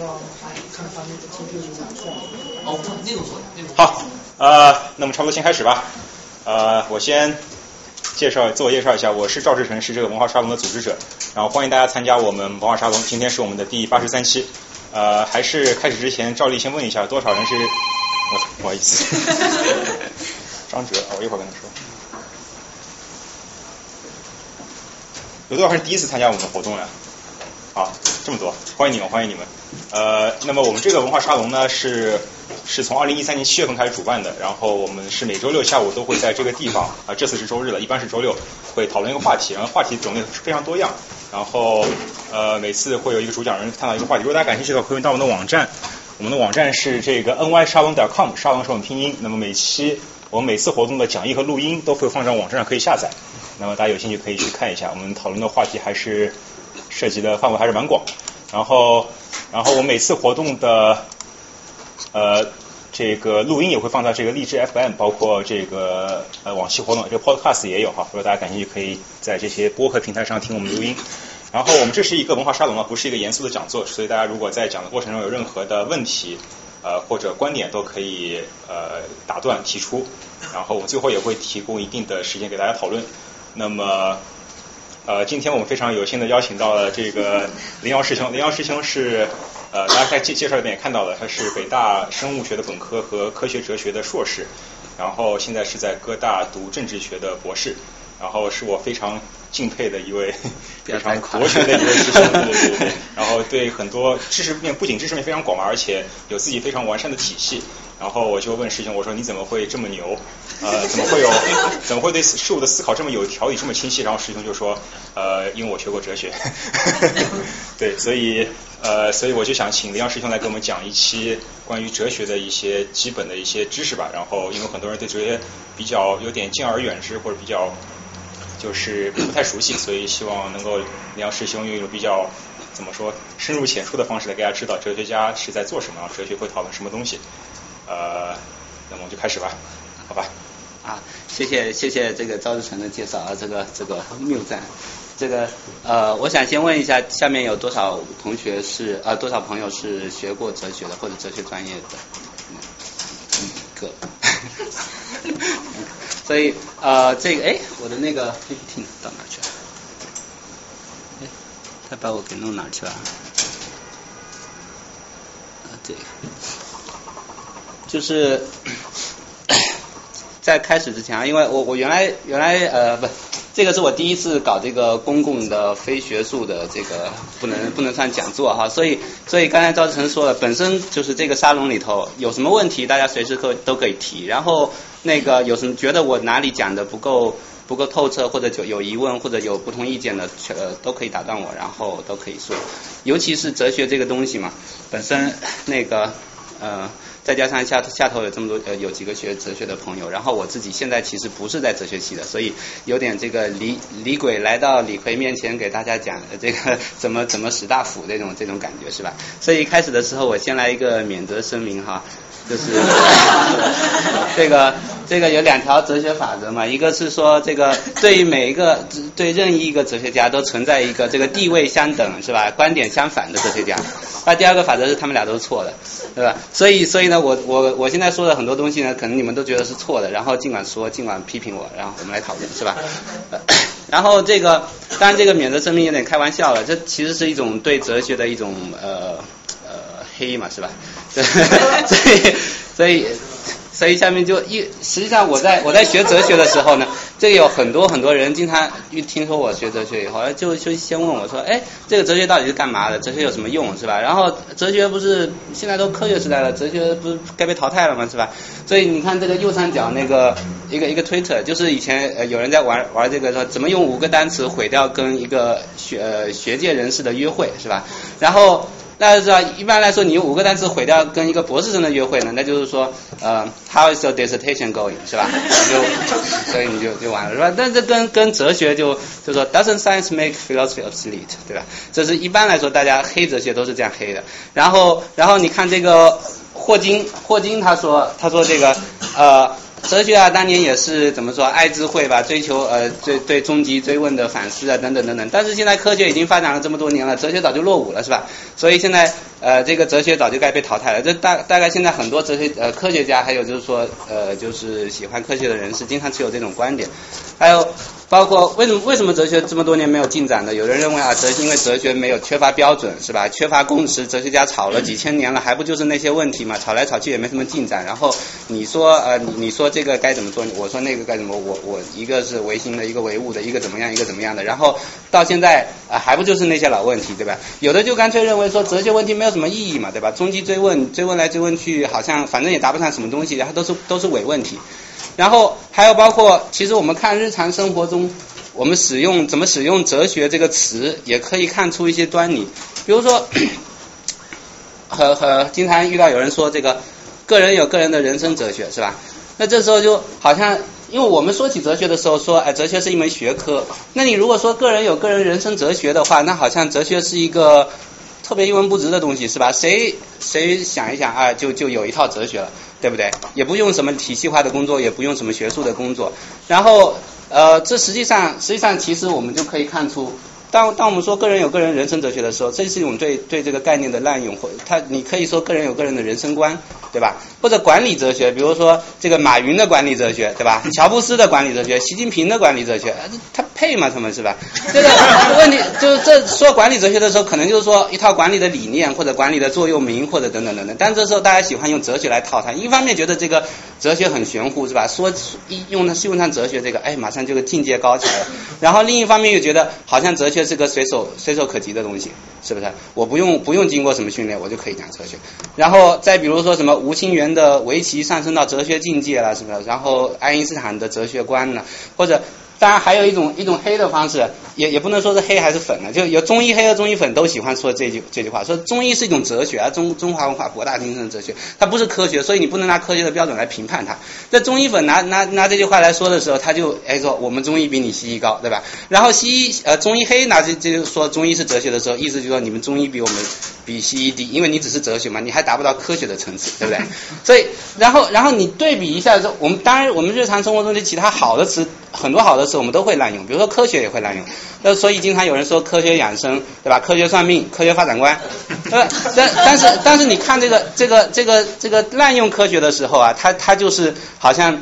哦，那个错，那个好，呃，那么差不多先开始吧。呃，我先介绍自我介绍一下，我是赵志成，是这个文化沙龙的组织者。然后欢迎大家参加我们文化沙龙，今天是我们的第八十三期。呃，还是开始之前，照例先问一下，多少人是？我操，不好意思。张哲，我一会儿跟他说。有多少人第一次参加我们的活动呀？好，这么多，欢迎你们，欢迎你们。呃，那么我们这个文化沙龙呢，是是从二零一三年七月份开始主办的，然后我们是每周六下午都会在这个地方啊，这次是周日了，一般是周六会讨论一个话题，然后话题种类非常多样，然后呃每次会有一个主讲人探讨一个话题，如果大家感兴趣的话，可以到我们的网站，我们的网站是这个 ny 沙龙点 com，沙龙是我们拼音，那么每期我们每次活动的讲义和录音都会放在网站上可以下载，那么大家有兴趣可以去看一下，我们讨论的话题还是涉及的范围还是蛮广，然后。然后我每次活动的呃这个录音也会放到这个荔枝 FM，包括这个呃往期活动这个 Podcast 也有哈，如果大家感兴趣，可以在这些播客平台上听我们录音。然后我们这是一个文化沙龙啊，不是一个严肃的讲座，所以大家如果在讲的过程中有任何的问题呃或者观点，都可以呃打断提出，然后我最后也会提供一定的时间给大家讨论。那么。呃，今天我们非常有幸的邀请到了这个林瑶师兄。林瑶师兄是呃，大家在介介绍里面也看到了，他是北大生物学的本科和科学哲学的硕士，然后现在是在哥大读政治学的博士，然后是我非常敬佩的一位非常博学的一位师兄，对对对对。然后对很多知识面不仅知识面非常广嘛，而且有自己非常完善的体系。然后我就问师兄，我说你怎么会这么牛？呃，怎么会有？怎么会对事物的思考这么有条理、这么清晰？然后师兄就说，呃，因为我学过哲学。对，所以呃，所以我就想请林阳师兄来给我们讲一期关于哲学的一些基本的一些知识吧。然后，因为很多人对哲学比较有点敬而远之，或者比较就是不太熟悉，所以希望能够林阳师兄用一种比较怎么说深入浅出的方式来给大家知道哲学家是在做什么，哲学会讨论什么东西。呃，那么我们就开始吧，好吧？啊，谢谢谢谢这个赵志成的介绍啊，这个这个谬赞，这个呃，我想先问一下，下面有多少同学是呃多少朋友是学过哲学的或者哲学专业的？一个，所以呃这个哎，我的那个 PPT 到哪去了？哎，他把我给弄哪去了？啊，对。就是在开始之前啊，因为我我原来原来呃不，这个是我第一次搞这个公共的非学术的这个不能不能算讲座哈，所以所以刚才赵志成说了，本身就是这个沙龙里头有什么问题，大家随时可都可以提，然后那个有什么觉得我哪里讲的不够不够透彻，或者有有疑问或者有不同意见的，呃都可以打断我，然后都可以说，尤其是哲学这个东西嘛，本身那个呃。再加上下下头有这么多呃有几个学哲学的朋友，然后我自己现在其实不是在哲学系的，所以有点这个李李鬼来到李逵面前给大家讲这个怎么怎么史大斧这种这种感觉是吧？所以开始的时候我先来一个免责声明哈。就是这个这个有两条哲学法则嘛，一个是说这个对于每一个对任意一个哲学家都存在一个这个地位相等是吧，观点相反的哲学家。那第二个法则是他们俩都是错的，对吧？所以所以呢，我我我现在说的很多东西呢，可能你们都觉得是错的，然后尽管说，尽管批评我，然后我们来讨论是吧？然后这个当然这个免责声明有点开玩笑了，这其实是一种对哲学的一种呃黑嘛是吧？所以，所以，所以下面就一，实际上我在我在学哲学的时候呢，这个有很多很多人经常一听说我学哲学以后，就就先问我说，哎，这个哲学到底是干嘛的？哲学有什么用，是吧？然后哲学不是现在都科学时代了，哲学不是该被淘汰了吗？是吧？所以你看这个右上角那个一个一个推特，就是以前有人在玩玩这个说怎么用五个单词毁掉跟一个学呃学界人士的约会，是吧？然后。大家知道，一般来说，你用五个单词毁掉跟一个博士生的约会呢，那就是说，呃，How is your dissertation going？是吧？你就所以你就就完了，是吧？但这跟跟哲学就就说，Doesn't science make philosophy obsolete？对吧？这是一般来说，大家黑哲学都是这样黑的。然后，然后你看这个霍金，霍金他说，他说这个呃。哲学啊，当年也是怎么说爱智慧吧，追求呃对对终极追问的反思啊，等等等等。但是现在科学已经发展了这么多年了，哲学早就落伍了，是吧？所以现在呃，这个哲学早就该被淘汰了。这大大概现在很多哲学呃科学家，还有就是说呃就是喜欢科学的人士，经常持有这种观点。还有包括为什么为什么哲学这么多年没有进展呢？有人认为啊，哲因为哲学没有缺乏标准是吧？缺乏共识，哲学家吵了几千年了，还不就是那些问题嘛？吵来吵去也没什么进展。然后你说呃你你说这个该怎么做？我说那个该怎么？我我一个是唯心的，一个唯物的，一个怎么样，一个怎么样的？然后到现在啊还不就是那些老问题对吧？有的就干脆认为说哲学问题没有什么意义嘛对吧？终极追问追问来追问去，好像反正也答不上什么东西，然后都是都是伪问题。然后还有包括，其实我们看日常生活中，我们使用怎么使用哲学这个词，也可以看出一些端倪。比如说，和和经常遇到有人说这个，个人有个人的人生哲学，是吧？那这时候就好像，因为我们说起哲学的时候说，哎，哲学是一门学科。那你如果说个人有个人人生哲学的话，那好像哲学是一个特别一文不值的东西，是吧？谁谁想一想啊，就就有一套哲学了。对不对？也不用什么体系化的工作，也不用什么学术的工作。然后，呃，这实际上，实际上，其实我们就可以看出，当当我们说个人有个人人生哲学的时候，这是一种对对这个概念的滥用。或他，你可以说个人有个人的人生观，对吧？或者管理哲学，比如说这个马云的管理哲学，对吧？乔布斯的管理哲学，习近平的管理哲学，他配吗？他们是吧？这个问题就是这说管理哲学的时候，可能就是说一套管理的理念或者管理的座右铭或者等等等等。但这时候大家喜欢用哲学来套它，一方面觉得这个哲学很玄乎，是吧？说一用它用上哲学这个，哎，马上这个境界高起来了。然后另一方面又觉得好像哲学是个随手随手可及的东西，是不是？我不用不用经过什么训练，我就可以讲哲学。然后再比如说什么吴清源的围棋上升到哲学境界了，是不是？然后爱因斯坦的哲学观呢，或者。当然，还有一种一种黑的方式，也也不能说是黑还是粉呢，就有中医黑和中医粉都喜欢说这句这句话，说中医是一种哲学啊，中中华文化博大精深的哲学，它不是科学，所以你不能拿科学的标准来评判它。在中医粉拿拿拿这句话来说的时候，他就哎说我们中医比你西医高，对吧？然后西医呃中医黑拿这这就说中医是哲学的时候，意思就是说你们中医比我们比西医低，因为你只是哲学嘛，你还达不到科学的层次，对不对？所以然后然后你对比一下，说我们当然我们日常生活中的其他好的词。很多好的词我们都会滥用，比如说科学也会滥用，那所以经常有人说科学养生，对吧？科学算命，科学发展观，对吧？但但是但是你看这个这个这个这个滥用科学的时候啊，他他就是好像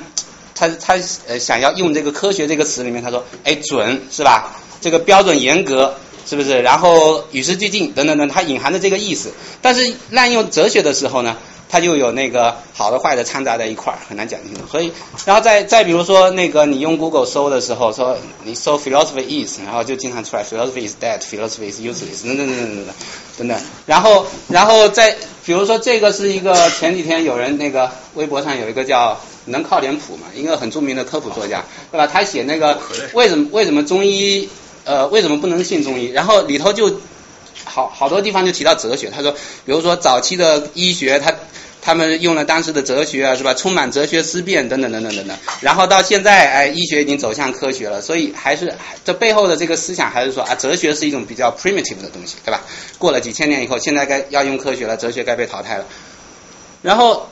他他呃想要用这个科学这个词里面，他说哎准是吧？这个标准严格是不是？然后与时俱进等等等，它隐含的这个意思。但是滥用哲学的时候呢？它就有那个好的坏的掺杂在一块儿，很难讲清楚。所以，然后再再比如说那个你用 Google 搜的时候，说你搜 philosophy is，然后就经常出来 philosophy is dead，philosophy is useless，等等等等等等等等。然后，然后再比如说这个是一个前几天有人那个微博上有一个叫能靠点谱嘛，一个很著名的科普作家，对吧？他写那个为什么为什么中医呃为什么不能信中医？然后里头就好好多地方就提到哲学。他说，比如说早期的医学，他他们用了当时的哲学啊，是吧？充满哲学思辨等等等等等等。然后到现在，哎，医学已经走向科学了，所以还是这背后的这个思想还是说啊，哲学是一种比较 primitive 的东西，对吧？过了几千年以后，现在该要用科学了，哲学该被淘汰了。然后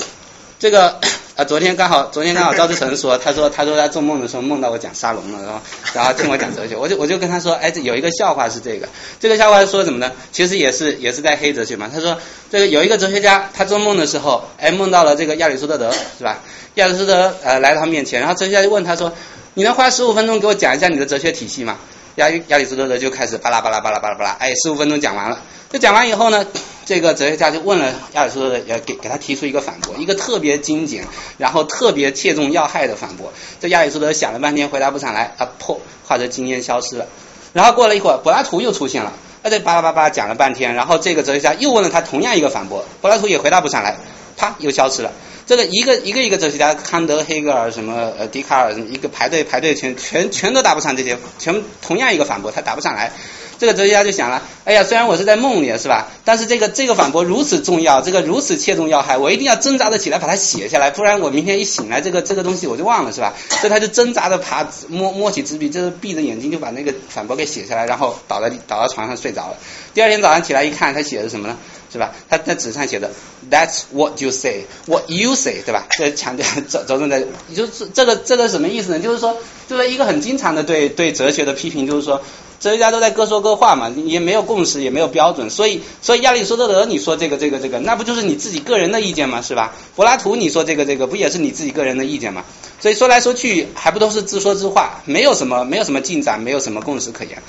这个。啊，昨天刚好，昨天刚好赵志成说，他说，他说他做梦的时候梦到我讲沙龙了，然后，然后听我讲哲学，我就我就跟他说，哎，这有一个笑话是这个，这个笑话说什么呢？其实也是也是在黑哲学嘛。他说，这个有一个哲学家，他做梦的时候，哎，梦到了这个亚里士多德，是吧？亚里士多德呃来到他面前，然后哲学家就问他说，你能花十五分钟给我讲一下你的哲学体系吗？亚亚里士多德就开始巴拉巴拉巴拉巴拉巴拉，哎，十五分钟讲完了。这讲完以后呢，这个哲学家就问了亚里士多德，要给给他提出一个反驳，一个特别精简，然后特别切中要害的反驳。这亚里士多德想了半天回答不上来，啊，破，画着惊烟消失了。然后过了一会儿，柏拉图又出现了，他这巴拉巴拉讲了半天，然后这个哲学家又问了他同样一个反驳，柏拉图也回答不上来，啪，又消失了。这个一个一个一个哲学家，康德、黑格尔什么呃笛卡尔什么，一个排队排队全全全都答不上这些，全同样一个反驳，他答不上来。这个哲学家就想了，哎呀，虽然我是在梦里是吧？但是这个这个反驳如此重要，这个如此切中要害，我一定要挣扎着起来把它写下来，不然我明天一醒来，这个这个东西我就忘了是吧？所以他就挣扎着爬摸摸起纸笔，就是闭着眼睛就把那个反驳给写下来，然后倒在倒到床上睡着了。第二天早上起来一看，他写的什么呢？是吧？他在纸上写的 That's what you say, what you say，对吧？这强调 着着重在，就是这个这个什么意思呢？就是说，就是一个很经常的对对哲学的批评，就是说。哲学家都在各说各话嘛，也没有共识，也没有标准，所以所以亚里士多德你说这个这个这个，那不就是你自己个人的意见吗？是吧？柏拉图你说这个这个，不也是你自己个人的意见吗？所以说来说去还不都是自说自话，没有什么没有什么进展，没有什么共识可言，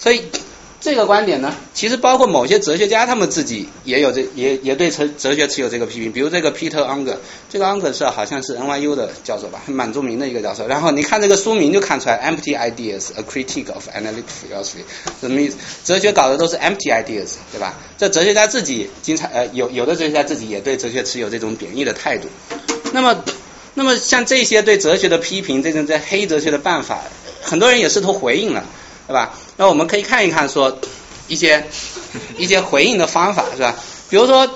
所以。这个观点呢，其实包括某些哲学家他们自己也有这也也对哲哲学持有这个批评，比如这个 Peter Unger，这个 Unger 是好像是 NYU 的教授吧，蛮著名的一个教授。然后你看这个书名就看出来，Empty Ideas: A Critique of Analytic Philosophy，什么意思？哲学搞的都是 empty ideas，对吧？这哲学家自己经常呃有有的哲学家自己也对哲学持有这种贬义的态度。那么那么像这些对哲学的批评，这种在黑哲学的办法，很多人也试图回应了。对吧？那我们可以看一看，说一些一些回应的方法，是吧？比如说，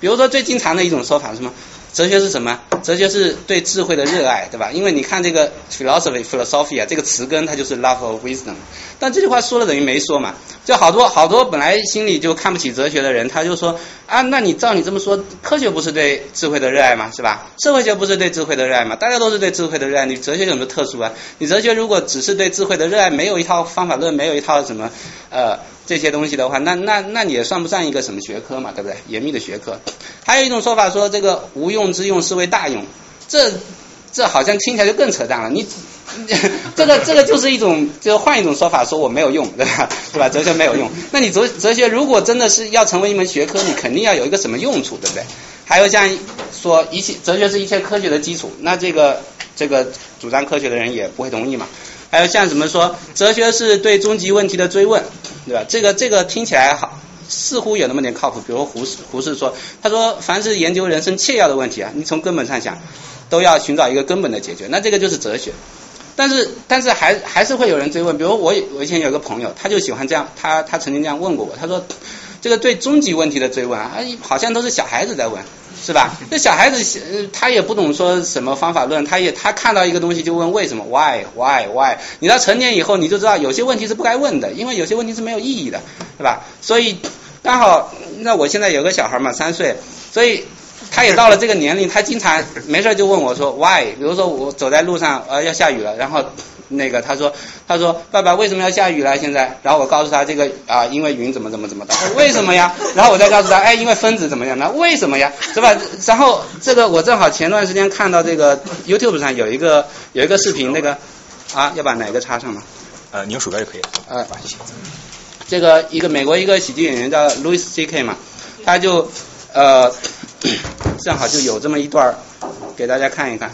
比如说最经常的一种说法是什么？哲学是什么？哲学是对智慧的热爱，对吧？因为你看这个 philosophy，philosophy 啊这个词根，它就是 love of wisdom。但这句话说了等于没说嘛？就好多好多本来心里就看不起哲学的人，他就说啊，那你照你这么说，科学不是对智慧的热爱吗？是吧？社会学不是对智慧的热爱吗？大家都是对智慧的热爱，你哲学有什么特殊啊？你哲学如果只是对智慧的热爱，没有一套方法论，没有一套什么呃。这些东西的话，那那那你也算不上一个什么学科嘛，对不对？严密的学科。还有一种说法说，这个无用之用是为大用，这这好像听起来就更扯淡了。你 这个这个就是一种，就换一种说法说我没有用，对吧？对吧？哲学没有用。那你哲哲学如果真的是要成为一门学科，你肯定要有一个什么用处，对不对？还有像说一切哲学是一切科学的基础，那这个这个主张科学的人也不会同意嘛。还有像什么说哲学是对终极问题的追问，对吧？这个这个听起来好，似乎有那么点靠谱。比如胡，胡适说，他说凡是研究人生切要的问题啊，你从根本上想，都要寻找一个根本的解决。那这个就是哲学。但是但是还还是会有人追问。比如我我以前有个朋友，他就喜欢这样，他他曾经这样问过我，他说这个对终极问题的追问啊，好像都是小孩子在问。是吧？那小孩子他也不懂说什么方法论，他也他看到一个东西就问为什么？Why Why Why？你到成年以后你就知道有些问题是不该问的，因为有些问题是没有意义的，对吧？所以刚好那我现在有个小孩嘛，三岁，所以他也到了这个年龄，他经常没事就问我说 Why？比如说我走在路上呃要下雨了，然后。那个他说他说爸爸为什么要下雨了现在？然后我告诉他这个啊因为云怎么怎么怎么的，为什么呀？然后我再告诉他哎因为分子怎么样？那为什么呀？是吧？然后这个我正好前段时间看到这个 YouTube 上有一个有一个视频，那个啊要把哪个插上吗？呃你用鼠标就可以了。呃，这个一个美国一个喜剧演员叫 Louis C.K. 嘛，他就呃 正好就有这么一段给大家看一看，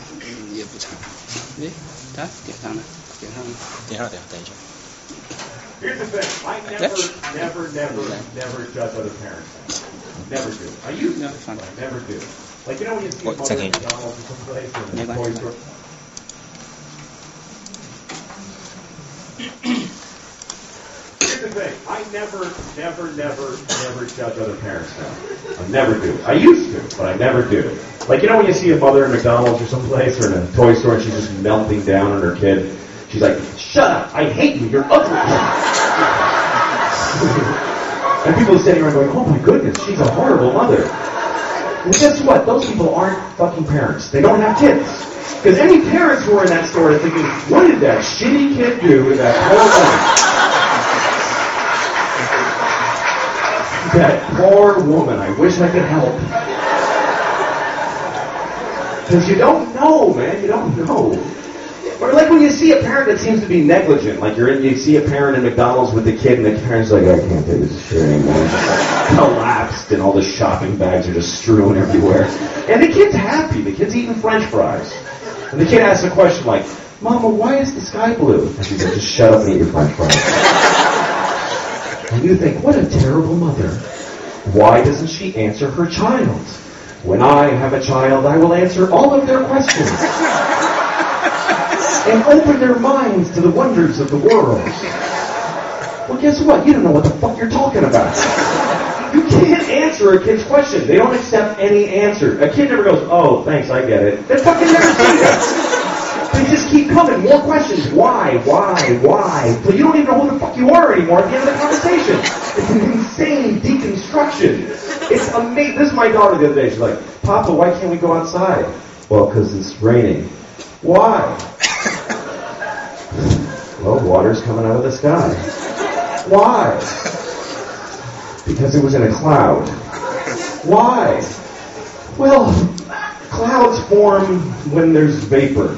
也不长，哎，他点上了。点上，点上，点上，等一下。Here's the thing. I never, never, never, never judge other parents. Never do. I used to, but I never do. Like you know when you see a mother at McDonald's or someplace or a toy store. Here's the thing. I never, never, never, never judge other parents now. I never do. I used to, but I never do. Like you know when you see a mother at McDonald's or someplace or in a toy store and she's just melting down on her kid She's like, shut up, I hate you, you're ugly. and people sitting around going, oh my goodness, she's a horrible mother. And guess what? Those people aren't fucking parents. They don't have kids. Because any parents who are in that store are thinking, what did that shitty kid do with that poor woman? That poor woman. I wish I could help. Because you don't know, man. You don't know. Or like when you see a parent that seems to be negligent, like you're in, you see a parent in McDonald's with the kid, and the parent's like, I can't do this shit anymore. Collapsed, and all the shopping bags are just strewn everywhere. And the kid's happy. The kid's eating French fries. And the kid asks a question like, Mama, why is the sky blue? And she's like, just shut up and eat your French fries. and you think, what a terrible mother. Why doesn't she answer her child? When I have a child, I will answer all of their questions and open their minds to the wonders of the world. Well, guess what? You don't know what the fuck you're talking about. You can't answer a kid's question. They don't accept any answer. A kid never goes, oh, thanks, I get it. They fucking never say that. They just keep coming. More questions. Why? Why? Why? So you don't even know who the fuck you are anymore at the end of the conversation. It's an insane deconstruction. It's amazing. This is my daughter the other day. She's like, Papa, why can't we go outside? Well, because it's raining. Why? Well, water's coming out of the sky. Why? Because it was in a cloud. Why? Well, clouds form when there's vapor.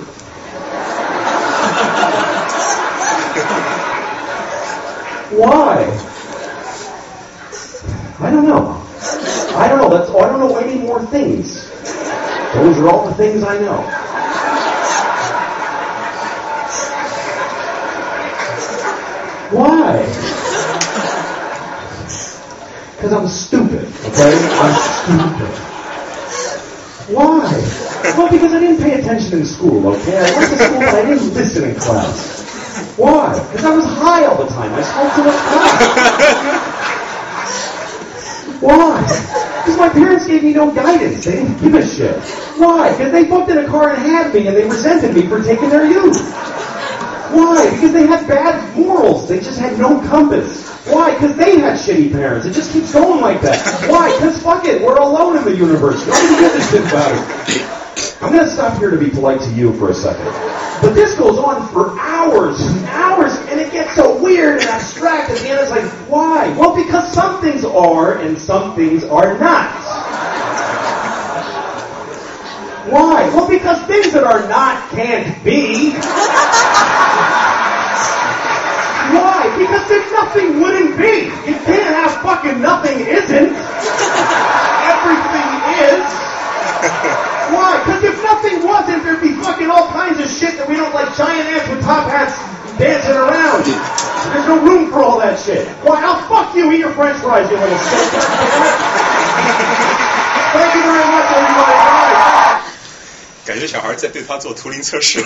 Why? I don't know. I don't know. That's I don't know any more things. Those are all the things I know. Why? Because I'm stupid, okay? I'm stupid. Why? Well, because I didn't pay attention in school, okay? I went to school, but I didn't listen in class. Why? Because I was high all the time. I smoked too much pot. Why? Because my parents gave me no guidance. They didn't give a shit. Why? Because they booked in a car and had me, and they resented me for taking their youth. Why? Because they had bad morals. They just had no compass. Why? Because they had shitty parents. It just keeps going like that. Why? Because fuck it, we're alone in the universe. Nobody gives a shit about it. I'm to stop here to be polite to you for a second. But this goes on for hours and hours, and it gets so weird and abstract. At the like, why? Well, because some things are and some things are not. Why? Well, because things that are not can't be. Why? Because if nothing wouldn't be. You can't have fucking nothing isn't. Everything is. Why? Because if nothing wasn't, there'd be fucking all kinds of shit that we don't like giant ants with top hats dancing around. There's no room for all that shit. Why? I'll fuck you. Eat your french fries, you little shit. Thank you very much, everybody. Bye. 感觉小孩在对他做图灵测试。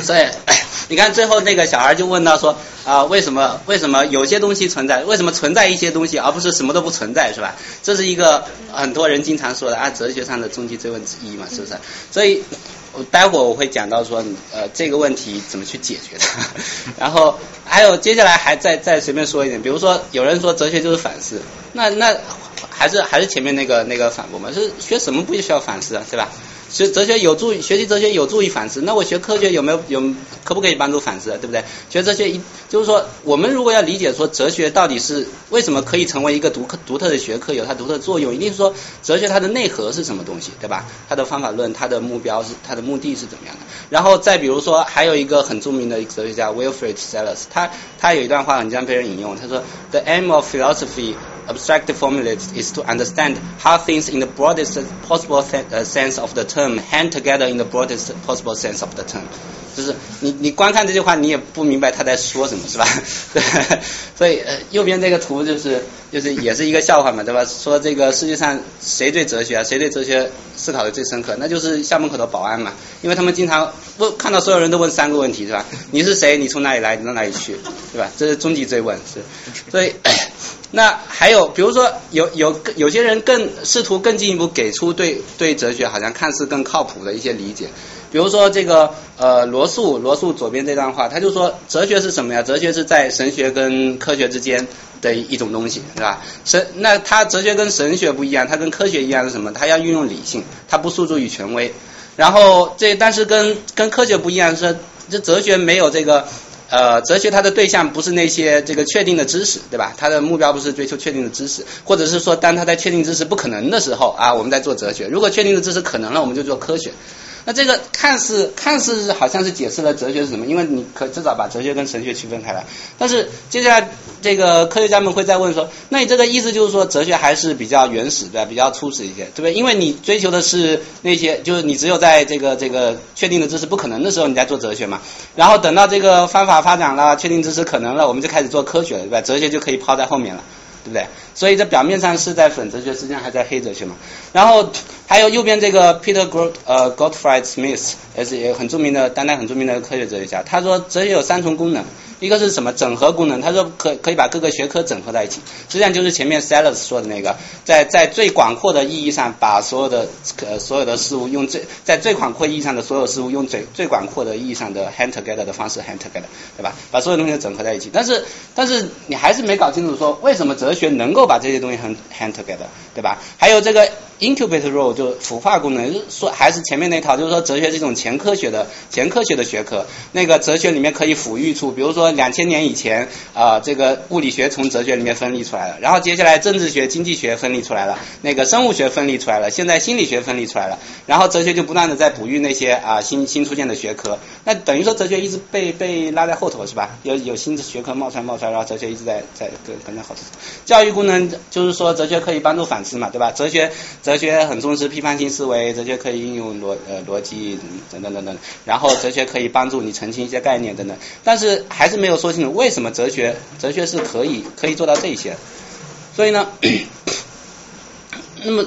所以， 你看最后那个小孩就问到说啊、为什么为什么有些东西存在，为什么存在一些东西，而不是什么都不存在，是吧？这是一个很多人经常说的啊，哲学上的终极追问之一嘛，是不是？所以。我待会儿我会讲到说，呃，这个问题怎么去解决它，然后还有接下来还再再随便说一点，比如说有人说哲学就是反思，那那还是还是前面那个那个反驳嘛，是学什么不需要反思啊，对吧？学哲学有助于学习哲学有助于反思，那我学科学有没有有可不可以帮助反思，对不对？学哲学一就是说，我们如果要理解说哲学到底是为什么可以成为一个独特独特的学科，有它独特作用，一定是说哲学它的内核是什么东西，对吧？它的方法论，它的目标是它的目的是怎么样的？然后再比如说，还有一个很著名的哲学家 Wilfred Sellers，他他有一段话很经常被人引用，他说：“The aim of philosophy.” Abstract formulas is to understand how things in the broadest possible sense of the term hang together in the broadest possible sense of the term。就是你你光看这句话，你也不明白他在说什么，是吧？对，所以呃右边这个图就是就是也是一个笑话嘛，对吧？说这个世界上谁对哲学啊，谁对哲学思考的最深刻，那就是校门口的保安嘛，因为他们经常问看到所有人都问三个问题，是吧？你是谁？你从哪里来？你到哪里去？对吧？这是终极追问，是，所以。那还有，比如说有有有些人更试图更进一步给出对对哲学好像看似更靠谱的一些理解，比如说这个呃罗素罗素左边这段话，他就说哲学是什么呀？哲学是在神学跟科学之间的一种东西，是吧？神那他哲学跟神学不一样，他跟科学一样是什么？他要运用理性，他不诉诸于权威。然后这但是跟跟科学不一样是，这哲学没有这个。呃，哲学它的对象不是那些这个确定的知识，对吧？它的目标不是追求确定的知识，或者是说，当它在确定知识不可能的时候啊，我们在做哲学；如果确定的知识可能了，我们就做科学。那这个看似看似好像是解释了哲学是什么，因为你可至少把哲学跟神学区分开来。但是接下来这个科学家们会再问说，那你这个意思就是说哲学还是比较原始，的？比较初始一些，对不对？因为你追求的是那些，就是你只有在这个这个确定的知识不可能的时候，你在做哲学嘛。然后等到这个方法发展了，确定知识可能了，我们就开始做科学了，对吧？哲学就可以抛在后面了。对不对？所以这表面上是在粉哲学，实际上还在黑哲学嘛。然后还有右边这个 Peter Got 呃 Gottfried Smith 也是也很著名的当代很著名的科学哲学家。他说哲学有三重功能，一个是什么整合功能？他说可可以把各个学科整合在一起，实际上就是前面 Sellers 说的那个，在在最广阔的意义上把所有的呃所有的事物用最在最广阔意义上的所有事物用最最广阔的意义上的 hand together 的方式 hand together，对吧？把所有东西整合在一起。但是但是你还是没搞清楚说为什么哲哲学能够把这些东西 hand hand together，对吧？还有这个 incubate role 就孵化功能，说还是前面那套，就是说哲学是一种前科学的前科学的学科。那个哲学里面可以抚育出，比如说两千年以前啊、这个物理学从哲学里面分离出来了，然后接下来政治学、经济学分离出来了，那个生物学分离出来了，现在心理学分离出来了，然后哲学就不断的在哺育那些啊、新新出现的学科。那等于说哲学一直被被拉在后头是吧？有有新的学科冒出来冒出来，然后哲学一直在在跟跟在后头。教育功能就是说哲学可以帮助反思嘛，对吧？哲学哲哲学很重视批判性思维，哲学可以应用逻呃逻辑等等等等，然后哲学可以帮助你澄清一些概念等等，但是还是没有说清楚为什么哲学哲学是可以可以做到这些，所以呢，那么。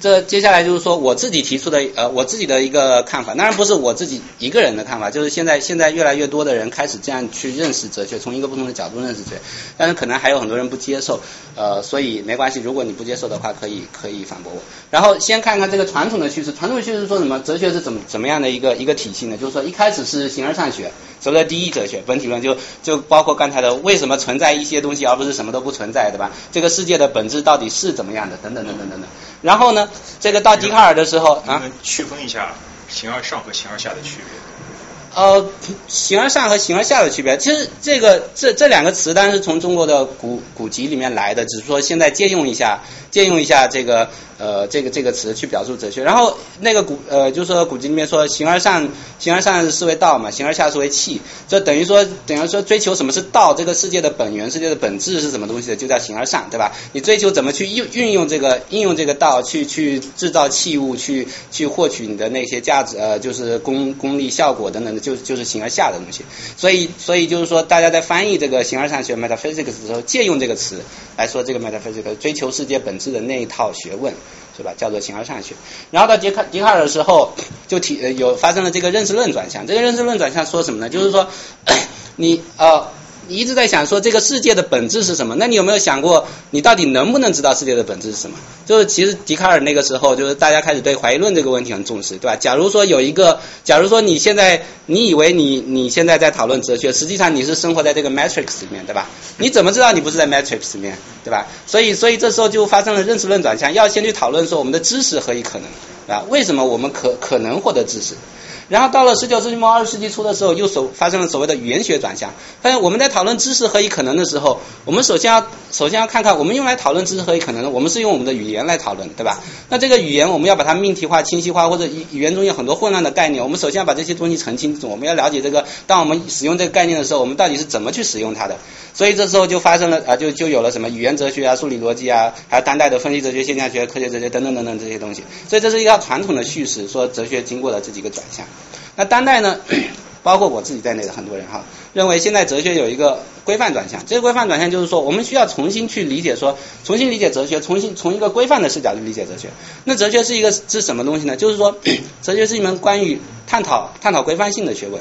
这接下来就是说我自己提出的呃我自己的一个看法，当然不是我自己一个人的看法，就是现在现在越来越多的人开始这样去认识哲学，从一个不同的角度认识哲学，但是可能还有很多人不接受，呃，所以没关系，如果你不接受的话，可以可以反驳我。然后先看看这个传统的叙事，传统的叙事说什么？哲学是怎么怎么样的一个一个体系呢？就是说一开始是形而上学，所谓的第一哲学本体论就就包括刚才的为什么存在一些东西，而不是什么都不存在，对吧？这个世界的本质到底是怎么样的？等等等等等等。然后呢，这个到笛卡尔的时候啊，区分一下形而上和形而下的区别？呃，形而上和形而下的区别，其实这个这这两个词当然是从中国的古古籍里面来的，只是说现在借用一下，借用一下这个呃这个这个词去表述哲学。然后那个古呃就是说古籍里面说形而上形而上是为道嘛，形而下是为器，这等于说等于说追求什么是道，这个世界的本源，世界的本质是什么东西的，就叫形而上，对吧？你追求怎么去运运用这个应用这个道去去制造器物，去去获取你的那些价值呃就是功功利效果等等，就就是形而下的东西。所以所以就是说大家在翻译这个形而上学 metaphysics 的时候，借用这个词来说这个 metaphysics 追求世界本质的那一套学问。是吧？叫做形而上学。然后到笛卡笛卡尔的时候，就提有发生了这个认识论转向。这个认识论转向说什么呢？就是说，你呃一直在想说这个世界的本质是什么？那你有没有想过，你到底能不能知道世界的本质是什么？就是其实笛卡尔那个时候，就是大家开始对怀疑论这个问题很重视，对吧？假如说有一个，假如说你现在你以为你你现在在讨论哲学，实际上你是生活在这个 matrix 里面，对吧？你怎么知道你不是在 matrix 里面，对吧？所以所以这时候就发生了认识论转向，要先去讨论说我们的知识何以可能，啊？为什么我们可可能获得知识？然后到了十九世纪末二十世纪初的时候，又所发生了所谓的语言学转向。发现我们在讨论知识何以可能的时候，我们首先要首先要看看我们用来讨论知识何以可能的，我们是用我们的语言来讨论，对吧？那这个语言我们要把它命题化、清晰化，或者语语言中有很多混乱的概念，我们首先要把这些东西澄清楚。我们要了解这个，当我们使用这个概念的时候，我们到底是怎么去使用它的？所以这时候就发生了啊，就就有了什么语言哲学啊、数理逻辑啊，还有当代的分析哲学、现象学、科学哲学等等等等这些东西。所以这是一套传统的叙事，说哲学经过了这几个转向。那当代呢，包括我自己在内的很多人哈，认为现在哲学有一个规范转向。这个规范转向就是说，我们需要重新去理解说，重新理解哲学，重新从一个规范的视角去理解哲学。那哲学是一个是什么东西呢？就是说，哲学是一门关于探讨探讨规范性的学问。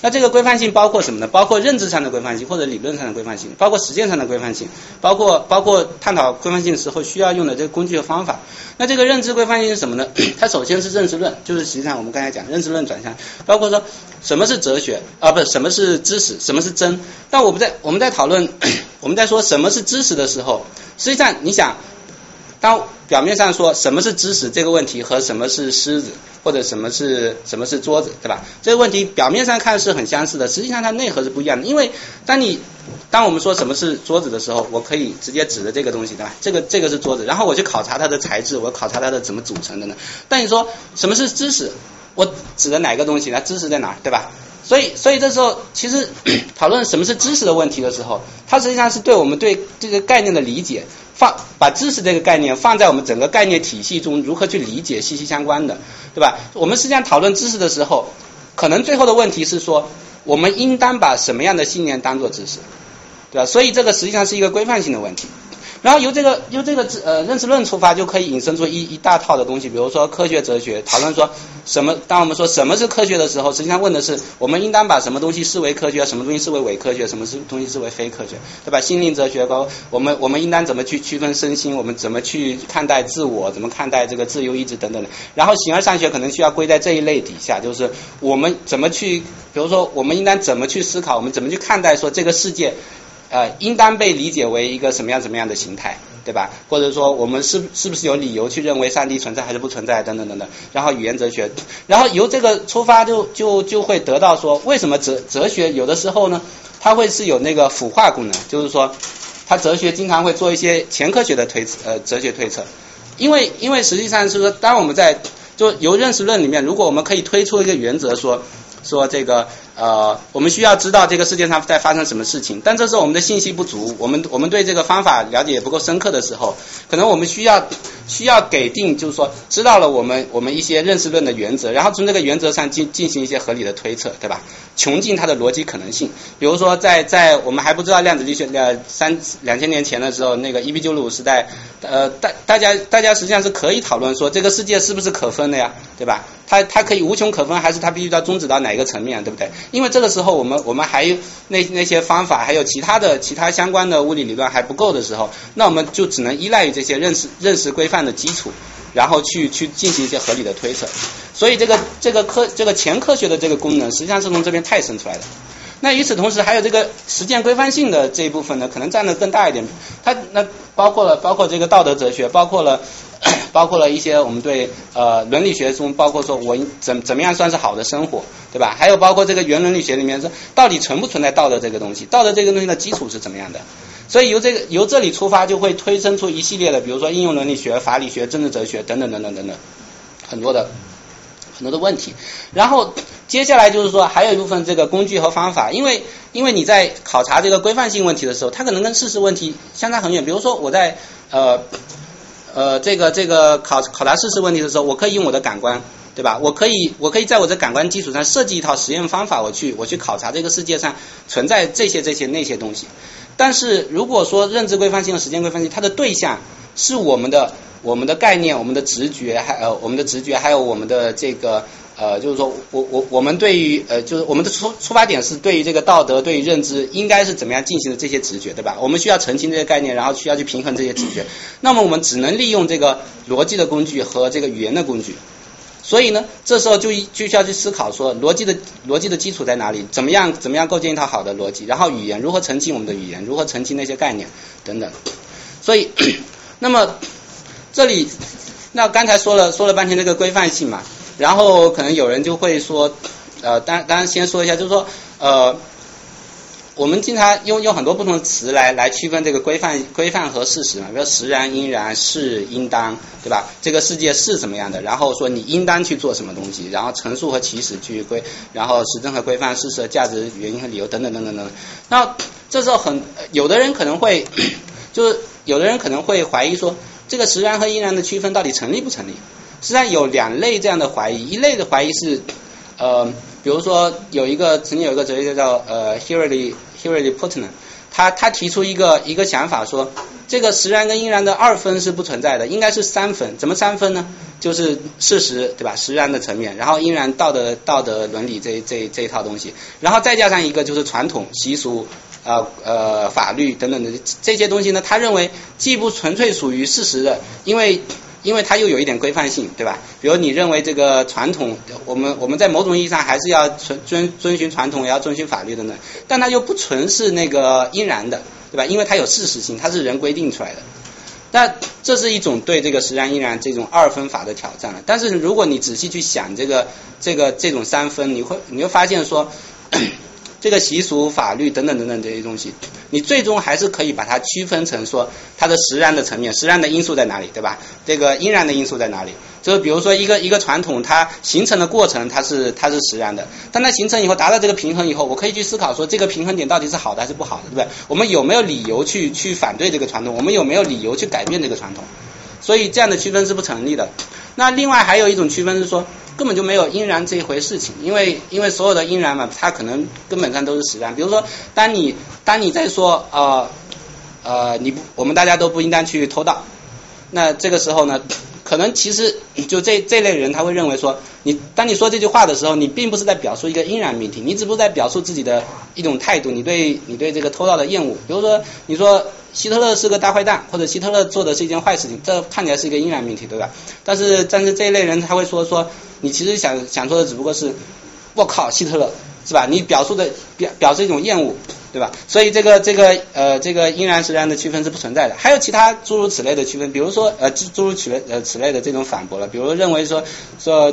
那这个规范性包括什么呢？包括认知上的规范性，或者理论上的规范性，包括实践上的规范性，包括包括探讨规范性时候需要用的这个工具和方法。那这个认知规范性是什么呢？它首先是认识论，就是实际上我们刚才讲认知论转向，包括说什么是哲学啊，不是什么是知识，什么是真。但我们在我们在讨论 我们在说什么是知识的时候，实际上你想，当表面上说什么是知识这个问题和什么是狮子或者什么是什么是桌子，对吧？这个问题表面上看是很相似的，实际上它内核是不一样的。因为当你当我们说什么是桌子的时候，我可以直接指着这个东西，对吧？这个这个是桌子，然后我去考察它的材质，我考察它的怎么组成的呢？但你说什么是知识，我指的哪个东西？那知识在哪儿，对吧？所以，所以这时候其实 讨论什么是知识的问题的时候，它实际上是对我们对这个概念的理解，放把知识这个概念放在我们整个概念体系中如何去理解息息相关的，对吧？我们实际上讨论知识的时候，可能最后的问题是说，我们应当把什么样的信念当做知识，对吧？所以这个实际上是一个规范性的问题。然后由这个由这个呃认识论出发，就可以引申出一一大套的东西，比如说科学哲学，讨论说什么，当我们说什么是科学的时候，实际上问的是我们应当把什么东西视为科学，什么东西视为伪科学，什么是东西视为非科学，对吧？心灵哲学包括我们我们应当怎么去区分身心，我们怎么去看待自我，怎么看待这个自由意志等等的。然后形而上学可能需要归在这一类底下，就是我们怎么去，比如说我们应当怎么去思考，我们怎么去看待说这个世界。呃，应当被理解为一个什么样什么样的形态，对吧？或者说我们是是不是有理由去认为上帝存在还是不存在，等等等等。然后语言哲学，然后由这个出发就就就会得到说，为什么哲哲学有的时候呢，它会是有那个腐化功能，就是说，它哲学经常会做一些前科学的推呃哲学推测，因为因为实际上是说，当我们在就由认识论里面，如果我们可以推出一个原则说。说这个呃，我们需要知道这个世界上在发生什么事情，但这是我们的信息不足，我们我们对这个方法了解不够深刻的时候，可能我们需要需要给定，就是说知道了我们我们一些认识论的原则，然后从这个原则上进进行一些合理的推测，对吧？穷尽它的逻辑可能性。比如说在在我们还不知道量子力学呃三两千年前的时候，那个伊壁鸠鲁时代，呃大大家大家实际上是可以讨论说这个世界是不是可分的呀，对吧？它它可以无穷可分，还是它必须要终止到哪一个层面，对不对？因为这个时候我们我们还有那那些方法，还有其他的其他相关的物理理论还不够的时候，那我们就只能依赖于这些认识认识规范的基础，然后去去进行一些合理的推测。所以这个这个科这个前科学的这个功能，实际上是从这边派生出来的。那与此同时，还有这个实践规范性的这一部分呢，可能占的更大一点。它那包括了包括这个道德哲学，包括了。包括了一些我们对呃伦理学中，包括说我怎怎么样算是好的生活，对吧？还有包括这个原伦理学里面说，到底存不存在道德这个东西？道德这个东西的基础是怎么样的？所以由这个由这里出发，就会推生出一系列的，比如说应用伦理学、法理学、政治哲学等等等等等等很多的很多的问题。然后接下来就是说，还有一部分这个工具和方法，因为因为你在考察这个规范性问题的时候，它可能跟事实问题相差很远。比如说我在呃。呃，这个这个考考察事实问题的时候，我可以用我的感官，对吧？我可以我可以在我的感官基础上设计一套实验方法，我去我去考察这个世界上存在这些这些那些东西。但是如果说认知规范性和时间规范性，它的对象是我们的我们的概念、我们的直觉，还呃我们的直觉，还有我们的这个。呃，就是说我我我们对于呃，就是我们的出出发点是对于这个道德，对于认知应该是怎么样进行的这些直觉，对吧？我们需要澄清这些概念，然后需要去平衡这些直觉。那么我们只能利用这个逻辑的工具和这个语言的工具。所以呢，这时候就就需要去思考说，逻辑的逻辑的基础在哪里？怎么样怎么样构建一套好的逻辑？然后语言如何澄清我们的语言？如何澄清那些概念等等？所以，那么这里那刚才说了说了半天这个规范性嘛。然后可能有人就会说，呃，当当然先说一下，就是说，呃，我们经常用用很多不同的词来来区分这个规范规范和事实嘛，比如实然、应然、是、应当，对吧？这个世界是怎么样的？然后说你应当去做什么东西？然后陈述和起始去规，然后实证和规范、事实的、价值、原因和理由等等等等等。那这时候很有的人可能会，就是有的人可能会怀疑说，这个实然和应然的区分到底成立不成立？实际上有两类这样的怀疑，一类的怀疑是，呃，比如说有一个曾经有一个哲学家叫呃 Hilary Hilary Putnam，他他提出一个一个想法说，这个实然跟应然的二分是不存在的，应该是三分。怎么三分呢？就是事实对吧？实然的层面，然后应然道德道德伦理这这这一套东西，然后再加上一个就是传统习俗呃呃法律等等的这些东西呢，他认为既不纯粹属于事实的，因为。因为它又有一点规范性，对吧？比如你认为这个传统，我们我们在某种意义上还是要遵遵遵循传统，也要遵循法律的呢。但它又不纯是那个应然的，对吧？因为它有事实性，它是人规定出来的。那这是一种对这个实然应然这种二分法的挑战了。但是如果你仔细去想这个这个这种三分，你会你会发现说。这个习俗、法律等等等等这些东西，你最终还是可以把它区分成说它的实然的层面，实然的因素在哪里，对吧？这个应然的因素在哪里？就是比如说一个一个传统，它形成的过程，它是它是实然的，但它形成以后达到这个平衡以后，我可以去思考说这个平衡点到底是好的还是不好的，对不对？我们有没有理由去去反对这个传统？我们有没有理由去改变这个传统？所以这样的区分是不成立的。那另外还有一种区分是说。根本就没有因然这一回事情，因为因为所有的因然嘛，它可能根本上都是实然。比如说，当你当你在说呃呃，你不我们大家都不应当去偷盗，那这个时候呢，可能其实就这这类人他会认为说，你当你说这句话的时候，你并不是在表述一个应然命题，你只不过在表述自己的一种态度，你对你对这个偷盗的厌恶。比如说，你说。希特勒是个大坏蛋，或者希特勒做的是一件坏事情，这看起来是一个应然命题，对吧？但是，但是这一类人他会说说，你其实想想说的只不过是，我靠，希特勒是吧？你表述的表表示一种厌恶，对吧？所以这个这个呃这个因然实然的区分是不存在的。还有其他诸如此类的区分，比如说呃诸诸如此类呃此类的这种反驳了，比如认为说说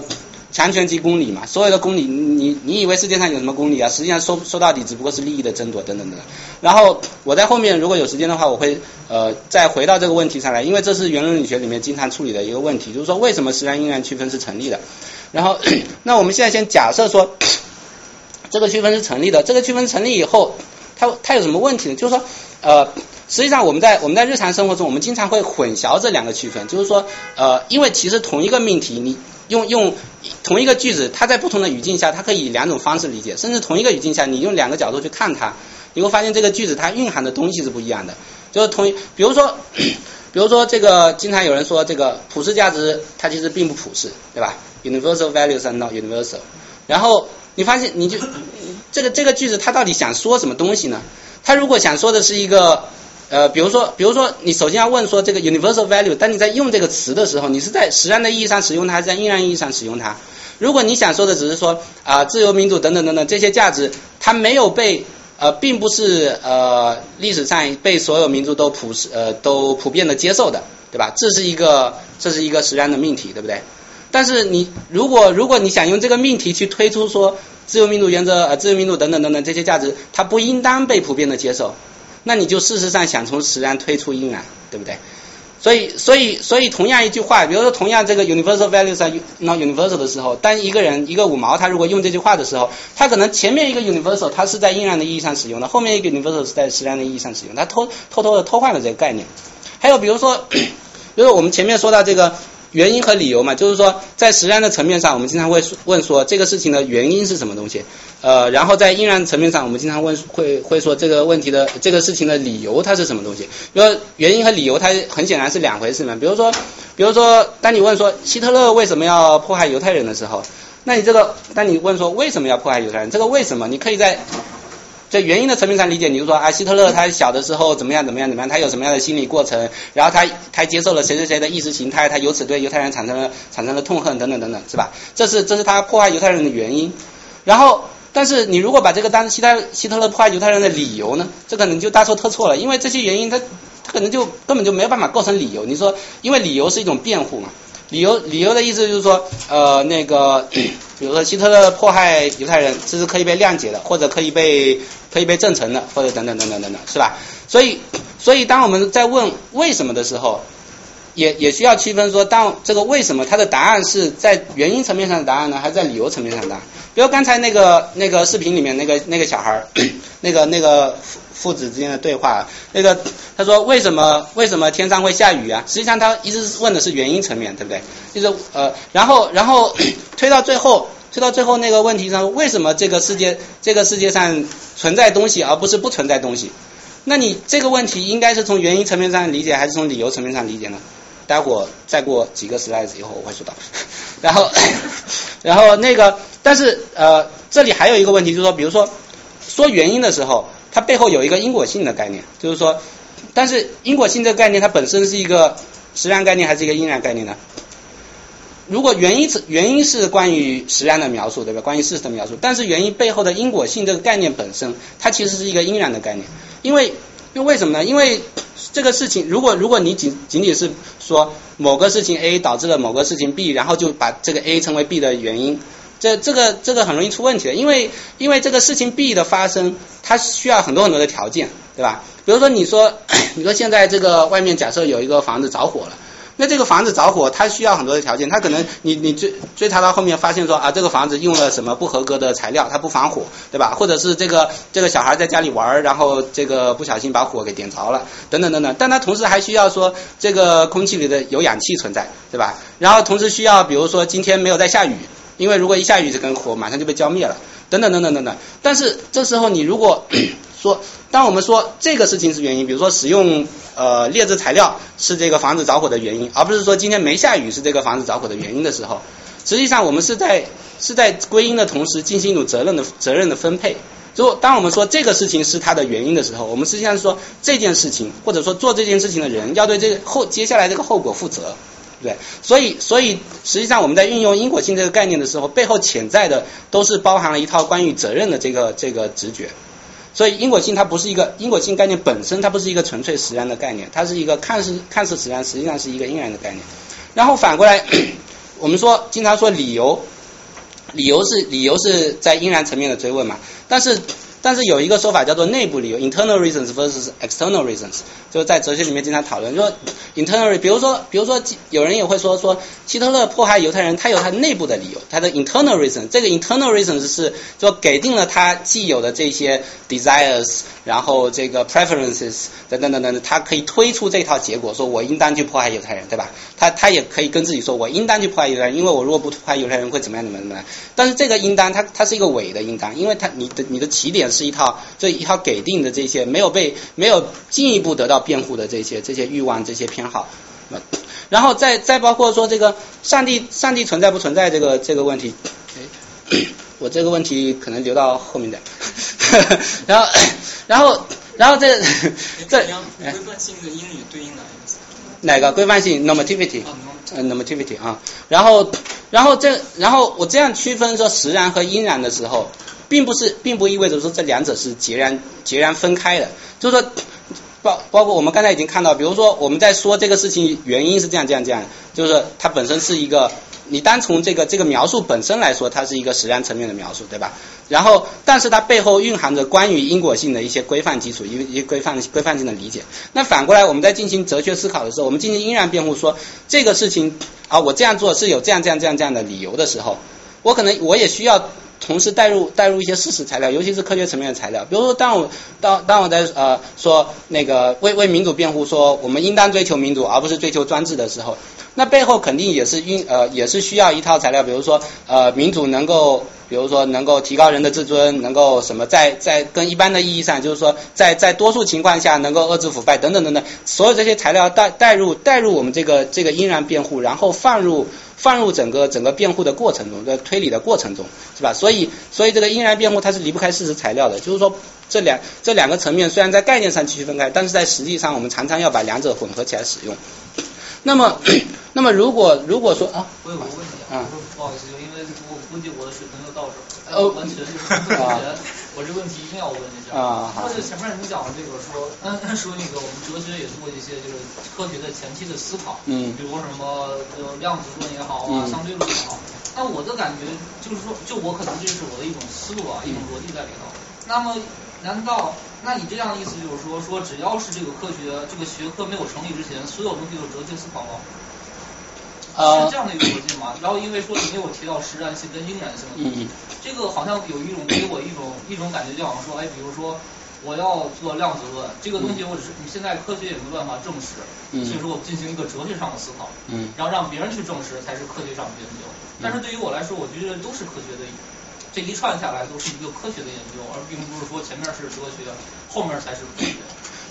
强权即公理嘛，所有的公理你你以为世界上有什么公理啊？实际上说说到底只不过是利益的争夺等等等等。然后我在后面如果有时间的话，我会呃再回到这个问题上来，因为这是原伦理学里面经常处理的一个问题，就是说为什么实然因然区分是成立的。然后 那我们现在先假设说这个区分是成立的，这个区分成立以后。它它有什么问题呢？就是说，呃，实际上我们在我们在日常生活中，我们经常会混淆这两个区分。就是说，呃，因为其实同一个命题，你用用同一个句子，它在不同的语境下，它可以以两种方式理解。甚至同一个语境下，你用两个角度去看它，你会发现这个句子它蕴含的东西是不一样的。就是同，比如说，比如说这个，经常有人说这个普世价值它其实并不普世，对吧？Universal values are not universal。然后你发现你就。这个这个句子它到底想说什么东西呢？它如果想说的是一个呃，比如说比如说你首先要问说这个 universal value，当你在用这个词的时候，你是在实然的意义上使用它，还是在应然意义上使用它？如果你想说的只是说啊自由民主等等等等这些价值，它没有被呃，并不是呃历史上被所有民族都普世呃都普遍的接受的，对吧？这是一个这是一个实然的命题，对不对？但是你如果如果你想用这个命题去推出说。自由民主原则，呃，自由民主等等等等这些价值，它不应当被普遍的接受。那你就事实上想从实然推出应然，对不对？所以，所以，所以同样一句话，比如说同样这个 universal values are not universal 的时候，当一个人一个五毛他如果用这句话的时候，他可能前面一个 universal 他是在应然的意义上使用的，后面一个 universal 是在实然的意义上使用，他偷偷偷的偷换了这个概念。还有比如说，比如说我们前面说到这个。原因和理由嘛，就是说在实然的层面上，我们经常会问说这个事情的原因是什么东西，呃，然后在应然层面上，我们经常问会会说这个问题的这个事情的理由它是什么东西。比如原因和理由它很显然是两回事嘛。比如说，比如说当你问说希特勒为什么要迫害犹太人的时候，那你这个当你问说为什么要迫害犹太人，这个为什么你可以在。在原因的层面上理解，你就说啊，希特勒他小的时候怎么样怎么样怎么样，他有什么样的心理过程，然后他他接受了谁谁谁的意识形态，他由此对犹太人产生了产生了痛恨等等等等，是吧？这是这是他破坏犹太人的原因。然后，但是你如果把这个当希特希特勒破坏犹太人的理由呢，这可能就大错特错了，因为这些原因他他可能就根本就没有办法构成理由。你说，因为理由是一种辩护嘛。理由理由的意思就是说，呃，那个，比如说希特勒迫害犹太人，这是可以被谅解的，或者可以被可以被证成的，或者等等等等等等，是吧？所以，所以当我们在问为什么的时候，也也需要区分说，当这个为什么它的答案是在原因层面上的答案呢，还是在理由层面上的答案？比如刚才那个那个视频里面那个那个小孩儿，那个那个。父子之间的对话，那个他说为什么为什么天上会下雨啊？实际上他一直问的是原因层面，对不对？就是呃，然后然后推到最后，推到最后那个问题上，为什么这个世界这个世界上存在东西而不是不存在东西？那你这个问题应该是从原因层面上理解，还是从理由层面上理解呢？待会儿再过几个 slides 以后我会说到。然后 然后那个，但是呃，这里还有一个问题，就是说，比如说说原因的时候。它背后有一个因果性的概念，就是说，但是因果性这个概念它本身是一个实然概念还是一个因然概念呢？如果原因是原因是关于实然的描述，对吧？关于事实的描述，但是原因背后的因果性这个概念本身，它其实是一个因然的概念，因为因为为什么呢？因为这个事情，如果如果你仅仅仅是说某个事情 A 导致了某个事情 B，然后就把这个 A 称为 B 的原因。这这个这个很容易出问题的，因为因为这个事情 B 的发生，它需要很多很多的条件，对吧？比如说你说 你说现在这个外面假设有一个房子着火了，那这个房子着火，它需要很多的条件，它可能你你追追查到后面发现说啊这个房子用了什么不合格的材料，它不防火，对吧？或者是这个这个小孩在家里玩，然后这个不小心把火给点着了，等等等等。但它同时还需要说这个空气里的有氧气存在，对吧？然后同时需要比如说今天没有在下雨。因为如果一下雨，这根火马上就被浇灭了，等等等等等等。但是这时候你如果说，当我们说这个事情是原因，比如说使用呃劣质材料是这个房子着火的原因，而不是说今天没下雨是这个房子着火的原因的时候，实际上我们是在是在归因的同时进行一种责任的责任的分配。如果当我们说这个事情是它的原因的时候，我们实际上是说这件事情或者说做这件事情的人要对这个后接下来这个后果负责。对，所以所以实际上我们在运用因果性这个概念的时候，背后潜在的都是包含了一套关于责任的这个这个直觉。所以因果性它不是一个因果性概念本身，它不是一个纯粹实然的概念，它是一个看似看似实然，实际上是一个因然的概念。然后反过来，我们说经常说理由，理由是理由是在因然层面的追问嘛，但是。但是有一个说法叫做内部理由 （internal reasons versus external reasons），就是在哲学里面经常讨论，说 internal，比如说，比如说有人也会说说希特勒迫害犹太人，他有他内部的理由，他的 internal reason，这个 internal reasons 是说给定了他既有的这些 desires，然后这个 preferences 等等等等，他可以推出这套结果，说我应当去迫害犹太人，对吧？他他也可以跟自己说，我应当去迫害犹太人，因为我如果不迫害犹太人会怎么样怎么样怎么样。但是这个应当，它它是一个伪的应当，因为它你的你的起点是一套这一套给定的这些没有被没有进一步得到辩护的这些这些欲望这些偏好，然后再再包括说这个上帝上帝存在不存在这个这个问题，我这个问题可能留到后面点，然后然后然后这这规范性的英语对应哪一个词？哪个规范性 normativity？呃 normativity 啊，然后然后这然后我这样区分说实然和因然的时候，并不是并不意味着说这两者是截然截然分开的，就是说包包括我们刚才已经看到，比如说我们在说这个事情原因是这样这样这样，就是它本身是一个。你单从这个这个描述本身来说，它是一个实然层面的描述，对吧？然后，但是它背后蕴含着关于因果性的一些规范基础，一一规范规范性的理解。那反过来，我们在进行哲学思考的时候，我们进行因然辩护，说这个事情啊，我这样做是有这样这样这样这样的理由的时候，我可能我也需要同时带入带入一些事实材料，尤其是科学层面的材料。比如说，当我当当我在呃说那个为为民主辩护，说我们应当追求民主，而不是追求专制的时候。那背后肯定也是因呃也是需要一套材料，比如说呃民主能够，比如说能够提高人的自尊，能够什么在在跟一般的意义上，就是说在在多数情况下能够遏制腐败等等等等，所有这些材料带带入带入我们这个这个因然辩护，然后放入放入整个整个辩护的过程中，在推理的过程中，是吧？所以所以这个因然辩护它是离不开事实材料的，就是说这两这两个层面虽然在概念上区分开，但是在实际上我们常常要把两者混合起来使用。那么，那么如果如果说啊，我有个问题啊，不好意思，就因为我估计我的水平又到这儿，呃，完全就是同学，我这问题一定要问一下啊。或者前面你讲的这个说，嗯，说那个我们哲学也做一些就是科学的前期的思考，嗯，比如什么呃量子论也好啊，相对论也好，那我的感觉就是说，就我可能这是我的一种思路啊，一种逻辑在里头。那么，难道？那你这样的意思就是说，说只要是这个科学这个学科没有成立之前，所有东西都是哲学思考吗？是这样的一个逻辑吗？然后因为说你没有提到实战性跟应然性的东西，这个好像有一种给我一种一种感觉，就好像说，哎，比如说我要做量子论，这个东西我只是你现在科学也没办法证实，所以说我进行一个哲学上的思考，然后让别人去证实才是科学上的研究。但是对于我来说，我觉得都是科学的。这一串下来都是一个科学的研究，而并不是说前面是哲学，后面才是科学。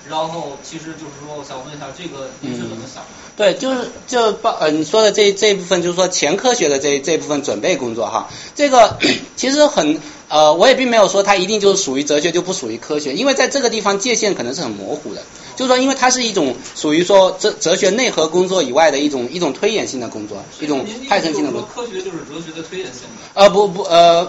然后其实就是说，我想问一下，这个你是怎么想？对，就是就报呃你说的这这一部分，就是说前科学的这这部分准备工作哈，这个其实很呃，我也并没有说它一定就是属于哲学就不属于科学，因为在这个地方界限可能是很模糊的。就是说，因为它是一种属于说哲哲学内核工作以外的一种一种推演性的工作，一种派生性的工作。科学就是哲学的推演性的。呃不不呃。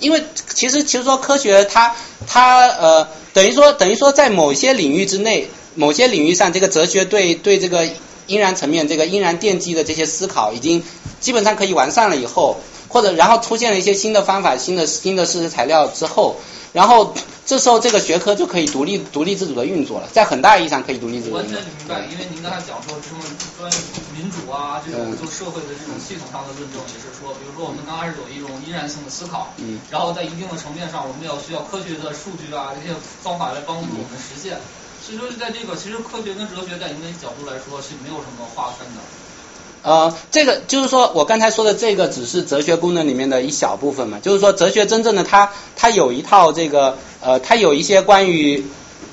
因为其实其实说科学它它呃等于说等于说在某些领域之内，某些领域上，这个哲学对对这个因然层面这个因然奠基的这些思考已经基本上可以完善了以后，或者然后出现了一些新的方法、新的新的事实材料之后，然后。这时候这个学科就可以独立独立自主的运作了，在很大意义上可以独立自主。完全明白，因为您刚才讲说什么关于民主啊这种就社会的这种系统上的论证，也是说，比如说我们刚开始有一种依然性的思考，嗯，然后在一定的层面上，我们要需要科学的数据啊这些方法来帮助我们实现。所以说，在这个其实科学跟哲学在您的角度来说是没有什么划分的。呃，这个就是说我刚才说的这个只是哲学功能里面的一小部分嘛，就是说哲学真正的它它有一套这个呃它有一些关于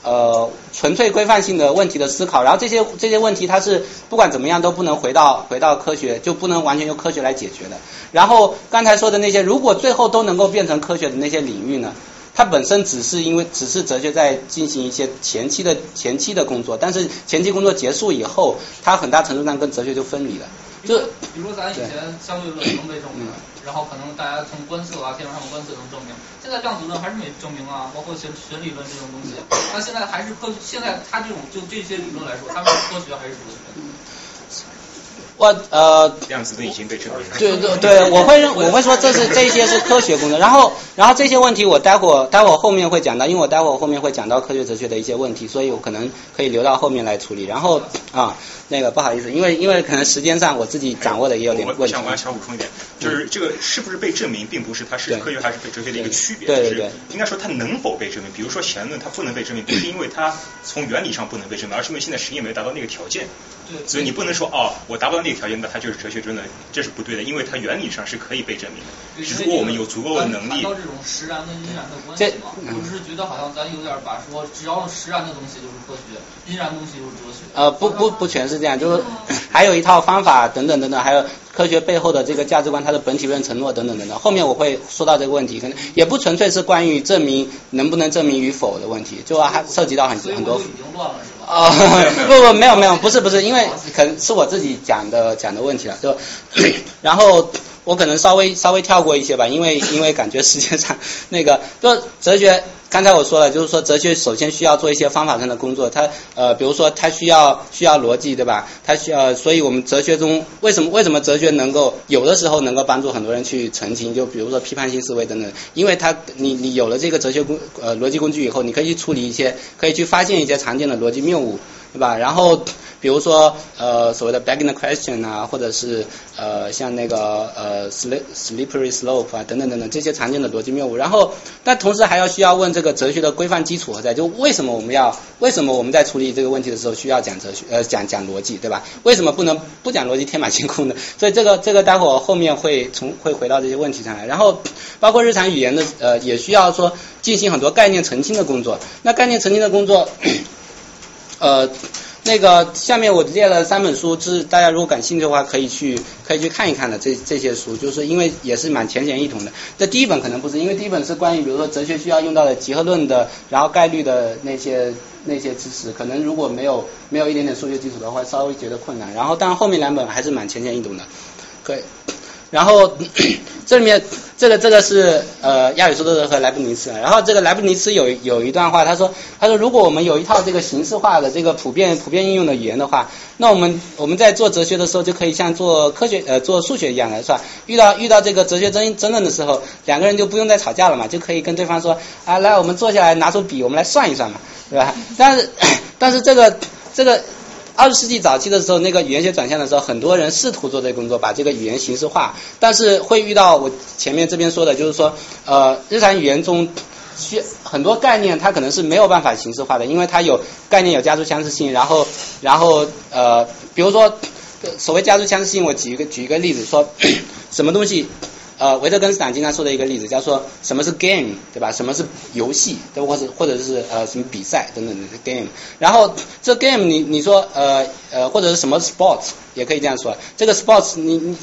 呃纯粹规范性的问题的思考，然后这些这些问题它是不管怎么样都不能回到回到科学，就不能完全用科学来解决的。然后刚才说的那些，如果最后都能够变成科学的那些领域呢，它本身只是因为只是哲学在进行一些前期的前期的工作，但是前期工作结束以后，它很大程度上跟哲学就分离了。就比如说咱以前相对论能被证明，然后可能大家从观测啊、天文上的观测能证明，现在量子论还是没证明啊，包括弦弦理论这种东西，那现在还是科，现在它这种就这些理论来说，它是科学还是哲学？我呃，量子都已经被证明了。对对对，我会认我会说这是这些是科学工作，然后然后这些问题我待会儿待会儿后面会讲到，因为我待会儿后面会讲到科学哲学的一些问题，所以我可能可以留到后面来处理。然后啊，那个不好意思，因为因为可能时间上我自己掌握的也有点问题我我想。我要小补充一点，就是这个是不是被证明，并不是它是对科学还是被哲学的一个区别，就是对对对应该说它能否被证明。比如说弦论它不能被证明，不是因为它从原理上不能被证明，而是因为现在实验没达到那个条件。对，所以你不能说哦，我达不到那个条件，那它就是哲学真的，这是不对的，因为它原理上是可以被证明的。对只不过我们有足够的能力谈到这种实然跟因然的关系嘛，我只是觉得好像咱有点把说，只要实然的东西就是科学，因然东西就是哲学。呃，不不不全是这样，就是 还有一套方法等等等等，还有科学背后的这个价值观，它的本体论承诺等等等等。后面我会说到这个问题，可能也不纯粹是关于证明能不能证明与否的问题，就还涉及到很很多所以我就已经乱了是吧？啊、不不没有没有，不是不是，因为可能是我自己讲的讲的问题了，就然后我可能稍微稍微跳过一些吧，因为因为感觉时间上那个就哲学。刚才我说了，就是说哲学首先需要做一些方法上的工作，它呃，比如说它需要需要逻辑，对吧？它需要，所以我们哲学中为什么为什么哲学能够有的时候能够帮助很多人去澄清？就比如说批判性思维等等，因为它你你有了这个哲学工呃逻辑工具以后，你可以去处理一些，可以去发现一些常见的逻辑谬误，对吧？然后比如说呃所谓的 begging question 啊，或者是呃像那个呃 slip slippery slope 啊等等等等这些常见的逻辑谬误，然后但同时还要需要问这个哲学的规范基础何在？就为什么我们要为什么我们在处理这个问题的时候需要讲哲学呃讲讲逻辑，对吧？为什么不能不讲逻辑天马行空的？所以这个这个待会儿后面会从会回到这些问题上来，然后包括日常语言的呃也需要说进行很多概念澄清的工作。那概念澄清的工作，呃。那个下面我列了三本书，是大家如果感兴趣的话，可以去可以去看一看的。这这些书，就是因为也是蛮浅显易懂的。这第一本可能不是，因为第一本是关于比如说哲学需要用到的集合论的，然后概率的那些那些知识，可能如果没有没有一点点数学基础的话，稍微觉得困难。然后，但后面两本还是蛮浅显易懂的，可以。然后 这里面这个这个是呃亚里士多德和莱布尼茨，然后这个莱布尼茨有有一段话，他说他说如果我们有一套这个形式化的这个普遍普遍应用的语言的话，那我们我们在做哲学的时候就可以像做科学呃做数学一样来算？遇到遇到这个哲学争争论的时候，两个人就不用再吵架了嘛，就可以跟对方说啊来我们坐下来拿出笔，我们来算一算嘛，对吧？但是 但是这个这个。二十世纪早期的时候，那个语言学转向的时候，很多人试图做这个工作，把这个语言形式化，但是会遇到我前面这边说的，就是说，呃，日常语言中需很多概念它可能是没有办法形式化的，因为它有概念有加速相似性，然后然后呃，比如说所谓加速相似性，我举一个举一个例子说，什么东西。呃，维特根斯坦经常说的一个例子，叫做什么是 game，对吧？什么是游戏，对？或者或者是呃什么比赛等等的 game。然后这 game 你你说呃呃或者是什么 sports 也可以这样说。这个 sports 你你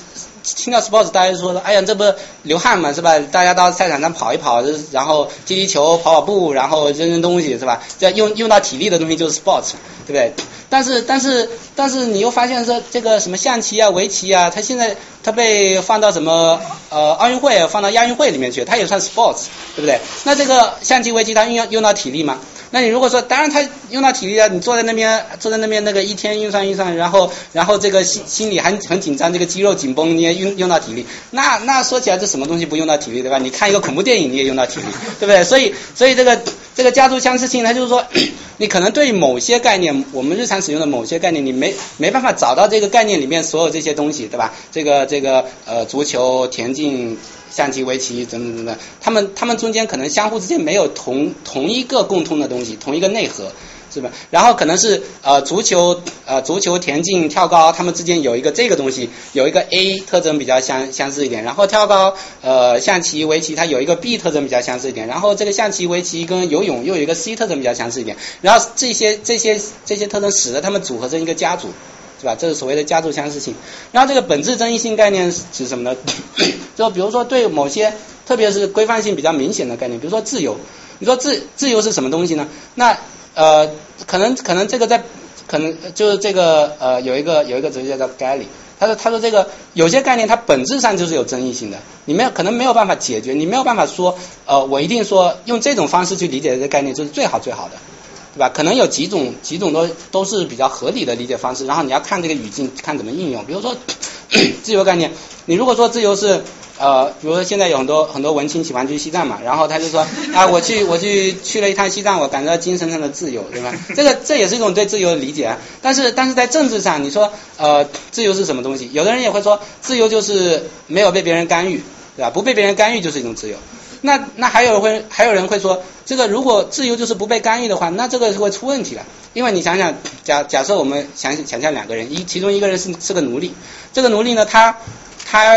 听到 sports 大家就说，哎呀这不流汗嘛是吧？大家到赛场上跑一跑，然后踢踢球、跑跑步，然后扔扔东西是吧？这用用到体力的东西就是 sports，对不对？但是但是但是你又发现说这个什么象棋啊、围棋啊，它现在它被放到什么呃奥运会、放到亚运会里面去，它也算 sports，对不对？那这个象棋、围棋它用用到体力吗？那你如果说，当然他用到体力了，你坐在那边坐在那边那个一天运算运算，然后然后这个心心里很很紧张，这个肌肉紧绷，你也用用到体力，那那说起来这什么东西不用到体力对吧？你看一个恐怖电影你也用到体力，对不对？所以所以这个这个家族相似性，它就是说，你可能对某些概念，我们日常使用的某些概念，你没没办法找到这个概念里面所有这些东西，对吧？这个这个呃足球、田径。象棋、围棋等等等等，他们他们中间可能相互之间没有同同一个共通的东西，同一个内核，是吧？然后可能是呃足球呃足球、田径、跳高，他们之间有一个这个东西，有一个 A 特征比较相相似一点。然后跳高呃象棋、围棋它有一个 B 特征比较相似一点。然后这个象棋、围棋跟游泳又有一个 C 特征比较相似一点。然后这些这些这些特征使得它们组合成一个家族。对吧？这是所谓的家族相似性。然后这个本质争议性概念是指什么呢？就比如说对某些，特别是规范性比较明显的概念，比如说自由。你说自自由是什么东西呢？那呃，可能可能这个在可能就是这个呃有一个有一个哲学家叫 Galli，他说他说这个有些概念它本质上就是有争议性的，你没有可能没有办法解决，你没有办法说呃我一定说用这种方式去理解这个概念就是最好最好的。对吧？可能有几种几种都都是比较合理的理解方式，然后你要看这个语境，看怎么应用。比如说自由概念，你如果说自由是呃，比如说现在有很多很多文青喜欢去西藏嘛，然后他就说啊，我去我去去了一趟西藏，我感觉到精神上的自由，对吧？这个这也是一种对自由的理解。但是但是在政治上，你说呃，自由是什么东西？有的人也会说，自由就是没有被别人干预，对吧？不被别人干预就是一种自由。那那还有会还有人会说，这个如果自由就是不被干预的话，那这个是会出问题的。因为你想想，假假设我们想想象两个人，一其中一个人是是个奴隶，这个奴隶呢，他他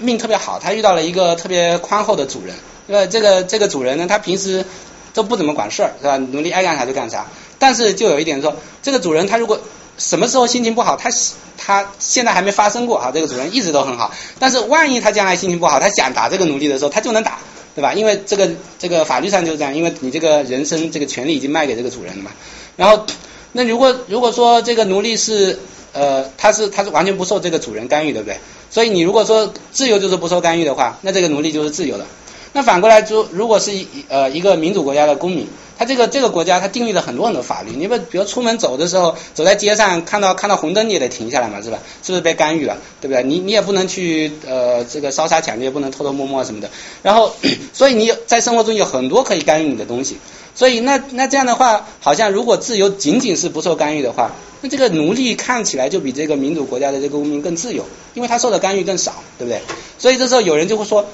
命特别好，他遇到了一个特别宽厚的主人。因为，这个这个主人呢，他平时都不怎么管事儿，是吧？奴隶爱干啥就干啥。但是就有一点说，这个主人他如果什么时候心情不好，他他现在还没发生过啊，这个主人一直都很好。但是万一他将来心情不好，他想打这个奴隶的时候，他就能打。对吧？因为这个这个法律上就是这样，因为你这个人身这个权利已经卖给这个主人了嘛。然后，那如果如果说这个奴隶是呃，他是他是完全不受这个主人干预，对不对？所以你如果说自由就是不受干预的话，那这个奴隶就是自由的。那反过来说，如果是一呃一个民主国家的公民。他这个这个国家，他订立了很多很多法律。你不，比如出门走的时候，走在街上看到看到红灯，你也得停下来嘛，是吧？是不是被干预了？对不对？你你也不能去呃这个烧杀抢掠，不能偷偷摸摸什么的。然后，所以你在生活中有很多可以干预你的东西。所以那那这样的话，好像如果自由仅仅是不受干预的话，那这个奴隶看起来就比这个民主国家的这个公民更自由，因为他受的干预更少，对不对？所以这时候有人就会说。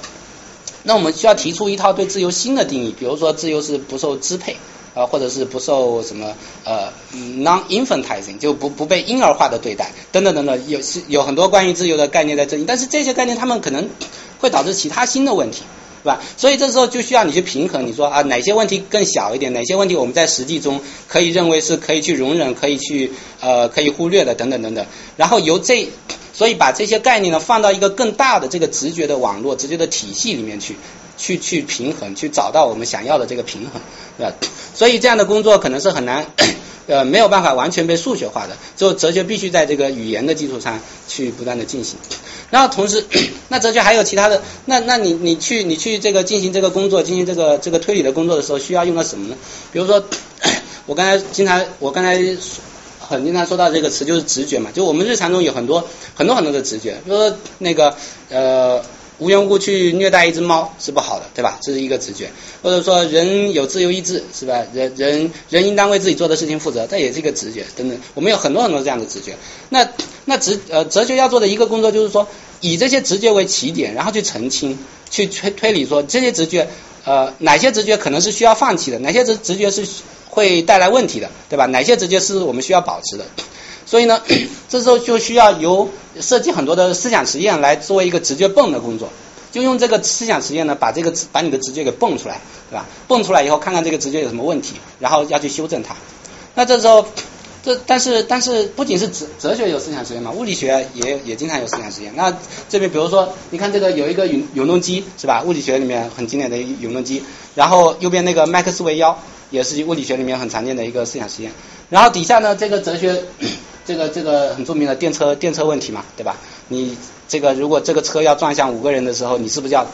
那我们需要提出一套对自由新的定义，比如说自由是不受支配啊，或者是不受什么呃 non-infantizing 就不不被婴儿化的对待等等等等，有是有很多关于自由的概念在这里，但是这些概念他们可能会导致其他新的问题，是吧？所以这时候就需要你去平衡，你说啊哪些问题更小一点，哪些问题我们在实际中可以认为是可以去容忍、可以去呃可以忽略的等等等等，然后由这。所以把这些概念呢放到一个更大的这个直觉的网络、直觉的体系里面去，去去平衡，去找到我们想要的这个平衡，对吧？所以这样的工作可能是很难，呃，没有办法完全被数学化的，就哲学必须在这个语言的基础上去不断的进行。然后同时，那哲学还有其他的，那那你你去你去这个进行这个工作，进行这个这个推理的工作的时候，需要用到什么呢？比如说，我刚才经常我刚才。很经常说到这个词就是直觉嘛，就我们日常中有很多很多很多的直觉，比如说那个呃无缘无故去虐待一只猫是不好的，对吧？这是一个直觉，或者说人有自由意志是吧？人人人应当为自己做的事情负责，这也是一个直觉等等。我们有很多很多这样的直觉。那那直呃哲学要做的一个工作就是说，以这些直觉为起点，然后去澄清，去推推理说这些直觉呃哪些直觉可能是需要放弃的，哪些直直觉是。会带来问题的，对吧？哪些直觉是我们需要保持的？所以呢，这时候就需要由设计很多的思想实验来做一个直觉泵的工作。就用这个思想实验呢，把这个把你的直觉给泵出来，对吧？泵出来以后，看看这个直觉有什么问题，然后要去修正它。那这时候，这但是但是不仅是哲哲学有思想实验嘛，物理学也也经常有思想实验。那这边比如说，你看这个有一个永永动机是吧？物理学里面很经典的永动机。然后右边那个麦克斯韦腰。也是物理学里面很常见的一个思想实验，然后底下呢，这个哲学，这个这个很著名的电车电车问题嘛，对吧？你这个如果这个车要撞向五个人的时候，你是不是要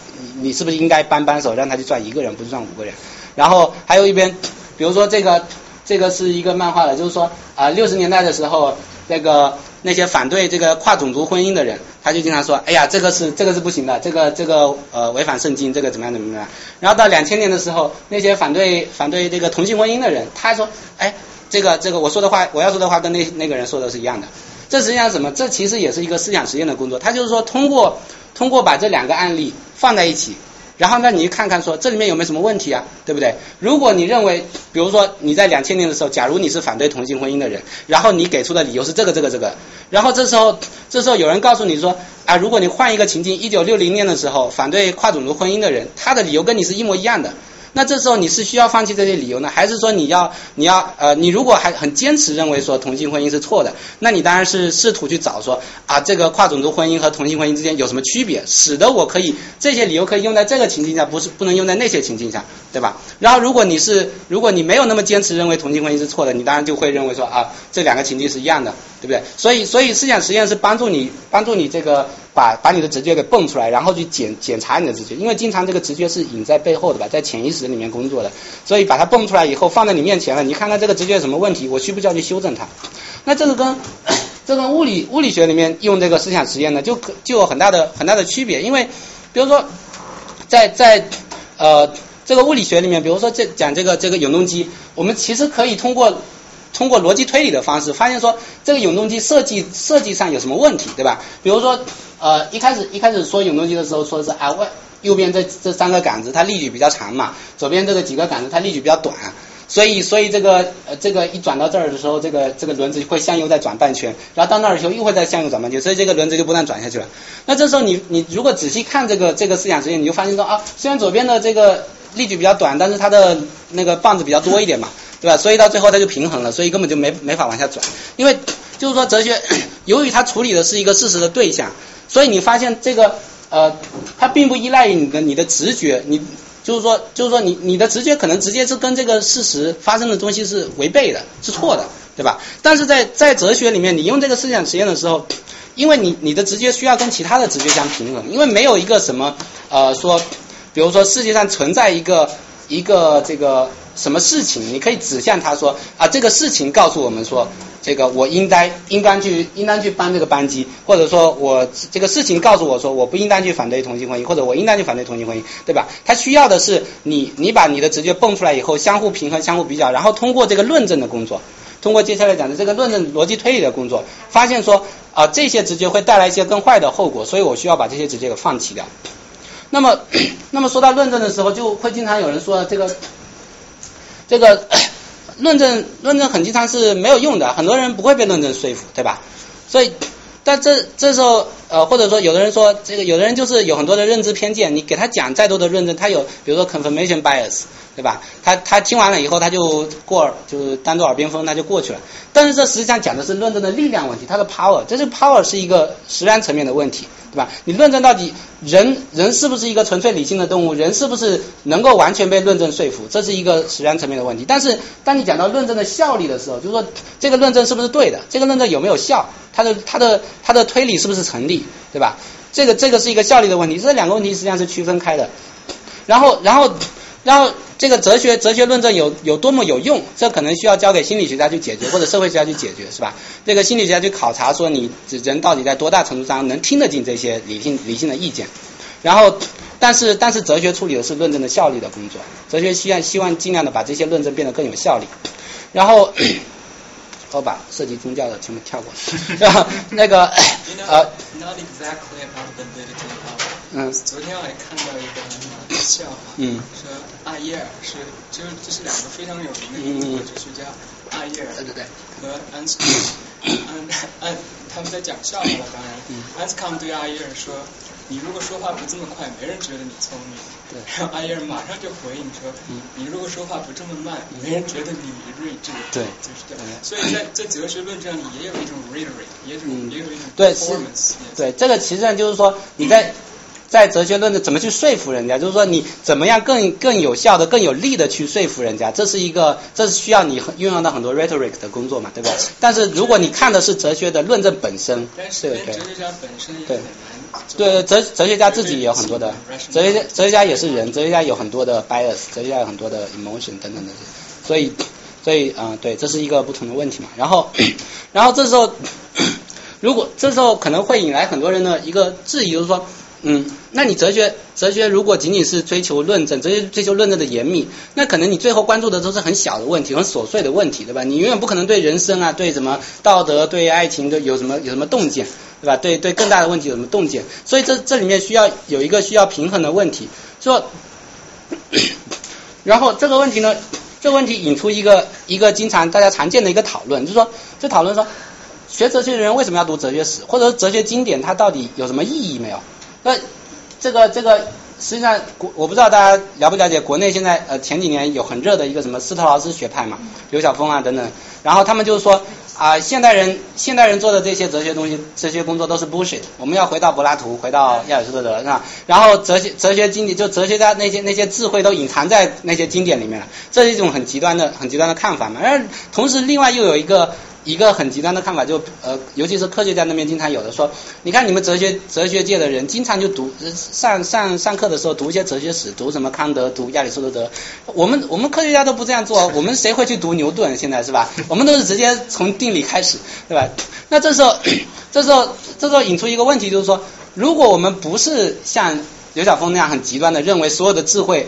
你是不是应该扳扳手让他去撞一个人，不是撞五个人？然后还有一边，比如说这个这个是一个漫画的，就是说啊六十年代的时候那个。那些反对这个跨种族婚姻的人，他就经常说：“哎呀，这个是这个是不行的，这个这个呃违反圣经，这个怎么样怎么样。”然后到两千年的时候，那些反对反对这个同性婚姻的人，他说：“哎，这个这个我说的话，我要说的话跟那那个人说的是一样的。”这实际上什么？这其实也是一个思想实验的工作。他就是说，通过通过把这两个案例放在一起。然后呢，你看看说这里面有没有什么问题啊，对不对？如果你认为，比如说你在两千年的时候，假如你是反对同性婚姻的人，然后你给出的理由是这个这个这个，然后这时候这时候有人告诉你说啊，如果你换一个情境，一九六零年的时候反对跨种族婚姻的人，他的理由跟你是一模一样的，那这时候你是需要放弃这些理由呢，还是说你要你要呃，你如果还很坚持认为说同性婚姻是错的，那你当然是试图去找说啊，这个跨种族婚姻和同性婚姻之间有什么区别，使得我可以这些理由可以用在这个情境下，不是不能用在那些情境下，对吧？然后如果你是如果你没有那么坚持认为同性婚姻是错的，你当然就会认为说啊，这两个情境是一样的，对不对？所以所以思想实验是帮助你帮助你这个把把你的直觉给蹦出来，然后去检检查你的直觉，因为经常这个直觉是隐在背后的吧，在潜意识里面工作的，所以把它蹦出来以后放在你面前了，你看看这个直觉有什么问题，我需不需要去修正它？那这个跟这个物理物理学里面用这个思想实验呢，就就有很大的很大的区别，因为比如说在在呃这个物理学里面，比如说这讲这个这个永动机，我们其实可以通过通过逻辑推理的方式，发现说这个永动机设计设计上有什么问题，对吧？比如说呃一开始一开始说永动机的时候，说的是啊外右边这这三个杆子它力矩比较长嘛，左边这个几个杆子它力矩比较短。所以，所以这个呃，这个一转到这儿的时候，这个这个轮子会向右再转半圈，然后到那儿的时候又会再向右转半圈，所以这个轮子就不断转下去了。那这时候你你如果仔细看这个这个思想实验，你就发现说啊，虽然左边的这个力矩比较短，但是它的那个棒子比较多一点嘛，对吧？所以到最后它就平衡了，所以根本就没没法往下转。因为就是说哲学，由于它处理的是一个事实的对象，所以你发现这个呃，它并不依赖于你的你的直觉，你。就是说，就是说，你你的直觉可能直接是跟这个事实发生的东西是违背的，是错的，对吧？但是在在哲学里面，你用这个思想实验的时候，因为你你的直觉需要跟其他的直觉相平衡，因为没有一个什么呃说，比如说世界上存在一个一个这个什么事情，你可以指向他说啊，这个事情告诉我们说。这个我应该应该去应当去搬这个扳机，或者说我这个事情告诉我说我不应当去反对同性婚姻，或者我应当去反对同性婚姻，对吧？他需要的是你你把你的直觉蹦出来以后，相互平衡、相互比较，然后通过这个论证的工作，通过接下来讲的这个论证逻辑推理的工作，发现说啊这些直觉会带来一些更坏的后果，所以我需要把这些直觉给放弃掉。那么那么说到论证的时候，就会经常有人说这个这个。论证论证很经常是没有用的，很多人不会被论证说服，对吧？所以，但这这时候呃，或者说有的人说这个，有的人就是有很多的认知偏见，你给他讲再多的论证，他有比如说 confirmation bias，对吧？他他听完了以后，他就过耳，就当做耳边风，他就过去了。但是这实际上讲的是论证的力量问题，它的 power，这是 power 是一个实然层面的问题。对吧？你论证到底人人是不是一个纯粹理性的动物？人是不是能够完全被论证说服？这是一个实然层面的问题。但是当你讲到论证的效力的时候，就是说这个论证是不是对的？这个论证有没有效？它的它的它的推理是不是成立？对吧？这个这个是一个效力的问题。这两个问题实际上是区分开的。然后然后然后。这个哲学哲学论证有有多么有用？这可能需要交给心理学家去解决，或者社会学家去解决，是吧？这个心理学家去考察说，你人到底在多大程度上能听得进这些理性理性的意见？然后，但是但是哲学处理的是论证的效率的工作，哲学希望希望尽量的把这些论证变得更有效率。然后，我 把涉及宗教的全部跳过去。然后那个 呃。嗯，昨天我还看到一个笑话，嗯，说阿耶尔是，就是这是两个非常有名的英国哲学家，阿耶尔对对对，和安斯安安他们在讲笑话，当然，安斯康对阿耶尔说，你如果说话不这么快，没人觉得你聪明，对，然后阿耶尔马上就回应说，你如果说话不这么慢，没人觉得你睿智，对，就是这样，所以在在哲学论证里也有一种 rhetoric，也有也有一种对，对，这个其实上就是说你在。在哲学论的怎么去说服人家，就是说你怎么样更更有效的、更有力的去说服人家，这是一个，这是需要你运用到很多 rhetoric 的工作嘛，对吧？但是如果你看的是哲学的论证本身，对对，哲学家本身对对哲哲学家自己也有很多的哲学家，哲学家也是人，哲学家有很多的 bias，哲学家有很多的 emotion 等等的，所以所以嗯，对，这是一个不同的问题嘛。然后然后这时候如果这时候可能会引来很多人的一个质疑，就是说。嗯，那你哲学哲学如果仅仅是追求论证，哲学追求论证的严密，那可能你最后关注的都是很小的问题，很琐碎的问题，对吧？你永远不可能对人生啊，对什么道德、对爱情都有什么有什么洞见，对吧？对对更大的问题有什么洞见？所以这这里面需要有一个需要平衡的问题，说，然后这个问题呢，这个问题引出一个一个经常大家常见的一个讨论，就是说，这讨论说，学哲学的人为什么要读哲学史，或者说哲学经典它到底有什么意义没有？那这个这个实际上国我不知道大家了不了解，国内现在呃前几年有很热的一个什么斯特劳斯学派嘛，刘晓峰啊等等，然后他们就是说啊、现代人现代人做的这些哲学东西，这些工作都是 bullshit，我们要回到柏拉图，回到亚里士多德是吧？然后哲学哲学经典就哲学家那些那些智慧都隐藏在那些经典里面了，这是一种很极端的很极端的看法嘛。而同时另外又有一个。一个很极端的看法，就呃，尤其是科学家那边经常有的说，你看你们哲学哲学界的人经常就读呃上上上课的时候读一些哲学史，读什么康德，读亚里士多德。我们我们科学家都不这样做，我们谁会去读牛顿？现在是吧？我们都是直接从定理开始，对吧？那这时候 这时候这时候引出一个问题，就是说，如果我们不是像刘晓峰那样很极端的认为所有的智慧。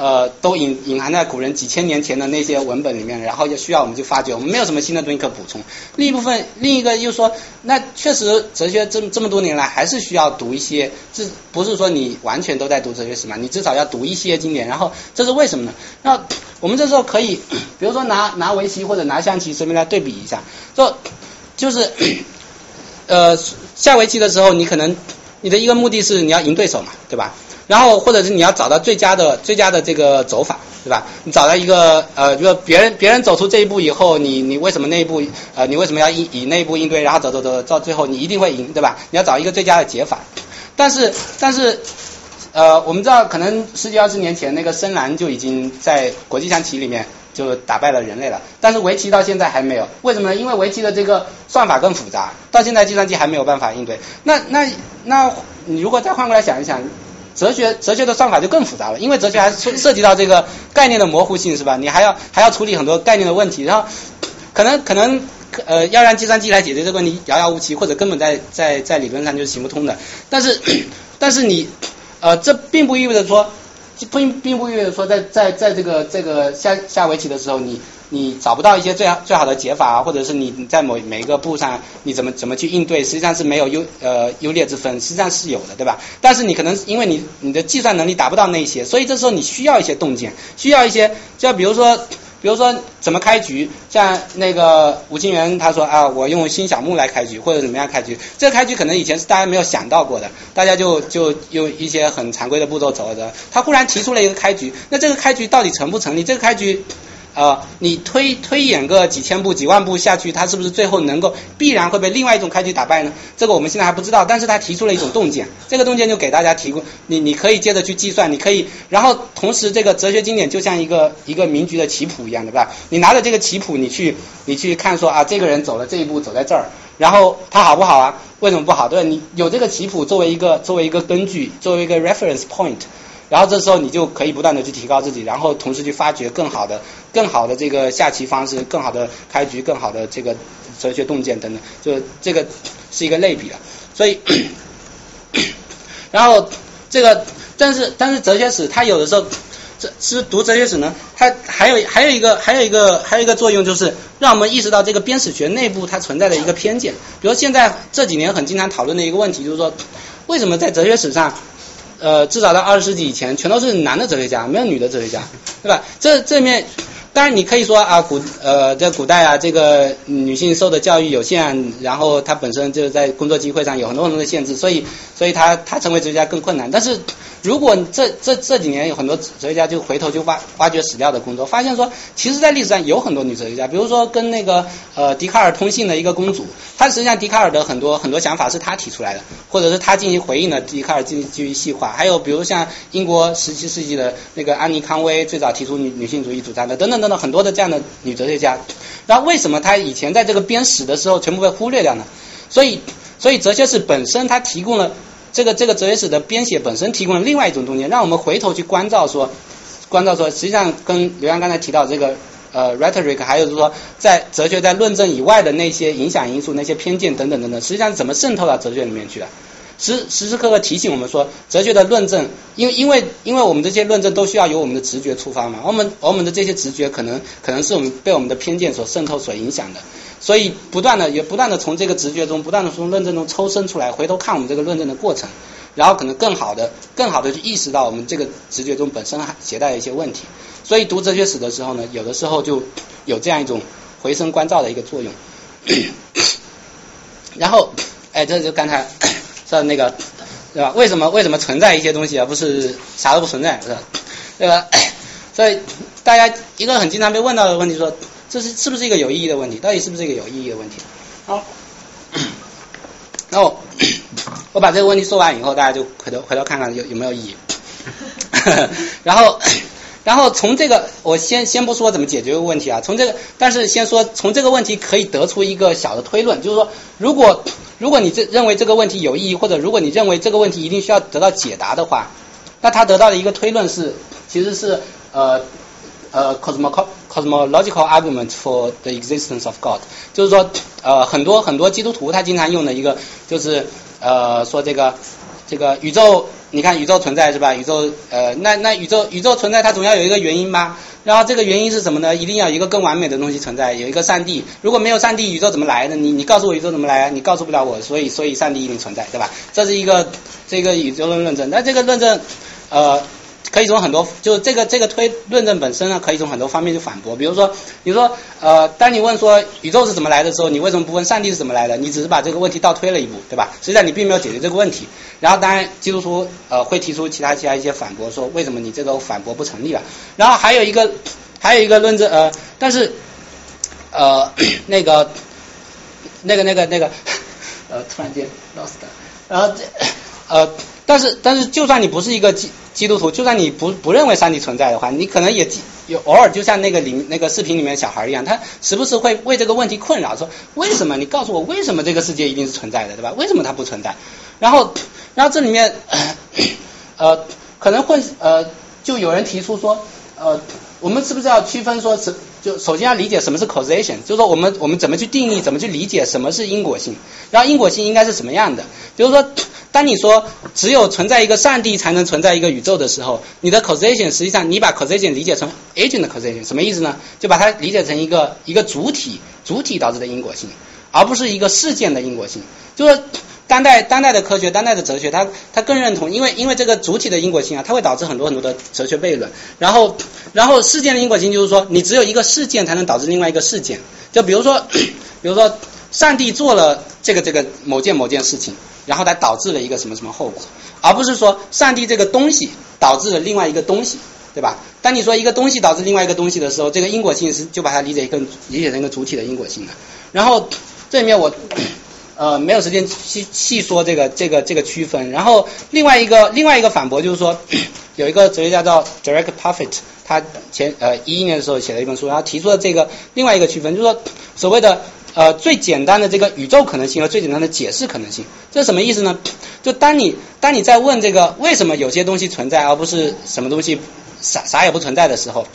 呃，都隐隐含在古人几千年前的那些文本里面，然后就需要我们去发掘，我们没有什么新的东西可补充。另一部分，另一个又说，那确实哲学这么这么多年来还是需要读一些，这不是说你完全都在读哲学史嘛，你至少要读一些经典。然后这是为什么呢？那我们这时候可以，比如说拿拿围棋或者拿象棋随便来对比一下，就就是呃下围棋的时候，你可能你的一个目的是你要赢对手嘛，对吧？然后或者是你要找到最佳的最佳的这个走法，对吧？你找到一个呃，就别人别人走出这一步以后，你你为什么那一步呃，你为什么要以以那一步应对？然后走走走到最后你一定会赢，对吧？你要找一个最佳的解法。但是但是呃，我们知道可能十几二十年前那个深蓝就已经在国际象棋里面就打败了人类了，但是围棋到现在还没有，为什么呢？因为围棋的这个算法更复杂，到现在计算机还没有办法应对。那那那你如果再换过来想一想。哲学哲学的算法就更复杂了，因为哲学还涉涉及到这个概念的模糊性，是吧？你还要还要处理很多概念的问题，然后可能可能呃要让计算机来解决这个问题遥遥无期，或者根本在在在理论上就是行不通的。但是 但是你呃这并不意味着说，并并不意味着说在在在这个这个下下围棋的时候你。你找不到一些最好最好的解法，或者是你在某每一个步上你怎么怎么去应对，实际上是没有优呃优劣之分，实际上是有的，对吧？但是你可能因为你你的计算能力达不到那些，所以这时候你需要一些洞见，需要一些，就比如说比如说怎么开局，像那个吴清源他说啊，我用新小木来开局，或者怎么样开局，这个开局可能以前是大家没有想到过的，大家就就用一些很常规的步骤走着，他忽然提出了一个开局，那这个开局到底成不成立？这个开局。呃，你推推演个几千步、几万步下去，它是不是最后能够必然会被另外一种开局打败呢？这个我们现在还不知道，但是他提出了一种洞见，这个洞见就给大家提供，你你可以接着去计算，你可以，然后同时这个哲学经典就像一个一个名局的棋谱一样，对吧？你拿着这个棋谱，你去你去看说啊，这个人走了这一步，走在这儿，然后他好不好啊？为什么不好？对，你有这个棋谱作为一个作为一个根据，作为一个 reference point。然后这时候你就可以不断的去提高自己，然后同时去发掘更好的、更好的这个下棋方式、更好的开局、更好的这个哲学洞见等等，就这个是一个类比了。所以，然后这个但是但是哲学史它有的时候，这是读哲学史呢，它还有还有一个还有一个还有一个作用就是让我们意识到这个编史学内部它存在的一个偏见。比如现在这几年很经常讨论的一个问题就是说，为什么在哲学史上？呃，至少在二十世纪以前，全都是男的哲学家，没有女的哲学家，对吧？这这面，当然你可以说啊，古呃在古代啊，这个女性受的教育有限，然后她本身就在工作机会上有很多很多的限制，所以所以她她成为哲学家更困难。但是如果这这这几年有很多哲学家就回头就挖挖掘史料的工作，发现说，其实在历史上有很多女哲学家，比如说跟那个呃笛卡尔通信的一个公主，她实际上笛卡尔的很多很多想法是她提出来的，或者是她进行回应的，笛卡尔进行基于细化。还有比如像英国十七世纪的那个安妮康威最早提出女女性主义主张的，等等等等很多的这样的女哲学家。然后为什么她以前在这个编史的时候全部被忽略掉呢？所以所以哲学史本身它提供了。这个这个哲学史的编写本身提供了另外一种东西，让我们回头去关照说，关照说，实际上跟刘洋刚才提到这个呃 rhetoric，还有就是说在哲学在论证以外的那些影响因素、那些偏见等等等等，实际上怎么渗透到哲学里面去的？时时时刻刻提醒我们说，哲学的论证，因为因为因为我们这些论证都需要由我们的直觉出发嘛，我们我们的这些直觉可能可能是我们被我们的偏见所渗透、所影响的。所以不断的也不断的从这个直觉中，不断的从论证中抽身出来，回头看我们这个论证的过程，然后可能更好的、更好的去意识到我们这个直觉中本身还携带的一些问题。所以读哲学史的时候呢，有的时候就有这样一种回声关照的一个作用。然后，哎，这就刚才说的那个对吧？为什么为什么存在一些东西而不是啥都不存在，是吧？对吧？所以大家一个很经常被问到的问题说，这是是不是一个有意义的问题？到底是不是一个有意义的问题？好，那我 我把这个问题说完以后，大家就回头回头看看有有没有意义。然后然后从这个我先先不说怎么解决个问题啊，从这个但是先说从这个问题可以得出一个小的推论，就是说如果如果你这认为这个问题有意义，或者如果你认为这个问题一定需要得到解答的话，那他得到的一个推论是其实是呃呃 cosmo cosmological argument for the existence of God，就是说呃很多很多基督徒他经常用的一个就是呃说这个这个宇宙，你看宇宙存在是吧？宇宙呃那那宇宙宇宙存在它总要有一个原因吧？然后这个原因是什么呢？一定要有一个更完美的东西存在，有一个上帝。如果没有上帝，宇宙怎么来的？你你告诉我宇宙怎么来啊？你告诉不了我，所以所以上帝一定存在，对吧？这是一个这个宇宙论论证。那这个论证呃。可以从很多，就是这个这个推论证本身呢，可以从很多方面去反驳。比如说，你说呃，当你问说宇宙是怎么来的时候，你为什么不问上帝是怎么来的？你只是把这个问题倒推了一步，对吧？实际上你并没有解决这个问题。然后当然基督徒呃会提出其他其他一些反驳，说为什么你这个反驳不成立了？然后还有一个还有一个论证呃，但是呃那个那个那个那个呃突然间 lost，然后这呃。但是，但是，就算你不是一个基基督徒，就算你不不认为上帝存在的话，你可能也有偶尔就像那个里那个视频里面小孩一样，他时不时会为这个问题困扰，说为什么？你告诉我为什么这个世界一定是存在的，对吧？为什么它不存在？然后，然后这里面 呃可能会呃就有人提出说呃我们是不是要区分说是就首先要理解什么是 causation，就是说我们我们怎么去定义，怎么去理解什么是因果性，然后因果性应该是什么样的？比如说。当你说只有存在一个上帝才能存在一个宇宙的时候，你的 causation 实际上你把 causation 理解成 agent 的 causation，什么意思呢？就把它理解成一个一个主体主体导致的因果性，而不是一个事件的因果性。就是当代当代的科学、当代的哲学，它它更认同，因为因为这个主体的因果性啊，它会导致很多很多的哲学悖论。然后然后事件的因果性就是说，你只有一个事件才能导致另外一个事件。就比如说 比如说上帝做了这个这个某件某件事情。然后它导致了一个什么什么后果，而不是说上帝这个东西导致了另外一个东西，对吧？当你说一个东西导致另外一个东西的时候，这个因果性是就把它理解一个理解成一个主体的因果性了。然后这里面我呃没有时间细细说这个这个这个区分。然后另外一个另外一个反驳就是说，有一个哲学家叫 Derek Parfit，他前呃一一年的时候写了一本书，然后提出了这个另外一个区分，就是说所谓的。呃，最简单的这个宇宙可能性和最简单的解释可能性，这是什么意思呢？就当你当你在问这个为什么有些东西存在而不是什么东西啥啥也不存在的时候，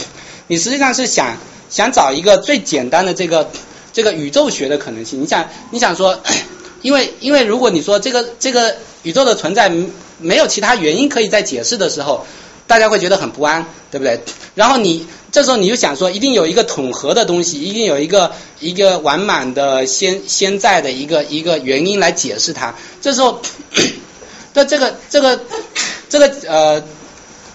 你实际上是想想找一个最简单的这个这个宇宙学的可能性。你想你想说，因为因为如果你说这个这个宇宙的存在没有其他原因可以再解释的时候，大家会觉得很不安，对不对？然后你。这时候你就想说，一定有一个统合的东西，一定有一个一个完满的先先在的一个一个原因来解释它。这时候，那这个这个这个呃，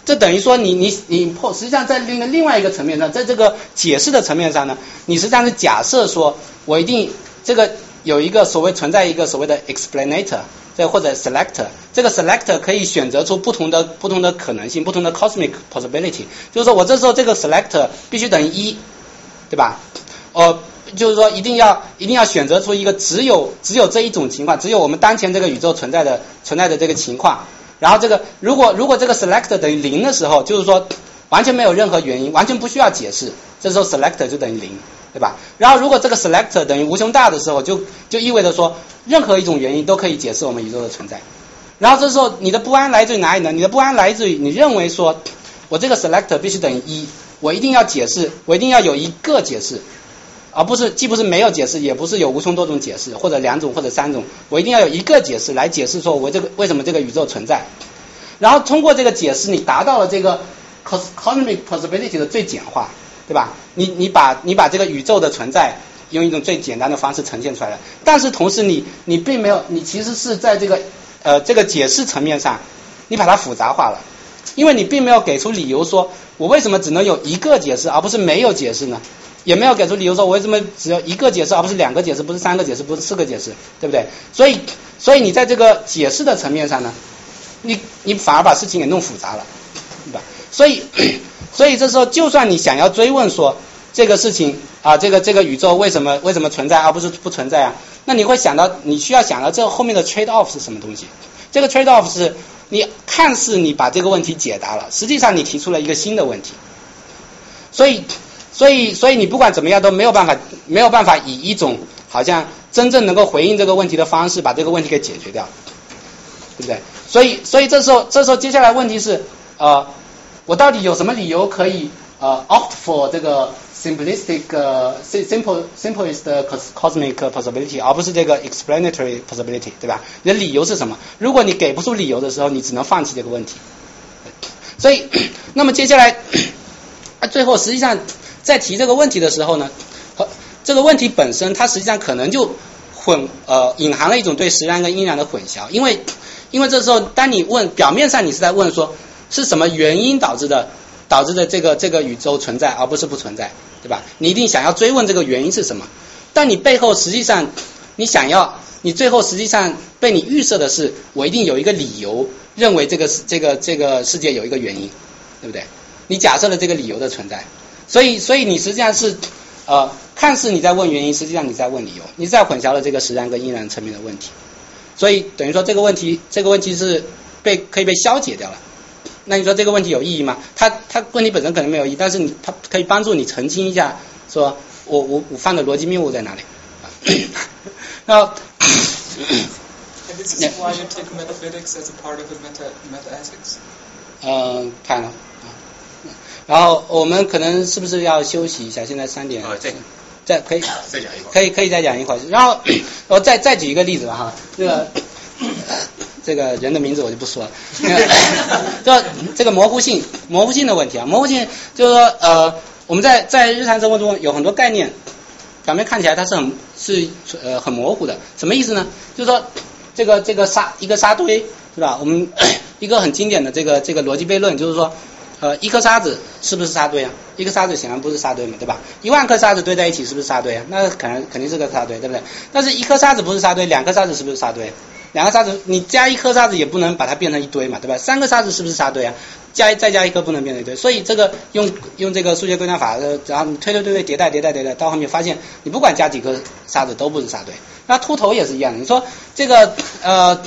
这等于说你你你破，实际上在另另外一个层面上，在这个解释的层面上呢，你实际上是假设说我一定这个有一个所谓存在一个所谓的 explanator。这或者 selector，这个 selector 可以选择出不同的不同的可能性，不同的 cosmic possibility。就是说我这时候这个 selector 必须等于一，对吧？哦，就是说一定要一定要选择出一个只有只有这一种情况，只有我们当前这个宇宙存在的存在的这个情况。然后这个如果如果这个 selector 等于零的时候，就是说完全没有任何原因，完全不需要解释，这时候 selector 就等于零。对吧？然后如果这个 selector 等于无穷大的时候，就就意味着说，任何一种原因都可以解释我们宇宙的存在。然后这时候你的不安来自于哪里呢？你的不安来自于你认为说，我这个 selector 必须等于一，我一定要解释，我一定要有一个解释，而不是既不是没有解释，也不是有无穷多种解释，或者两种或者三种，我一定要有一个解释来解释说我这个为什么这个宇宙存在。然后通过这个解释，你达到了这个 cosmic possibility 的最简化。对吧？你你把你把这个宇宙的存在用一种最简单的方式呈现出来了，但是同时你你并没有，你其实是在这个呃这个解释层面上，你把它复杂化了，因为你并没有给出理由说我为什么只能有一个解释而不是没有解释呢？也没有给出理由说为什么只有一个解释而不是两个解释，不是三个解释，不是四个解释，对不对？所以所以你在这个解释的层面上呢，你你反而把事情给弄复杂了，对吧？所以 所以这时候就算你想要追问说这个事情啊，这个这个宇宙为什么为什么存在而不是不存在啊？那你会想到你需要想到这后面的 trade off 是什么东西？这个 trade off 是你看似你把这个问题解答了，实际上你提出了一个新的问题。所以，所以，所以你不管怎么样都没有办法，没有办法以一种好像真正能够回应这个问题的方式把这个问题给解决掉，对不对？所以，所以这时候，这时候接下来问题是，呃，我到底有什么理由可以呃 opt for 这个 simplistic simple simplest cosmic possibility，而不是这个 explanatory possibility，对吧？你的理由是什么？如果你给不出理由的时候，你只能放弃这个问题。所以，那么接下来。啊，最后实际上在提这个问题的时候呢，这个问题本身，它实际上可能就混呃隐含了一种对实然跟因然的混淆，因为因为这时候当你问表面上你是在问说是什么原因导致的导致的这个这个宇宙存在而不是不存在，对吧？你一定想要追问这个原因是什么，但你背后实际上你想要你最后实际上被你预设的是我一定有一个理由认为这个这个这个世界有一个原因，对不对？你假设了这个理由的存在，所以所以你实际上是呃，看似你在问原因，实际上你在问理由，你在混淆了这个实然跟因然层面的问题，所以等于说这个问题这个问题是被可以被消解掉了。那你说这个问题有意义吗？它它问题本身可能没有意义，但是你它可以帮助你澄清一下，说我我我犯的逻辑谬误在哪里？然后。嗯，看了。然后我们可能是不是要休息一下？现在三点。啊，再再可以再讲一会儿。可以可以再讲一会儿。然后我 再再举一个例子吧哈，这个 这个人的名字我就不说了。这这个模糊性模糊性的问题啊，模糊性就是说呃我们在在日常生活中有很多概念，表面看起来它是很是呃很模糊的，什么意思呢？就是说这个这个沙一个沙堆是吧？我们 一个很经典的这个这个逻辑悖论就是说。呃，一颗沙子是不是沙堆啊？一颗沙子显然不是沙堆嘛，对吧？一万颗沙子堆在一起是不是沙堆啊？那可能肯定是个沙堆，对不对？但是一颗沙子不是沙堆，两颗沙子是不是沙堆？两个沙子你加一颗沙子也不能把它变成一堆嘛，对吧？三个沙子是不是沙堆啊？加再加一颗不能变成一堆，所以这个用用这个数学归纳法，然后你推推推推迭代迭代迭代，到后面发现你不管加几颗沙子都不是沙堆。那秃头也是一样的，你说这个呃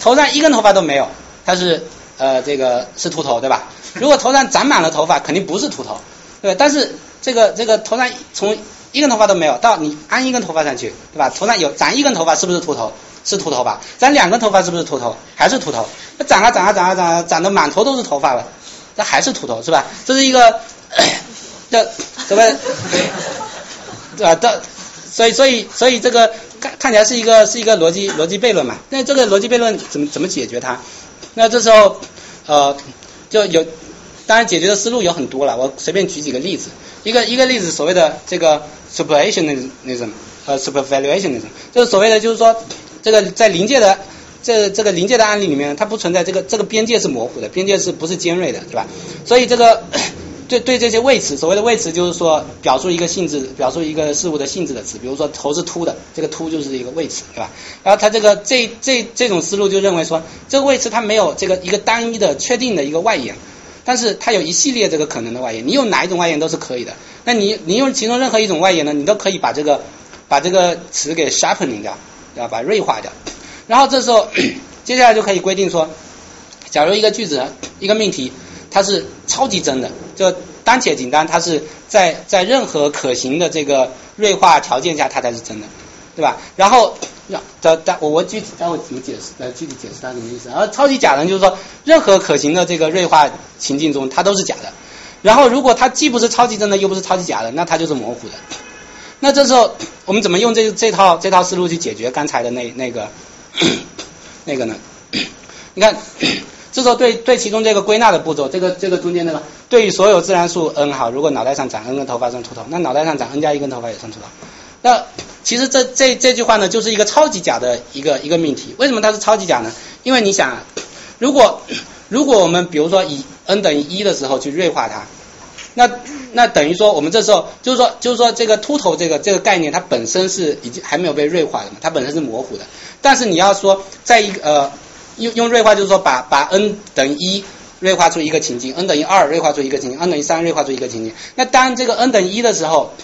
头上一根头发都没有，它是呃这个是秃头，对吧？如果头上长满了头发，肯定不是秃头，对吧？但是这个这个头上从一根头发都没有到你安一根头发上去，对吧？头上有长一根头发，是不是秃头？是秃头吧？长两根头发是不是秃头？还是秃头？那长啊长啊长啊长啊，长得满头都是头发了，那还是秃头是吧？这是一个这什么？对吧？这所以所以所以这个看看起来是一个是一个逻辑逻辑悖论嘛？那这个逻辑悖论怎么怎么解决它？那这时候呃。就有，当然解决的思路有很多了。我随便举几个例子。一个一个例子，所谓的这个 superationism，和 supervaluationism，就是所谓的就是说，这个在临界的这这个临界的案例里面，它不存在这个这个边界是模糊的，边界是不是尖锐的，对吧？所以这个 对对这些谓词，所谓的谓词就是说表述一个性质，表述一个事物的性质的词，比如说头是秃的，这个秃就是一个谓词，对吧？然后它这个这这这种思路就认为说，这个谓词它没有这个一个单一的确定的一个外延，但是它有一系列这个可能的外延，你用哪一种外延都是可以的。那你你用其中任何一种外延呢，你都可以把这个把这个词给 sharpening 掉，要把锐化掉。然后这时候 接下来就可以规定说，假如一个句子一个命题。它是超级真的，就单且仅单，它是在在任何可行的这个锐化条件下，它才是真的，对吧？然后，的的我我具体待会怎么解释？呃，具体解释它什么意思？然后超级假的，就是说任何可行的这个锐化情境中，它都是假的。然后，如果它既不是超级真的，又不是超级假的，那它就是模糊的。那这时候我们怎么用这这套这套思路去解决刚才的那那个 那个呢？你看。这时候对对其中这个归纳的步骤，这个这个中间那个，对于所有自然数 n 好，如果脑袋上长 n 根头发算秃头，那脑袋上长 n 加一根头发也算秃头。那其实这这这句话呢，就是一个超级假的一个一个命题。为什么它是超级假呢？因为你想，如果如果我们比如说以 n 等于一的时候去锐化它，那那等于说我们这时候就是说就是说这个秃头这个这个概念它本身是已经还没有被锐化的嘛，它本身是模糊的。但是你要说在一个呃。用用锐化就是说把把 n 等于一锐化出一个情境，n 等于二锐化出一个情境，n 等于三锐化出一个情境。那当这个 n 等于一的时候，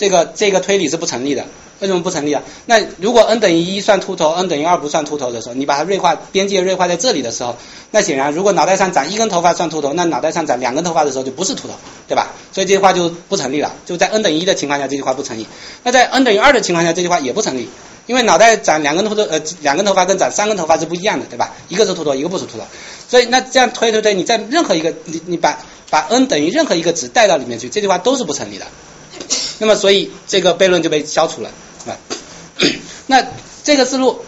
这个这个推理是不成立的。为什么不成立啊？那如果 n 等于一算秃头，n 等于二不算秃头的时候，你把它锐化边界锐化在这里的时候，那显然如果脑袋上长一根头发算秃头，那脑袋上长两根头发的时候就不是秃头，对吧？所以这句话就不成立了。就在 n 等于一的情况下，这句话不成立。那在 n 等于二的情况下，这句话也不成立，因为脑袋长两根秃头，呃，两根头发跟长三根头发是不一样的，对吧？一个是秃头，一个不是秃头。所以那这样推推推，你在任何一个你你把把 n 等于任何一个值带到里面去，这句话都是不成立的。那么所以这个悖论就被消除了啊。那这个思路，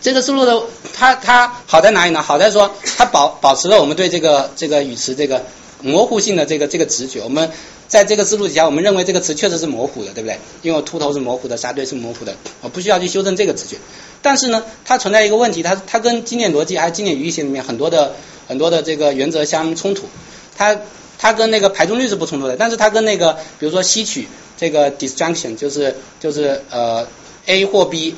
这个思路的它它好在哪里呢？好在说它保保持了我们对这个这个语词这个模糊性的这个这个直觉。我们在这个思路底下，我们认为这个词确实是模糊的，对不对？因为秃头是模糊的，沙堆是模糊的，我不需要去修正这个直觉。但是呢，它存在一个问题，它它跟经典逻辑还有经典语义学里面很多的很多的这个原则相冲突。它它跟那个排中律是不冲突的，但是它跟那个比如说吸取这个 disjunction 就是就是呃 A 或 B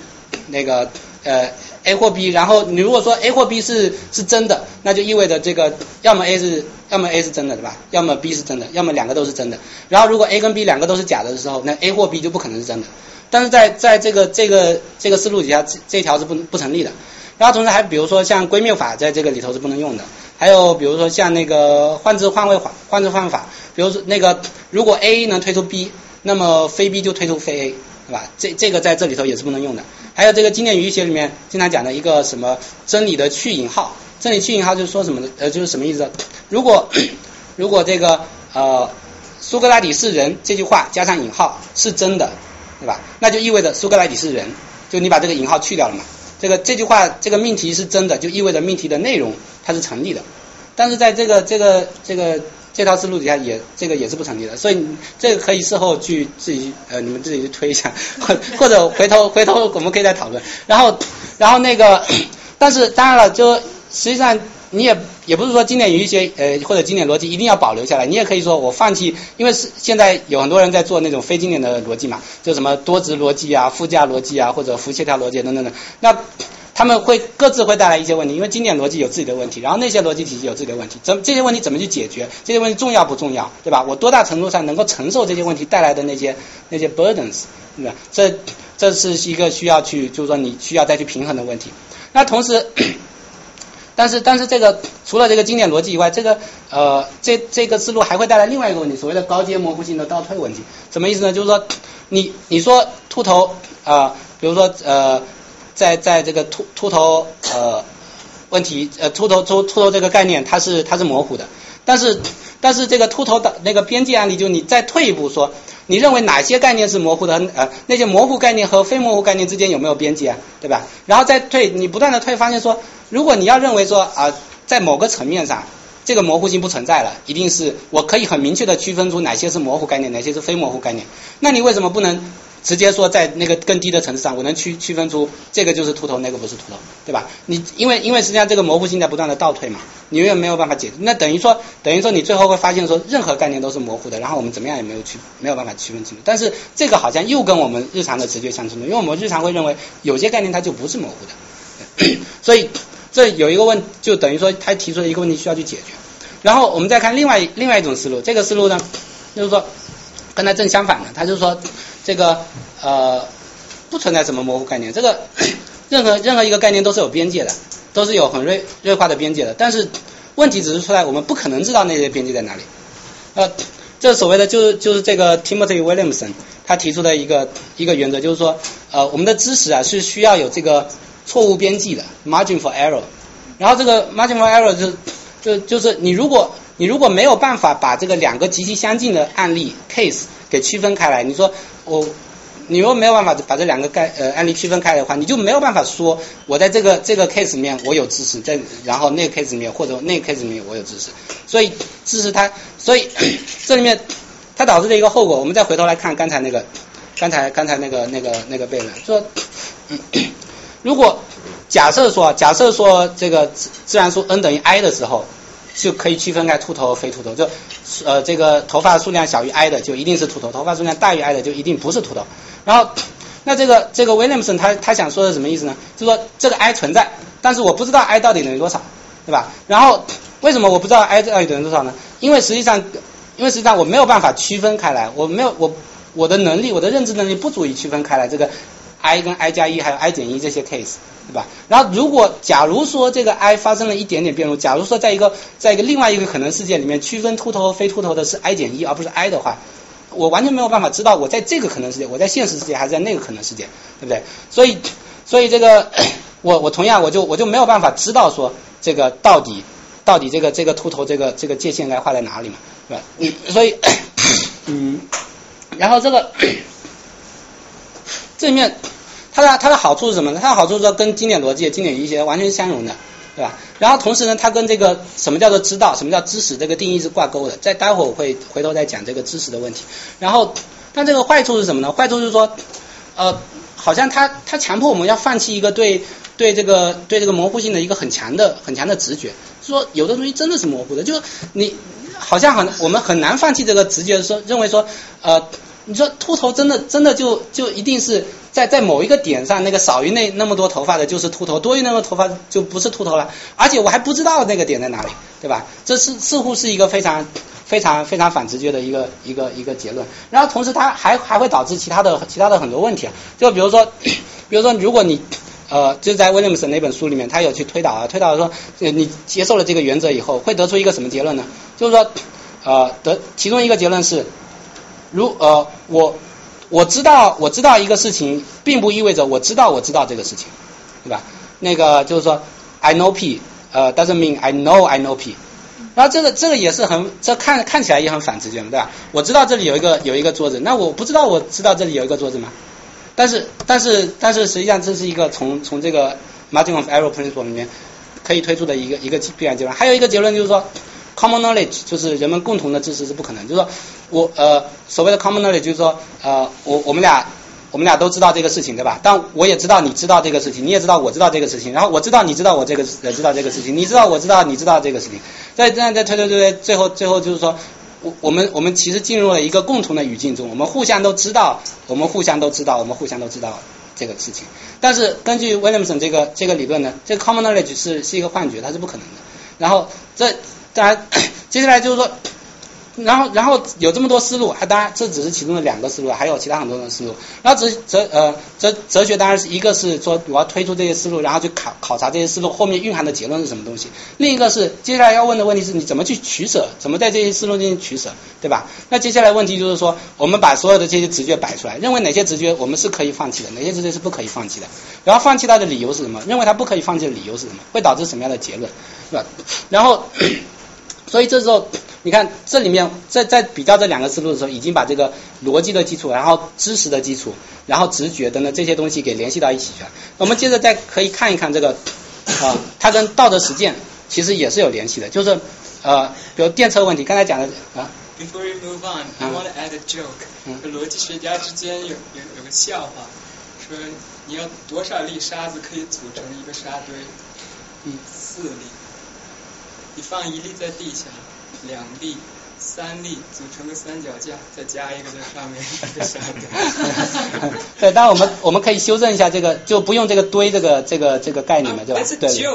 那个呃 A 或 B，然后你如果说 A 或 B 是是真的，那就意味着这个要么 A 是要么 A 是真的对吧？要么 B 是真的，要么两个都是真的。然后如果 A 跟 B 两个都是假的的时候，那 A 或 B 就不可能是真的。但是在在这个这个这个思路底下，这这条是不不成立的。然后同时还比如说像归谬法在这个里头是不能用的。还有比如说像那个换置换位法，换置换法，比如说那个如果 A 能推出 B，那么非 B 就推出非 A，对吧？这这个在这里头也是不能用的。还有这个经典语义学里面经常讲的一个什么真理的去引号，真理去引号就是说什么的？呃，就是什么意思？如果 如果这个呃苏格拉底是人这句话加上引号是真的，对吧？那就意味着苏格拉底是人，就你把这个引号去掉了嘛。这个这句话这个命题是真的，就意味着命题的内容它是成立的。但是在这个这个这个这套思路底下也这个也是不成立的，所以这个可以事后去自己呃你们自己去推一下，或或者回头回头我们可以再讨论。然后然后那个，但是当然了，就实际上你也也不是说经典语义学呃或者经典逻辑一定要保留下来，你也可以说我放弃，因为是现在有很多人在做那种非经典的逻辑嘛，就什么多值逻辑啊、附加逻辑啊或者符协调逻辑等等等，那。他们会各自会带来一些问题，因为经典逻辑有自己的问题，然后那些逻辑体系有自己的问题，怎么这些问题怎么去解决？这些问题重要不重要？对吧？我多大程度上能够承受这些问题带来的那些那些 burdens？对吧？这这是一个需要去，就是说你需要再去平衡的问题。那同时，但是但是这个除了这个经典逻辑以外，这个呃这这个思路还会带来另外一个问题，所谓的高阶模糊性的倒退问题。什么意思呢？就是说你你说秃头啊，比如说呃。在在这个秃秃头呃问题呃秃头秃秃头这个概念它是它是模糊的，但是但是这个秃头的那个边界案例就你再退一步说，你认为哪些概念是模糊的呃那些模糊概念和非模糊概念之间有没有边界啊对吧？然后再退你不断的退发现说，如果你要认为说啊在某个层面上这个模糊性不存在了，一定是我可以很明确的区分出哪些是模糊概念，哪些是非模糊概念，那你为什么不能？直接说在那个更低的层次上，我能区区分出这个就是秃头，那个不是秃头，对吧？你因为因为实际上这个模糊性在不断的倒退嘛，你永远没有办法解，那等于说等于说你最后会发现说任何概念都是模糊的，然后我们怎么样也没有区没有办法区分清楚。但是这个好像又跟我们日常的直觉相冲突，因为我们日常会认为有些概念它就不是模糊的，所以这有一个问就等于说他提出了一个问题需要去解决。然后我们再看另外另外一种思路，这个思路呢就是说跟他正相反的，他就是说。这个呃不存在什么模糊概念，这个任何任何一个概念都是有边界的，都是有很锐锐化的边界的。但是问题只是出来，我们不可能知道那些边界在哪里。呃，这所谓的就是就是这个 Timothy Williamson 他提出的一个一个原则，就是说呃我们的知识啊是需要有这个错误边际的 margin for error。然后这个 margin for error 就就就是你如果你如果没有办法把这个两个极其相近的案例 case 给区分开来，你说。我，你如果没有办法把这两个概呃案例区分开来的话，你就没有办法说我在这个这个 case 里面我有知识，在然后那个 case 里面或者那个 case 里面我有知识，所以知识它，所以这里面它导致的一个后果，我们再回头来看刚才那个，刚才刚才那个那个那个悖论，说，如果假设说假设说这个自自然数 n 等于 i 的时候，就可以区分开秃头和非秃头，就。呃，这个头发数量小于 i 的就一定是秃头，头发数量大于 i 的就一定不是秃头。然后，那这个这个 Williamson 他他想说的什么意思呢？就说这个 i 存在，但是我不知道 i 到底等于多少，对吧？然后为什么我不知道 i 到底等于多少呢？因为实际上，因为实际上我没有办法区分开来，我没有我我的能力，我的认知能力不足以区分开来这个 i 跟 i 加一还有 i 减一这些 case。对吧？然后如果假如说这个 i 发生了一点点变动，假如说在一个在一个另外一个可能世界里面区分秃头和非秃头的是 i 减一而不是 i 的话，我完全没有办法知道我在这个可能世界，我在现实世界还是在那个可能世界，对不对？所以所以这个我我同样我就我就没有办法知道说这个到底到底这个这个秃头这个这个界限该画在哪里嘛，对吧？嗯，所以 嗯，然后这个这里面。它的它的好处是什么呢？它的好处是说跟经典逻辑、经典一些完全相容的，对吧？然后同时呢，它跟这个什么叫做知道、什么叫知识这个定义是挂钩的。在待会儿我会回头再讲这个知识的问题。然后，但这个坏处是什么呢？坏处是说，呃，好像它它强迫我们要放弃一个对对这个对这个模糊性的一个很强的很强的直觉，说有的东西真的是模糊的，就是你好像很我们很难放弃这个直觉，说认为说呃。你说秃头真的真的就就一定是在在某一个点上那个少于那那么多头发的就是秃头，多于那个头发就不是秃头了，而且我还不知道那个点在哪里，对吧？这是似乎是一个非常非常非常反直觉的一个一个一个结论。然后同时它还还会导致其他的其他的很多问题啊，就比如说 比如说如果你呃就在威廉姆森那本书里面，他有去推导啊，推导说你接受了这个原则以后会得出一个什么结论呢？就是说呃得其中一个结论是。如呃，我我知道我知道一个事情，并不意味着我知道我知道这个事情，对吧？那个就是说，I know P，呃，doesn't mean I know I know P。然后这个这个也是很，这看看起来也很反直觉嘛，对吧？我知道这里有一个有一个桌子，那我不知道我知道这里有一个桌子吗？但是但是但是实际上这是一个从从这个 margin of error principle 里面可以推出的一个一个必然结论。还有一个结论就是说。Common knowledge 就是人们共同的知识是不可能，就是说我呃所谓的 common knowledge 就是说呃我我们俩我们俩都知道这个事情对吧？但我也知道你知道这个事情，你也知道我知道这个事情，然后我知道你知道我这个呃知道这个事情，你知道我知道你知道这个事情，再这样再推推推推，最后最后就是说我我们我们其实进入了一个共同的语境中，我们互相都知道，我们互相都知道，我们互相都知道这个事情。但是根据 Williamson 这个这个理论呢，这个 common knowledge 是是一个幻觉，它是不可能的。然后这。当然，接下来就是说，然后然后有这么多思路，还当然这只是其中的两个思路，还有其他很多的思路。然后哲哲呃哲哲学当然是一个是说我要推出这些思路，然后去考考察这些思路后面蕴含的结论是什么东西。另一个是接下来要问的问题是你怎么去取舍，怎么在这些思路进行取舍，对吧？那接下来问题就是说，我们把所有的这些直觉摆出来，认为哪些直觉我们是可以放弃的，哪些直觉是不可以放弃的。然后放弃它的理由是什么？认为它不可以放弃的理由是什么？会导致什么样的结论，对吧？然后。所以这时候，你看这里面在在比较这两个思路的时候，已经把这个逻辑的基础，然后知识的基础，然后直觉等等这些东西给联系到一起去了。我们接着再可以看一看这个啊，它跟道德实践其实也是有联系的，就是呃，比如电车问题，刚才讲的啊。Before you move on, I want to add a joke. 逻辑学家之间有有有个笑话，说你要多少粒沙子可以组成一个沙堆？嗯，四粒。你放一粒在地下，两粒、三粒组成个三脚架，再加一个在上面。对，当然我们我们可以修正一下这个，就不用这个堆这个这个这个概念了，对吧？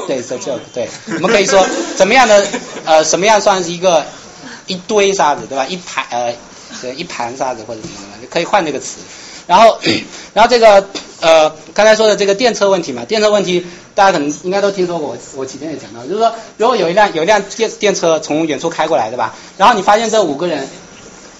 对对对，我们可以说怎么样的呃什么样算是一个一堆沙子，对吧？一盘呃一盘沙子或者什么什么，可以换这个词。然后然后这个呃刚才说的这个电车问题嘛，电车问题。大家可能应该都听说过，我我前面也讲到，就是说，如果有一辆有一辆电电车从远处开过来，对吧？然后你发现这五个人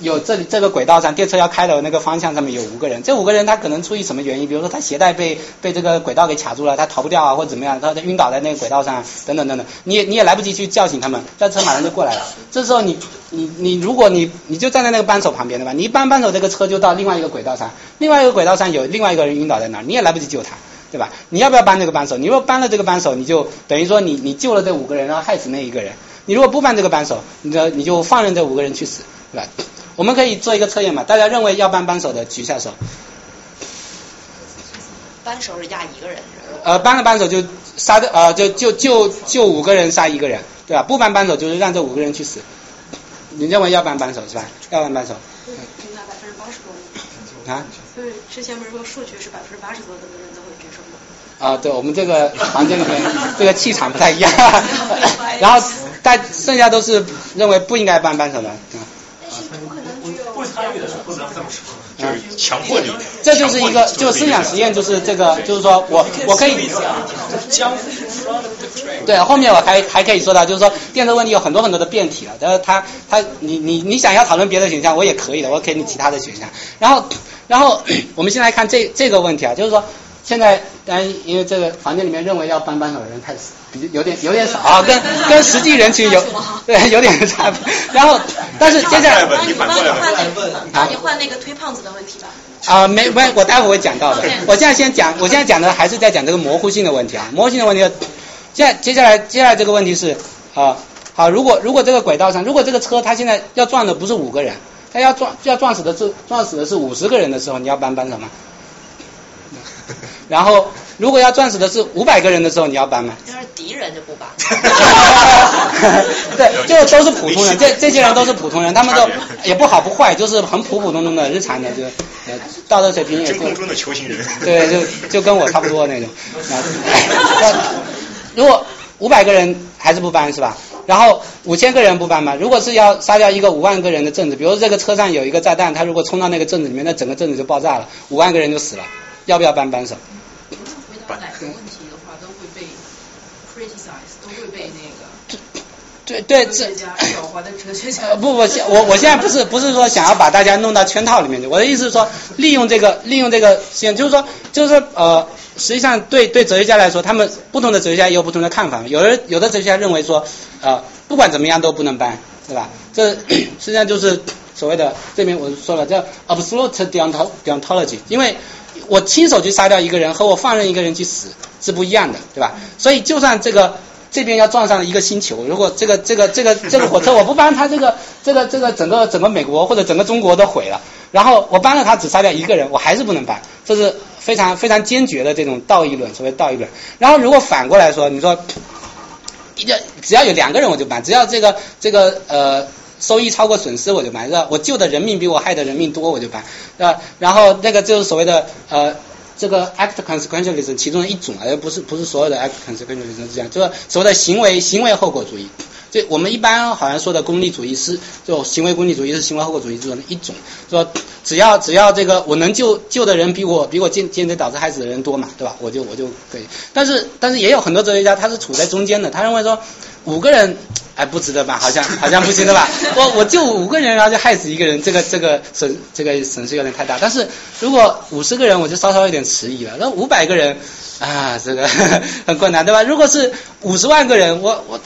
有这里这个轨道上电车要开的那个方向上面有五个人，这五个人他可能出于什么原因？比如说他鞋带被被这个轨道给卡住了，他逃不掉啊，或者怎么样，他晕倒在那个轨道上等等等等，你也你也来不及去叫醒他们，这车马上就过来了。这时候你你你如果你你就站在那个扳手旁边对吧？你一扳扳手，这个车就到另外一个轨道上，另外一个轨道上有另外一个人晕倒在那儿，你也来不及救他。对吧？你要不要搬这个扳手？你如果搬了这个扳手，你就等于说你你救了这五个人，然后害死那一个人。你如果不搬这个扳手，你的你就放任这五个人去死，对吧？我们可以做一个测验嘛？大家认为要搬扳手的举下手。扳手是压一个人。呃，搬了扳手就杀这呃就就就就五个人杀一个人，对吧？不搬扳手就是让这五个人去死。你认为要搬扳手是吧？要搬扳手。嗯，那百分之八十多。啊？对，之前不是说数据是百分之八十多的人都会举手吗？啊，对我们这个房间里面 这个气场不太一样，然后但剩下都是认为不应该搬扳手的。嗯不参与的时候不能这么说，就是强迫你。这就是一个，就思想实验，就是这个，就是说我我可以，对，后面我还还可以说到，就是说电子问题有很多很多的变体了，但是他他你你你想要讨论别的选项，我也可以的，我给你其他的选项。然后然后我们先来看这这个问题啊，就是说现在当然因为这个房间里面认为要搬扳手的人太比有点有点少啊，跟 跟实际人群有 对有点差别。然后但是接下来那你帮你换那个，啊帮你换那个推胖子的问题吧。啊，没没，我待会会讲到的。我现在先讲，我现在讲的还是在讲这个模糊性的问题啊，模糊性的问题。现在接下来接下来这个问题是啊，好，如果如果这个轨道上，如果这个车它现在要撞的不是五个人，它要撞要撞死的是撞死的是五十个人的时候，你要搬扳手吗？然后如果要撞死的是五百个人的时候，你要搬吗？要是敌人就不搬。对，就都是普通人，这这些人都是普通人，他们都也不好不坏，就是很普普通通的日常的，就呃道德水平也就真空中的球形人。对，就就跟我差不多那种。啊，那如果五百个人还是不搬是吧？然后五千个人不搬嘛？如果是要杀掉一个五万个人的镇子，比如说这个车上有一个炸弹，他如果冲到那个镇子里面，那整个镇子就爆炸了，五万个人就死了，要不要搬扳手？回答哪个问题的话，都会被 criticize，都会被那个对对，这哲学家狡猾的哲学家。呃，不不，现我我现在不是不是说想要把大家弄到圈套里面去，我的意思是说，利用这个利用这个实验，就是说就是说呃，实际上对对哲学家来说，他们不同的哲学家也有不同的看法。有人有的哲学家认为说，呃，不管怎么样都不能搬，对吧？这 实际上就是所谓的这边我说了叫 absolute deontol- deontology，因为我亲手去杀掉一个人和我放任一个人去死是不一样的，对吧？所以就算这个。这边要撞上一个星球，如果这个这个这个这个火车我不搬，它这个这个这个整个整个美国或者整个中国都毁了。然后我搬了它，只杀掉一个人，我还是不能搬，这是非常非常坚决的这种道义论，所谓道义论。然后如果反过来说，你说，一个只要有两个人我就搬，只要这个这个呃收益超过损失我就搬，是吧？我救的人命比我害的人命多我就搬，是吧？然后那个就是所谓的呃。这个 act consequentialism 其中的一种，而不是不是所有的 act consequentialism 是这样，就是所谓的行为行为后果主义。这我们一般好像说的功利主义是，就行为功利主义是行为后果主义之中的一种，说只要只要这个我能救救的人比我比我间间接导致害死的人多嘛，对吧？我就我就可以。但是但是也有很多哲学家他是处在中间的，他认为说五个人哎不值得吧，好像好像不行的吧？我我就五个人然后就害死一个人，这个这个损这个损失有点太大。但是如果五十个人我就稍稍有点迟疑了，那五百个人啊这个 很困难对吧？如果是五十万个人，我我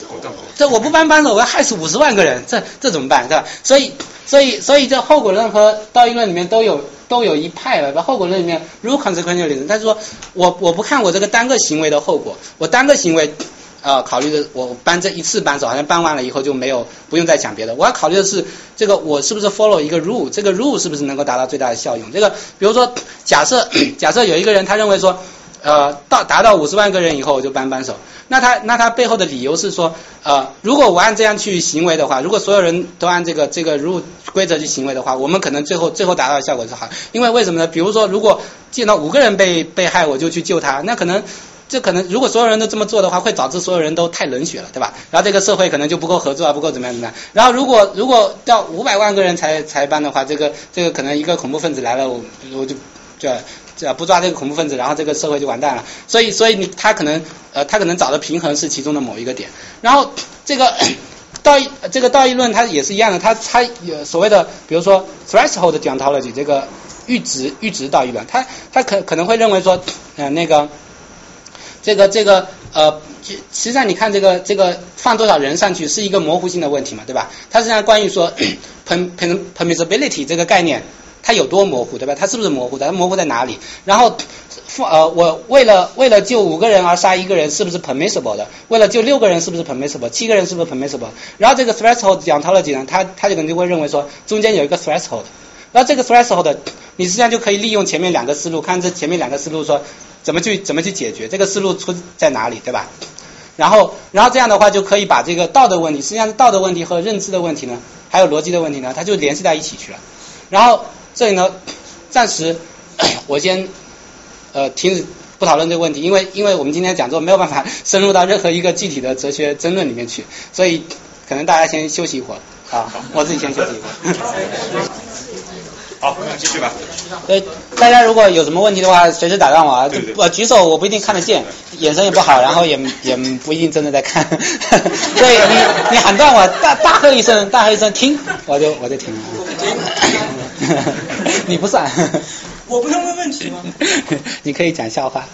这我不搬扳手，我要害死五十万个人，这这怎么办，对吧？所以，所以，所以这后果论和道义论里面都有都有一派了。后果论里面，rule consequentialism，他说我我不看我这个单个行为的后果，我单个行为呃考虑的，我搬这一次扳手，好像搬完了以后就没有不用再想别的。我要考虑的是这个我是不是 follow 一个 rule，这个 rule 是不是能够达到最大的效用？这个比如说假设 假设有一个人他认为说。呃，到达到五十万个人以后，我就搬扳手。那他那他背后的理由是说，呃，如果我按这样去行为的话，如果所有人都按这个这个 rule 规则去行为的话，我们可能最后最后达到的效果是好。因为为什么呢？比如说，如果见到五个人被被害，我就去救他，那可能这可能如果所有人都这么做的话，会导致所有人都太冷血了，对吧？然后这个社会可能就不够合作啊，不够怎么样怎么样。然后如果如果到五百万个人才才搬的话，这个这个可能一个恐怖分子来了，我我就就。这不抓这个恐怖分子，然后这个社会就完蛋了。所以，所以你他可能呃，他可能找的平衡是其中的某一个点。然后这个道义这个道义论它也是一样的，它它有所谓的，比如说 threshold deontology 这个阈值阈值道义论，它它可可能会认为说，呃那个这个这个呃，实际上你看这个这个放多少人上去是一个模糊性的问题嘛，对吧？它实际上关于说 per permissibility 这个概念。它有多模糊，对吧？它是不是模糊的？它模糊在哪里？然后，呃，我为了为了救五个人而杀一个人，是不是 permissible 的？为了救六个人，是不是 permissible？七个人是不是 permissible？然后这个 threshold deontology 呢，它它就肯定会认为说，中间有一个 threshold。然后这个 threshold，你实际上就可以利用前面两个思路，看这前面两个思路说怎么去怎么去解决，这个思路出在哪里，对吧？然后然后这样的话就可以把这个道德问题，实际上道德问题和认知的问题呢，还有逻辑的问题呢，它就联系在一起去了。然后。这里呢，暂时 我先呃停止不讨论这个问题，因为因为我们今天讲座没有办法 深入到任何一个具体的哲学争论里面去，所以可能大家先休息一会儿啊，我自己先休息一会儿。好，那继续吧。对，大家如果有什么问题的话，随时打断我啊。对对我举手我不一定看得见，眼神也不好，然后也也不一定真的在看。所以你你喊断我，大大喝一声，大喝一声停，我就我就停了。你不算。我不能问问题吗？你可以讲笑话。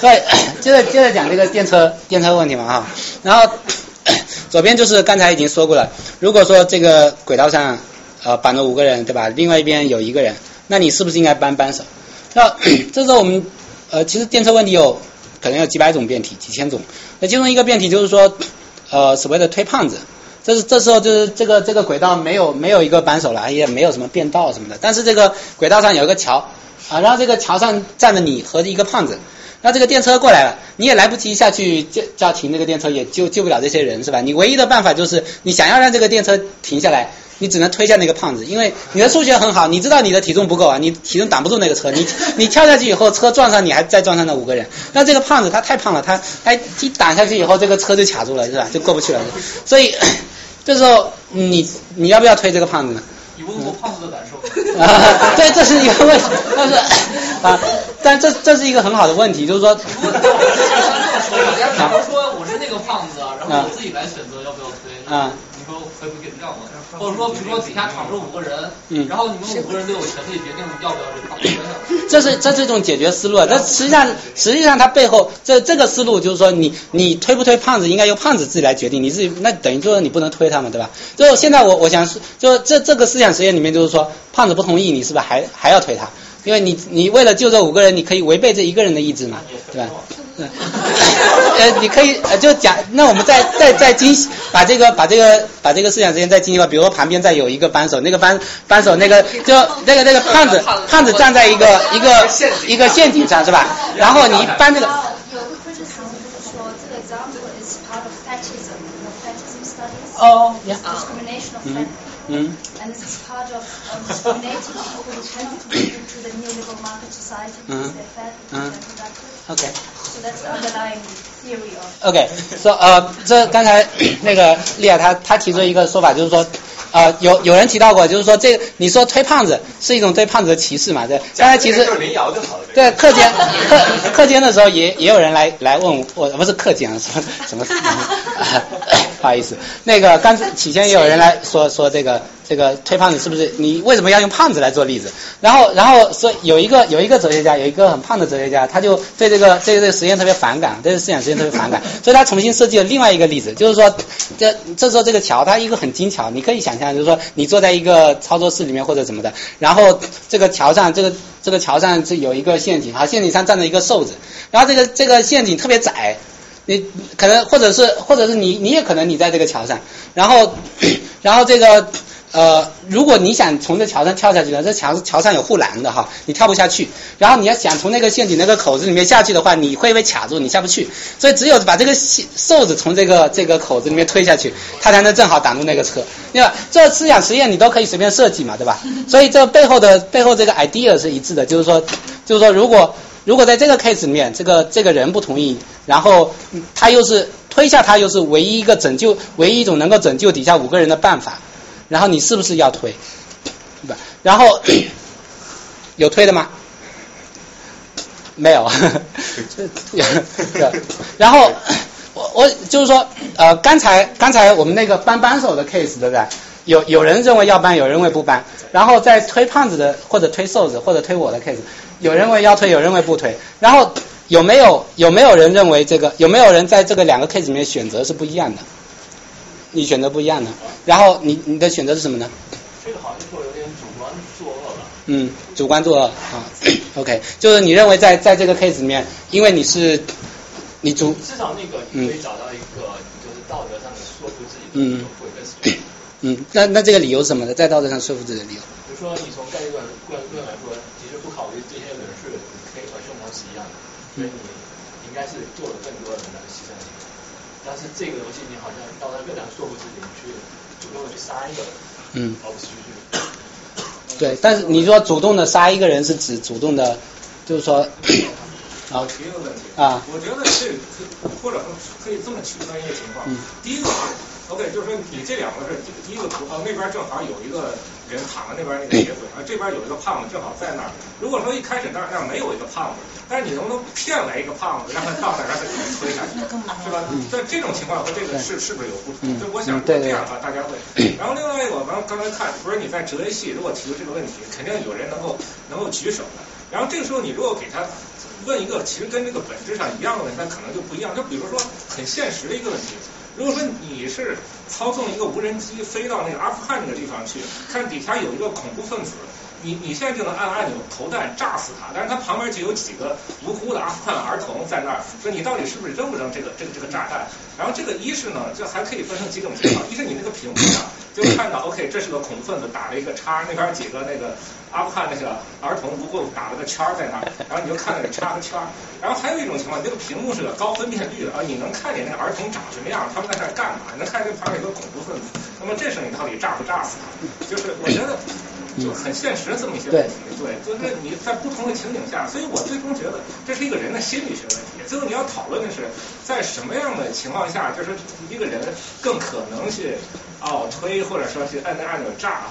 对，接着接着讲这个电车电车问题嘛哈，然后 左边就是刚才已经说过了，如果说这个轨道上呃绑了五个人对吧，另外一边有一个人，那你是不是应该扳扳手？那 这时候我们呃其实电车问题有可能有几百种变体，几千种，那其中一个变体就是说呃所谓的推胖子。这是这时候就是这个这个轨道没有没有一个扳手了，也没有什么变道什么的，但是这个轨道上有一个桥啊，然后这个桥上站着你和一个胖子，那这个电车过来了，你也来不及下去叫叫停这个电车，也救救不了这些人是吧？你唯一的办法就是你想要让这个电车停下来，你只能推下那个胖子，因为你的数学很好，你知道你的体重不够啊，你体重挡不住那个车，你你跳下去以后车撞上你还再撞上那五个人，那这个胖子他太胖了，他哎一挡下去以后这个车就卡住了是吧？就过不去了，所以。这时候你你要不要推这个胖子呢？你问过胖子的感受？啊，对，这是一个问题，但是 啊，但这这是一个很好的问题，就是说，如说，假如说我是那个胖子，然后我自己来选择要不要推，啊，你说会不会给让我？或者说，比如说底下躺着五个人，嗯，然后你们五个人都有权利决定要不要这个胖子推上。这是这是一种解决思路，但实际上实际上它背后这这个思路就是说，你你推不推胖子应该由胖子自己来决定，你自己那等于就是你不能推他们，对吧？就现在我我想就这这个思想实验里面就是说，胖子不同意，你是不是还还要推他？因为你你为了救这五个人，你可以违背这一个人的意志嘛，对吧？呃，你可以就讲，那我们再再再精细把这个把这个把这个思想之间再进一步。比如说旁边再有一个扳手，那个扳扳手那个就那个那个胖子胖子站在一个一个一个陷阱上是吧？然后你搬这个。哦，嗯嗯。嗯嗯。OK OK，说、呃，这刚才 那个丽亚她她提出一个说法，就是说。呃，有有人提到过，就是说这你说推胖子是一种对胖子的歧视嘛？对，刚才其实就是林瑶就好了。对课间课课间的时候也也有人来来问我，不是课间啊，什么什么？不好意思，那个刚才起先也有人来说说这个这个推胖子是不是你为什么要用胖子来做例子？然后然后说有一个有一个哲学家，有一个很胖的哲学家，他就对这个对这个实验特别反感，对这个思想实验特别反感，所以他重新设计了另外一个例子，就是说这这时候这个桥它一个很精巧，你可以想象就是说你坐在一个操作室里面或者怎么的，然后这个桥上这个这个桥上是有一个陷阱，好，陷阱上站着一个瘦子，然后这个这个陷阱特别窄。你可能或者是或者是你你也可能你在这个桥上，然后 然后这个呃，如果你想从这桥上跳下去呢，这桥桥上有护栏的哈，你跳不下去。然后你要想从那个陷阱那个口子里面下去的话，你会被卡住，你下不去。所以只有把这个瘦子从这个这个口子里面推下去，他才能正好挡住那个车，对吧？这思想实验你都可以随便设计嘛，对吧？所以这背后的背后这个 idea 是一致的，就是说就是说如果。如果在这个 case 里面，这个这个人不同意，然后他又是推下他又是唯一一个拯救，唯一一种能够拯救底下五个人的办法，然后你是不是要推？对吧？然后 有推的吗？没有，然后我我就是说，呃，刚才刚才我们那个搬扳手的 case 对不对？有有人认为要搬，有人认为不搬。然后在推胖子的或者推瘦子或者推我的 case，有人认为要推，有人认为不推。然后有没有有没有人认为这个有没有人在这个两个 case 里面选择是不一样的？你选择不一样的，然后你你的选择是什么呢？这个好像说有点主观作恶了。嗯，主观作恶啊。OK，就是你认为在在这个 case 里面，因为你是你主至少那个你可以找到一个就是道德上的说服自己的嗯一个会跟嗯，那那这个理由是什么呢？在道德上说服自己的理由。比如说你从概率论论论来说，其实不考虑这些人是可以和胸毛是一样的，所以你应该是做了更多的人来牺牲你。但是这个东西你好像道德更难说服自己，你去主动的去杀一个人，嗯，而不是去。对，但是你说主动的杀一个人是指主动的就是说，我提一个问题啊，我觉得这或者可以这么区分一个情况，嗯。第一个是 OK，就是说你这两个是第一个图，哦那边正好有一个人躺在那边那个铁轨，啊这边有一个胖子正好在那儿。如果说一开始那儿那儿没有一个胖子，但是你能不能骗来一个胖子，让他到那儿让他给你推下去，是吧？在这种情况和这个是是不是有不同？嗯就我想这样的话大家会。然后另外一个，我刚刚才看，不是你在哲学系如果提出这个问题，肯定有人能够能够举手的。然后这个时候你如果给他问一个其实跟这个本质上一样的问题，那可能就不一样。就比如说很现实的一个问题，如果说你是操纵一个无人机飞到那个阿富汗那个地方去，看底下有一个恐怖分子。你你现在就能按按钮投弹炸死他，但是他旁边就有几个无辜的阿富汗儿童在那儿，说你到底是不是扔不扔这个这个这个炸弹？然后这个一是呢，这还可以分成几种情况，一是你那个屏幕上就看到 OK 这是个恐怖分子打了一个叉，那边几个那个阿富汗那个儿童无辜打了个圈在那儿，然后你就看那个叉和圈。然后还有一种情况，这个屏幕是个高分辨率的啊，你能看见那个儿童长什么样，他们在那儿干嘛，你能看见旁边有个恐怖分子。那么这时候你到底炸不炸死他？就是我觉得。就很现实的这么一些问题，对，就是你在不同的情景下，所以我最终觉得这是一个人的心理学问题。最后你要讨论的是，在什么样的情况下，就是一个人更可能去哦推或者说去按那按钮炸，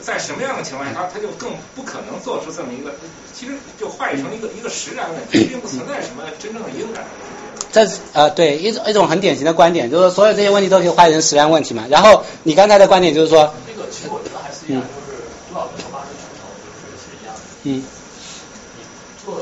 在什么样的情况下，他他就更不可能做出这么一个，其实就化译成一个一个实然问题，并不存在什么真正的因然。这呃对一种一种很典型的观点，就是说所有这些问题都可以化译成实然问题嘛。然后你刚才的观点就是说，这个其实我觉得还是一样，就是多少个八十出头，就是是一样的。嗯。你做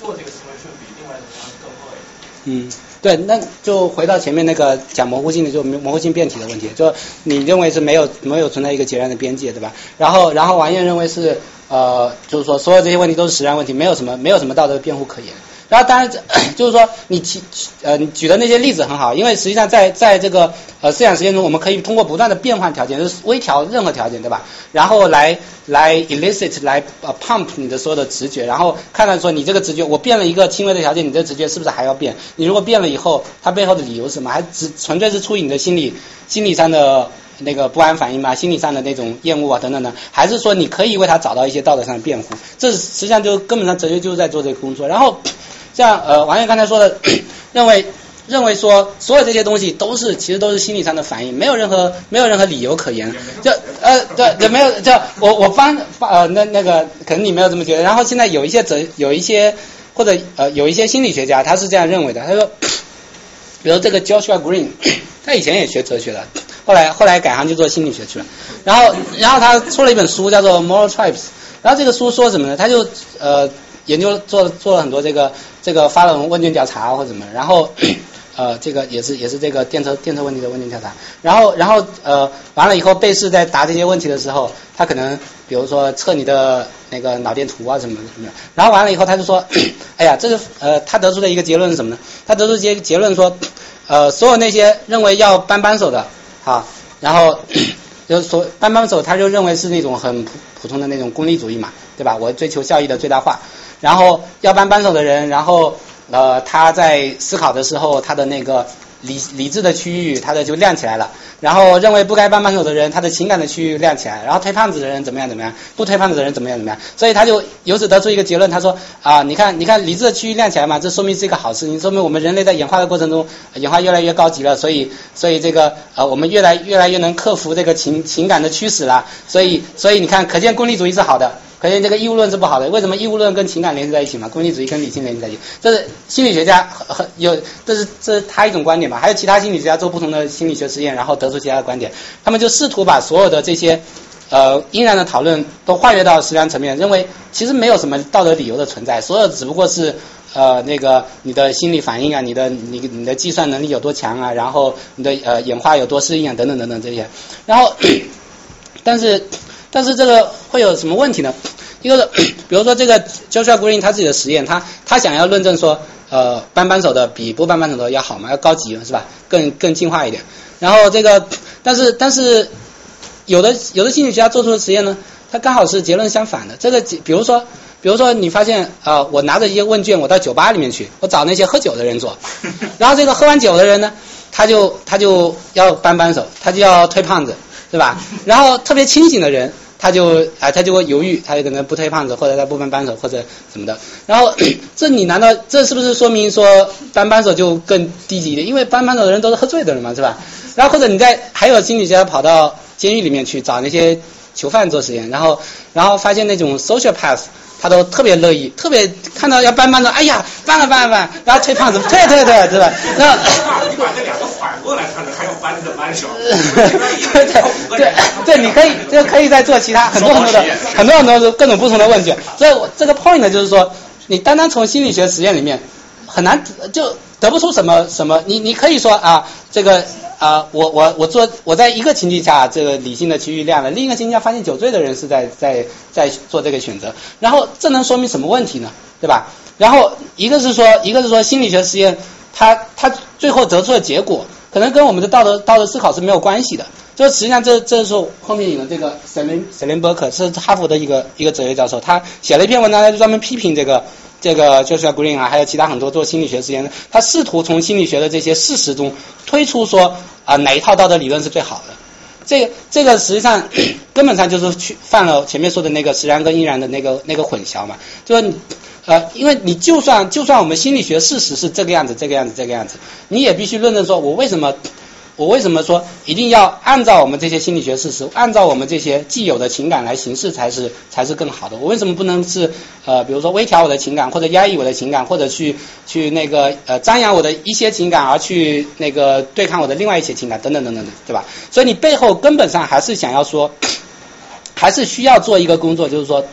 做这个行为是比另外一种方式更恶劣。嗯，对，那就回到前面那个讲模糊性的，就模糊性变体的问题，就你认为是没有没有存在一个截然的边界，对吧？然后然后王燕认为是呃，就是说所有这些问题都是实然问题，没有什么没有什么道德辩护可言。然后当然，就是说你提呃你举的那些例子很好，因为实际上在在这个呃思想实验中，我们可以通过不断的变换条件，就是微调任何条件，对吧？然后来来 elicit 来呃 pump 你的所有的直觉，然后看看说你这个直觉，我变了一个轻微的条件，你这直觉是不是还要变？你如果变了以后，它背后的理由是什么？还只纯粹是出于你的心理心理上的那个不安反应吗？心理上的那种厌恶啊等等的，还是说你可以为他找到一些道德上的辩护？这实际上就根本上哲学就是在做这个工作，然后。像呃王源刚才说的，认为认为说所有这些东西都是其实都是心理上的反应，没有任何没有任何理由可言。就呃对也没有就我我方呃那那个可能你没有这么觉得。然后现在有一些哲有一些或者呃有一些心理学家他是这样认为的，他说，比如这个 Joshua Green，他以前也学哲学的，后来后来改行就做心理学去了。然后然后他出了一本书叫做 Moral Tribes，然后这个书说什么呢？他就呃。研究做做了很多这个这个发了问卷调查或者什么，然后呃这个也是也是这个电车电车问题的问卷调查，然后然后呃完了以后被试在答这些问题的时候，他可能比如说测你的那个脑电图啊什么什么，然后完了以后他就说，哎呀这个呃他得出的一个结论是什么呢？他得出结结论说，呃所有那些认为要扳扳手的啊，然后 就是说扳扳手他就认为是那种很普普通的那种功利主义嘛，对吧？我追求效益的最大化。然后要搬搬手的人，然后呃他在思考的时候，他的那个理理智的区域，他的就亮起来了。然后认为不该扳扳手的人，他的情感的区域亮起来。然后推胖子的人怎么样怎么样，不推胖子的人怎么样怎么样。所以他就由此得出一个结论，他说啊，你看你看理智的区域亮起来嘛，这说明是一个好事情，说明我们人类在演化的过程中演化越来越高级了。所以所以这个呃我们越来越来越能克服这个情情感的驱使了。所以所以你看，可见功利主义是好的。可见这个义务论是不好的，为什么义务论跟情感联系在一起嘛？功利主义跟理性联系在一起，这是心理学家很有，这是这是他一种观点嘛？还有其他心理学家做不同的心理学实验，然后得出其他的观点，他们就试图把所有的这些呃应然的讨论都跨越到实然层面，认为其实没有什么道德理由的存在，所有只不过是呃那个你的心理反应啊，你的你你的计算能力有多强啊，然后你的呃演化有多适应啊，等等等等这些，然后 但是。但是这个会有什么问题呢？一个是，比如说这个 Joshua Green 他自己的实验，他他想要论证说，呃，扳扳手的比不扳扳手的要好嘛，要高级是吧？更更进化一点。然后这个，但是但是有的有的心理学家做出的实验呢，它刚好是结论相反的。这个比如说比如说你发现啊、呃，我拿着一些问卷，我到酒吧里面去，我找那些喝酒的人做，然后这个喝完酒的人呢，他就他就要扳扳手，他就要推胖子，对吧？然后特别清醒的人。他就啊他就会犹豫，他就可能不推胖子，或者他不搬扳手或者什么的。然后 这你难道这是不是说明说搬扳手就更低级一点？因为搬扳手的人都是喝醉的人嘛，是吧？然后或者你在还有心理学家跑到监狱里面去找那些囚犯做实验，然后然后发现那种 social path。他都特别乐意，特别看到要搬扳手，哎呀，搬了搬了搬，然后推胖子，推推推，对吧？然后你把这两个反过来看，还要搬这个扳手，对对对对，你可以这个可以再做其他很多很多的很多很多的各种不同的问题。所以这个 point 呢，就是说，你单单从心理学实验里面很难就得不出什么什么，你你可以说啊，这个。啊，我我我做我在一个情境下，这个理性的区域亮了，另一个情境下发现酒醉的人是在在在做这个选择，然后这能说明什么问题呢？对吧？然后一个是说，一个是说心理学实验，它它最后得出的结果，可能跟我们的道德道德思考是没有关系的。就实际上这这是后面引了这个 Selim Selim Burke 是哈佛的一个一个哲学教授，他写了一篇文章，他就专门批评这个。这个就是 Green 啊，还有其他很多做心理学实验的，他试图从心理学的这些事实中推出说啊哪一套道德理论是最好的。这个这个实际上 根本上就是去犯了前面说的那个实然跟应然的那个那个混淆嘛。就是呃，因为你就算就算我们心理学事实是这个样子这个样子这个样子，你也必须论证说我为什么。我为什么说一定要按照我们这些心理学事实，按照我们这些既有的情感来行事才是才是更好的？我为什么不能是呃，比如说微调我的情感，或者压抑我的情感，或者去去那个呃张扬我的一些情感，而去那个对抗我的另外一些情感，等等等等的，对吧？所以你背后根本上还是想要说，还是需要做一个工作，就是说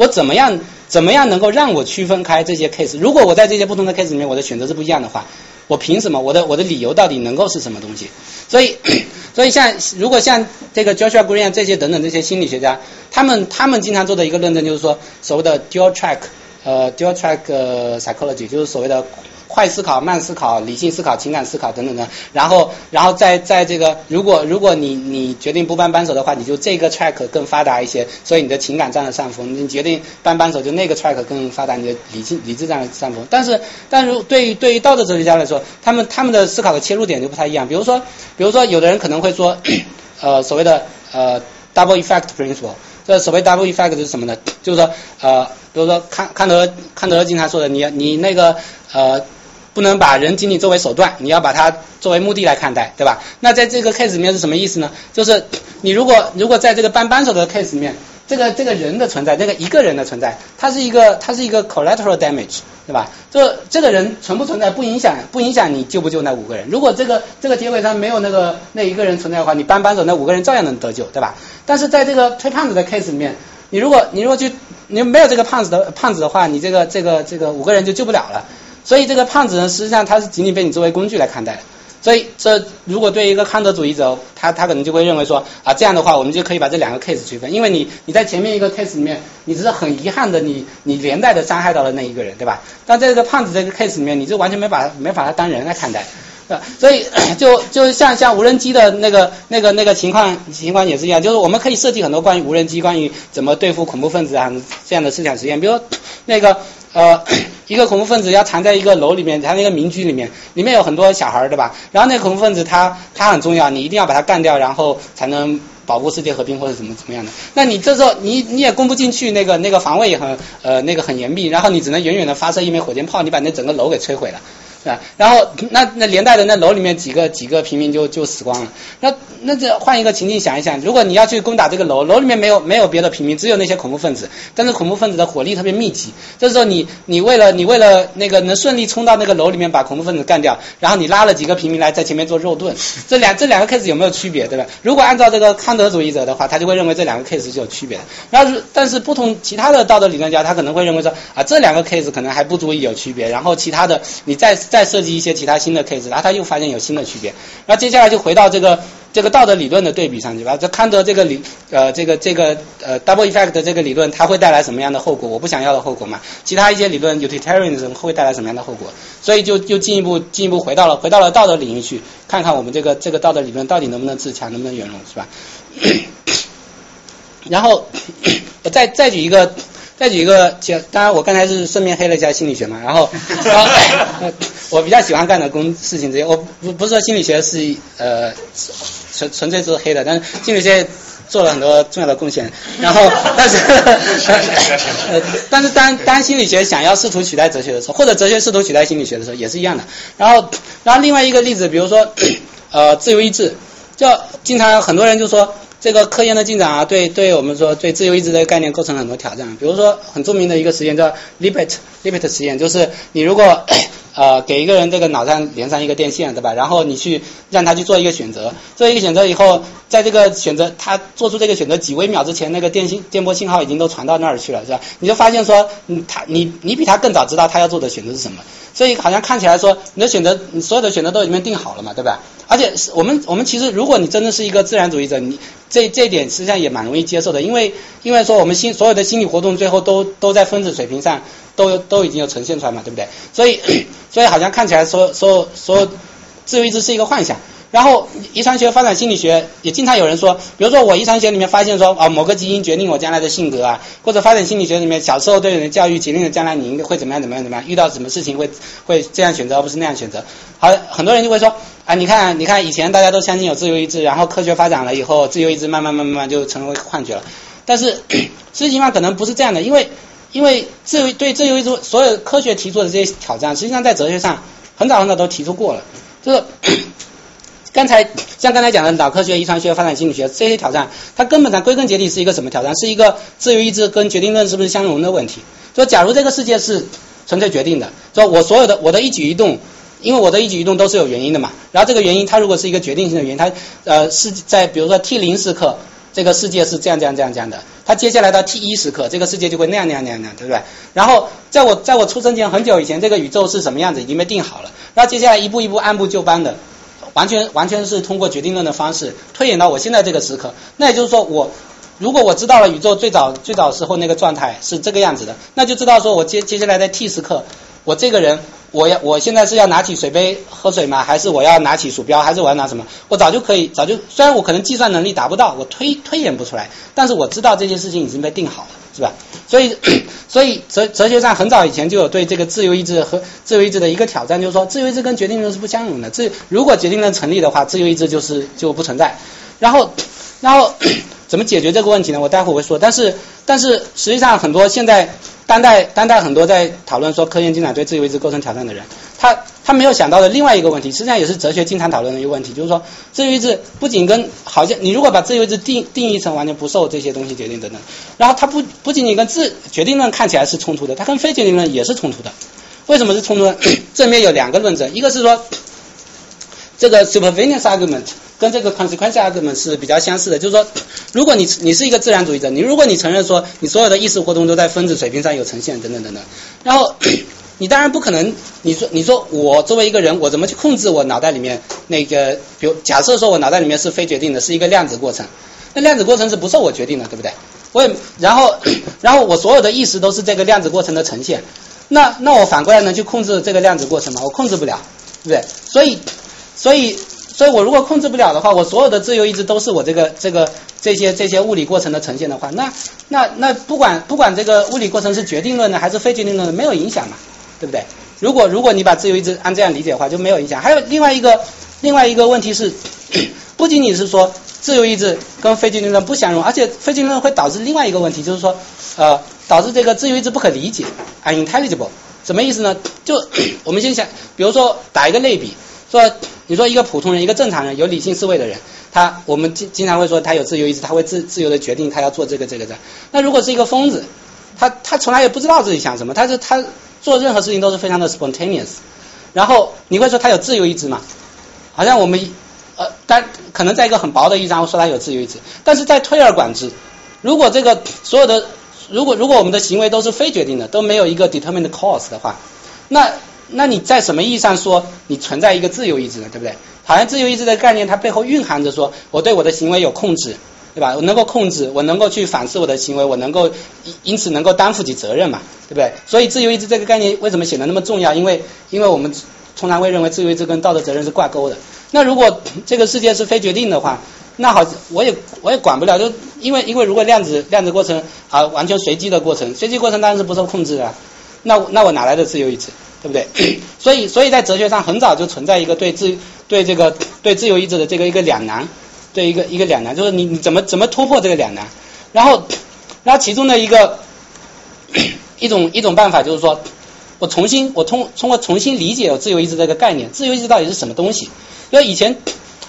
我怎么样怎么样能够让我区分开这些 case？如果我在这些不同的 case 里面，我的选择是不一样的话。我凭什么？我的我的理由到底能够是什么东西？所以，所以像如果像这个 Joshua Green 这些等等这些心理学家，他们他们经常做的一个论证就是说，所谓的 dual track，呃 dual track psychology，就是所谓的。快思考、慢思考、理性思考、情感思考等等的，然后，然后在在这个，如果如果你你决定不搬扳手的话，你就这个 track 更发达一些，所以你的情感占了上风。你决定搬扳手，就那个 track 更发达，你的理性理智占了上风。但是，但是对于对于道德哲学家来说，他们他们的思考的切入点就不太一样。比如说，比如说，有的人可能会说，呃，所谓的呃 double effect principle，这所谓 double effect 是什么呢？就是说，呃，比如说康康德康德经常说的，你你那个呃。不能把人仅仅作为手段，你要把它作为目的来看待，对吧？那在这个 case 里面是什么意思呢？就是你如果如果在这个搬扳手的 case 里面，这个这个人的存在，这个一个人的存在，它是一个它是一个 collateral damage，对吧？这这个人存不存在不影响不影响你救不救那五个人。如果这个这个结尾上没有那个那一个人存在的话，你搬扳手那五个人照样能得救，对吧？但是在这个推胖子的 case 里面，你如果你如果去你没有这个胖子的胖子的话，你这个这个这个五个人就救不了了。所以这个胖子呢，实际上他是仅仅被你作为工具来看待。所以这如果对一个康德主义者，他他可能就会认为说啊，这样的话我们就可以把这两个 case 区分，因为你你在前面一个 case 里面，你只是很遗憾的，你你连带的伤害到了那一个人，对吧？但在这个胖子这个 case 里面，你就完全没把没把他当人来看待。所以 就就像像无人机的那个那个那个情况情况也是一样，就是我们可以设计很多关于无人机、关于怎么对付恐怖分子啊这样的思想实验，比如那个呃一个恐怖分子要藏在一个楼里面，藏在一个民居里面，里面有很多小孩对吧？然后那个恐怖分子他他很重要，你一定要把他干掉，然后才能保护世界和平或者怎么怎么样的。那你这时候你你也攻不进去，那个那个防卫也很呃那个很严密，然后你只能远远的发射一枚火箭炮，你把那整个楼给摧毁了。啊，然后那那连带的那楼里面几个几个平民就就死光了。那那这换一个情境想一想，如果你要去攻打这个楼，楼里面没有没有别的平民，只有那些恐怖分子，但是恐怖分子的火力特别密集。这时候你你为了你为了那个能顺利冲到那个楼里面把恐怖分子干掉，然后你拉了几个平民来在前面做肉盾，这两这两个 case 有没有区别，对吧？如果按照这个康德主义者的话，他就会认为这两个 case 是有区别的。然后但是不同其他的道德理论家，他可能会认为说啊这两个 case 可能还不足以有区别，然后其他的你再再设计一些其他。新的 case，然后他又发现有新的区别，那接下来就回到这个这个道德理论的对比上去吧。这康德这个理呃这个这个呃 double effect 的这个理论，它会带来什么样的后果？我不想要的后果嘛。其他一些理论 utilitarian 会带来什么样的后果？所以就就进一步进一步回到了回到了道德领域去，看看我们这个这个道德理论到底能不能自强，能不能圆融，是吧？然后 再再举一个。再举一个，当然我刚才是顺便黑了一下心理学嘛，然后，然后 我比较喜欢干的工事情这些。我不不是说心理学是呃纯纯粹是黑的，但是心理学做了很多重要的贡献。然后，但是呃，但是当当心理学想要试图取代哲学的时候，或者哲学试图取代心理学的时候，也是一样的。然后，然后另外一个例子，比如说呃自由意志，就经常很多人就说。这个科研的进展啊，对对我们说对自由意志的概念构成了很多挑战。比如说很著名的一个实验叫 Libet Libet 实验，就是你如果 呃给一个人这个脑上连上一个电线，对吧？然后你去让他去做一个选择，做一个选择以后，在这个选择他做出这个选择几微秒之前，那个电信电波信号已经都传到那儿去了，是吧？你就发现说，嗯，他你你比他更早知道他要做的选择是什么，所以好像看起来说你的选择，你所有的选择都已经定好了嘛，对吧？而且我们我们其实如果你真的是一个自然主义者，你这这一点实际上也蛮容易接受的，因为因为说我们心所有的心理活动最后都都在分子水平上都都已经有呈现出来嘛，对不对？所以 所以好像看起来说说说自由意志是一个幻想。然后遗传学发展心理学也经常有人说，比如说我遗传学里面发现说啊某个基因决定我将来的性格啊，或者发展心理学里面小时候对人的教育决定了将来你应该会怎么样怎么样怎么样，遇到什么事情会会这样选择而不是那样选择。好，很多人就会说啊，你看你看以前大家都相信有自由意志，然后科学发展了以后，自由意志慢慢慢慢慢就成为幻觉了。但是 实际情况可能不是这样的，因为因为自由对自由意志所有科学提出的这些挑战，实际上在哲学上很早很早都提出过了，就是。刚才像刚才讲的脑科学、遗传学、发展心理学这些挑战，它根本上归根结底是一个什么挑战？是一个自由意志跟决定论是不是相容的问题。说假如这个世界是纯粹决定的，说我所有的我的一举一动，因为我的一举一动都是有原因的嘛。然后这个原因它如果是一个决定性的原因，它呃是在比如说 t 零时刻，这个世界是这样这样这样这样的。它接下来到 t 一时刻，这个世界就会那样那样那样那样，对不对？然后在我在我出生前很久以前，这个宇宙是什么样子已经被定好了。那接下来一步一步按部就班的。完全完全是通过决定论的方式推演到我现在这个时刻，那也就是说，我如果我知道了宇宙最早最早时候那个状态是这个样子的，那就知道说我接接下来的 t 时刻，我这个人我要我现在是要拿起水杯喝水吗？还是我要拿起鼠标？还是我要拿什么？我早就可以早就虽然我可能计算能力达不到，我推推演不出来，但是我知道这件事情已经被定好了，是吧？所以，所以哲哲学上很早以前就有对这个自由意志和自由意志的一个挑战，就是说自由意志跟决定论是不相容的。自如果决定论成立的话，自由意志就是就不存在。然后，然后 怎么解决这个问题呢？我待会会说。但是，但是实际上很多现在当代当代很多在讨论说科研进展对自由意志构成挑战的人，他。他没有想到的另外一个问题，实际上也是哲学经常讨论的一个问题，就是说自由意志不仅跟好像你如果把自由意志定定义成完全不受这些东西决定等等，然后它不不仅仅跟自决定论看起来是冲突的，它跟非决定论也是冲突的。为什么是冲突呢？正面有两个论证，一个是说这个 supervenience argument 跟这个 consequence argument 是比较相似的，就是说如果你你是一个自然主义者，你如果你承认说你所有的意识活动都在分子水平上有呈现等等等等，然后。你当然不可能，你说你说我作为一个人，我怎么去控制我脑袋里面那个？比如假设说我脑袋里面是非决定的，是一个量子过程，那量子过程是不受我决定的，对不对？我也然后然后我所有的意识都是这个量子过程的呈现，那那我反过来能去控制这个量子过程吗？我控制不了，对不对？所以所以所以我如果控制不了的话，我所有的自由意志都是我这个这个这些这些物理过程的呈现的话，那那那不管不管这个物理过程是决定论呢还是非决定论，没有影响嘛？对不对？如果如果你把自由意志按这样理解的话，就没有影响。还有另外一个另外一个问题是，不仅仅是说自由意志跟非决定论不相容，而且非决定论会导致另外一个问题，就是说呃导致这个自由意志不可理解，unintelligible。什么意思呢？就我们先想，比如说打一个类比，说你说一个普通人，一个正常人，有理性思维的人，他我们经经常会说他有自由意志，他会自自由的决定他要做这个这个这。那如果是一个疯子，他他从来也不知道自己想什么，他是他。做任何事情都是非常的 spontaneous，然后你会说他有自由意志吗？好像我们呃，但可能在一个很薄的意义上说他有自由意志，但是在推而广之，如果这个所有的如果如果我们的行为都是非决定的，都没有一个 determined cause 的话，那那你在什么意义上说你存在一个自由意志呢？对不对？好像自由意志的概念它背后蕴含着说我对我的行为有控制。对吧？我能够控制，我能够去反思我的行为，我能够因此能够担负起责任嘛？对不对？所以自由意志这个概念为什么显得那么重要？因为因为我们通常会认为自由意志跟道德责任是挂钩的。那如果这个世界是非决定的话，那好，我也我也管不了，就因为因为如果量子量子过程啊完全随机的过程，随机过程当然是不受控制的。那那我哪来的自由意志？对不对？所以，所以在哲学上很早就存在一个对自对这个对自由意志的这个一个两难，对一个一个两难，就是你你怎么怎么突破这个两难？然后，然后其中的一个 一种一种办法就是说，我重新我通通过重新理解我自由意志这个概念，自由意志到底是什么东西？因为以前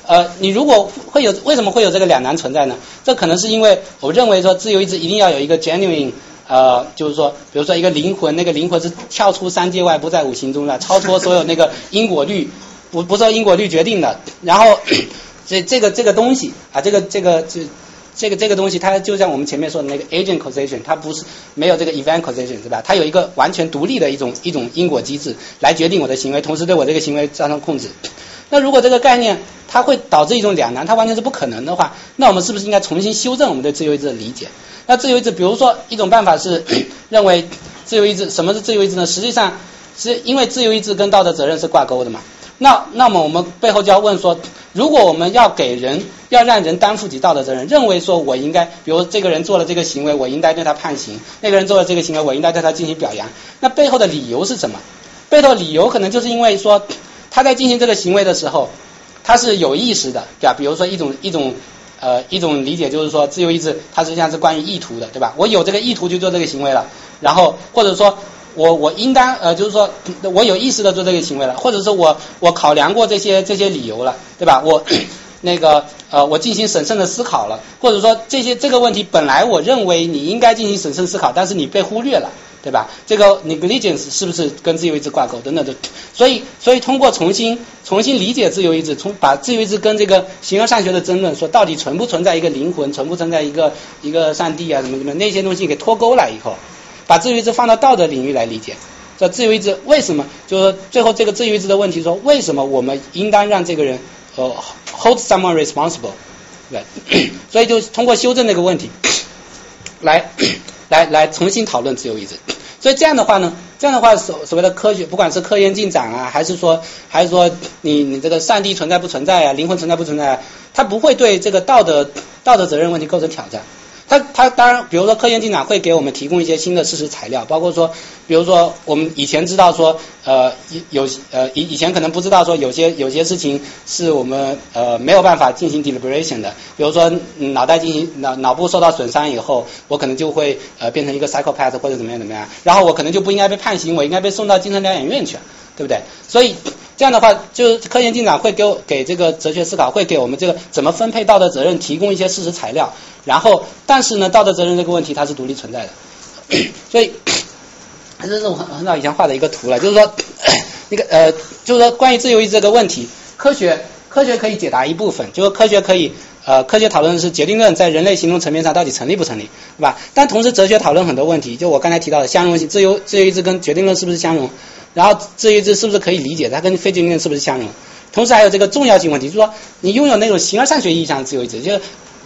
呃，你如果会有为什么会有这个两难存在呢？这可能是因为我认为说自由意志一定要有一个 genuine。呃，就是说，比如说一个灵魂，那个灵魂是跳出三界外，不在五行中的，超脱所有那个因果律，不不受因果律决定的。然后这这个这个东西啊，这个这个这这个这个东西，它就像我们前面说的那个 agent causation，它不是没有这个 event causation，是吧？它有一个完全独立的一种一种因果机制来决定我的行为，同时对我这个行为造成控制。那如果这个概念它会导致一种两难，它完全是不可能的话，那我们是不是应该重新修正我们对自由意志的理解？那自由意志，比如说一种办法是 认为自由意志什么是自由意志呢？实际上是因为自由意志跟道德责任是挂钩的嘛。那那么我们背后就要问说，如果我们要给人要让人担负起道德责任，认为说我应该，比如这个人做了这个行为，我应该对他判刑；那个人做了这个行为，我应该对他进行表扬。那背后的理由是什么？背后理由可能就是因为说他在进行这个行为的时候，他是有意识的，对吧？比如说一种一种。呃，一种理解就是说，自由意志它实际上是关于意图的，对吧？我有这个意图去做这个行为了，然后或者说我我应当呃，就是说我有意识的做这个行为了，或者是我我考量过这些这些理由了，对吧？我那个呃，我进行审慎的思考了，或者说这些这个问题本来我认为你应该进行审慎思考，但是你被忽略了。对吧？这个 negligence 是不是跟自由意志挂钩等等的？所以，所以通过重新重新理解自由意志，从把自由意志跟这个形而上学的争论，说到底存不存在一个灵魂，存不存在一个一个上帝啊，什么什么那些东西给脱钩了以后，把自由意志放到道德领域来理解，这自由意志为什么？就是最后这个自由意志的问题，说为什么我们应当让这个人呃 hold someone responsible？对，所以就通过修正这个问题来。来来重新讨论自由意志，所以这样的话呢，这样的话所所谓的科学，不管是科研进展啊，还是说还是说你你这个上帝存在不存在啊，灵魂存在不存在，它不会对这个道德道德责任问题构成挑战。它它当然，比如说科研进展会给我们提供一些新的事实材料，包括说，比如说我们以前知道说，呃，有呃以以前可能不知道说有些有些事情是我们呃没有办法进行 deliberation 的，比如说脑袋进行脑脑部受到损伤以后，我可能就会呃变成一个 psychopath 或者怎么样怎么样，然后我可能就不应该被判刑，我应该被送到精神疗养院去，对不对？所以。这样的话，就是科研进展会给我给这个哲学思考，会给我们这个怎么分配道德责任提供一些事实材料。然后，但是呢，道德责任这个问题它是独立存在的。所以，这是我很很早以前画的一个图了，就是说，那个呃，就是说关于自由意志这个问题，科学科学可以解答一部分，就是科学可以呃，科学讨论是决定论在人类行动层面上到底成立不成立，是吧？但同时，哲学讨论很多问题，就我刚才提到的相容性，自由自由意志跟决定论是不是相容？然后自由意志是不是可以理解？它跟非决定论是不是相容？同时还有这个重要性问题，就是说你拥有那种形而上学意义上的自由意志，就是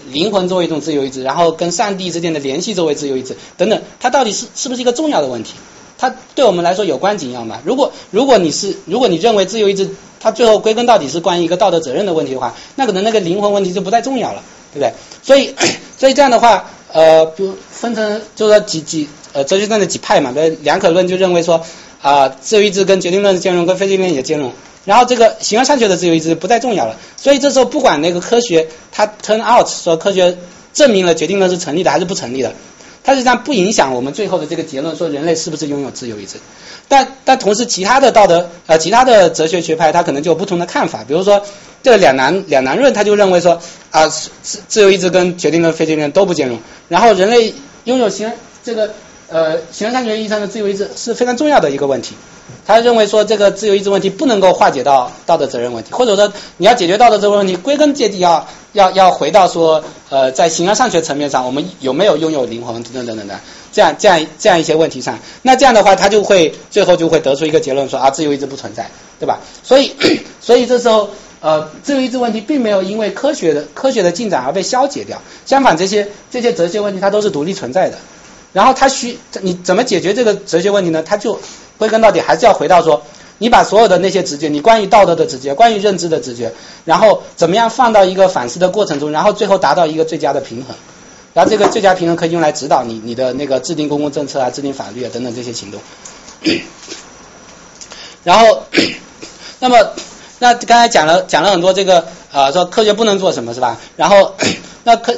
灵魂作为一种自由意志，然后跟上帝之间的联系作为自由意志等等，它到底是是不是一个重要的问题？它对我们来说有关紧要吗？如果如果你是如果你认为自由意志它最后归根到底是关于一个道德责任的问题的话，那可能那个灵魂问题就不再重要了，对不对？所以 所以这样的话，呃，比如分成就是说几几呃哲学上的几派嘛，比如两可论就认为说。啊，自由意志跟决定论兼容，跟非决定论也兼容。然后这个形而上学的自由意志不再重要了。所以这时候不管那个科学它 turn out 说科学证明了决定论是成立的还是不成立的，它实际上不影响我们最后的这个结论，说人类是不是拥有自由意志。但但同时其他的道德呃其他的哲学学派他可能就有不同的看法。比如说这两难两难论，他就认为说啊自自由意志跟决定论非决定论都不兼容。然后人类拥有形这个。呃，形而上学意义上的自由意志是非常重要的一个问题。他认为说，这个自由意志问题不能够化解到道德责任问题，或者说你要解决道德责任问题，归根结底要要要回到说，呃，在形而上学层面上，我们有没有拥有灵魂等等等等的这样这样这样一些问题上。那这样的话，他就会最后就会得出一个结论说啊，自由意志不存在，对吧？所以所以这时候，呃，自由意志问题并没有因为科学的科学的进展而被消解掉，相反，这些这些哲学问题它都是独立存在的。然后他需你怎么解决这个哲学问题呢？他就归根到底还是要回到说，你把所有的那些直觉，你关于道德的直觉，关于认知的直觉，然后怎么样放到一个反思的过程中，然后最后达到一个最佳的平衡。然后这个最佳平衡可以用来指导你你的那个制定公共政策啊、制定法律啊等等这些行动。然后，那么那刚才讲了讲了很多这个呃说科学不能做什么是吧？然后 那科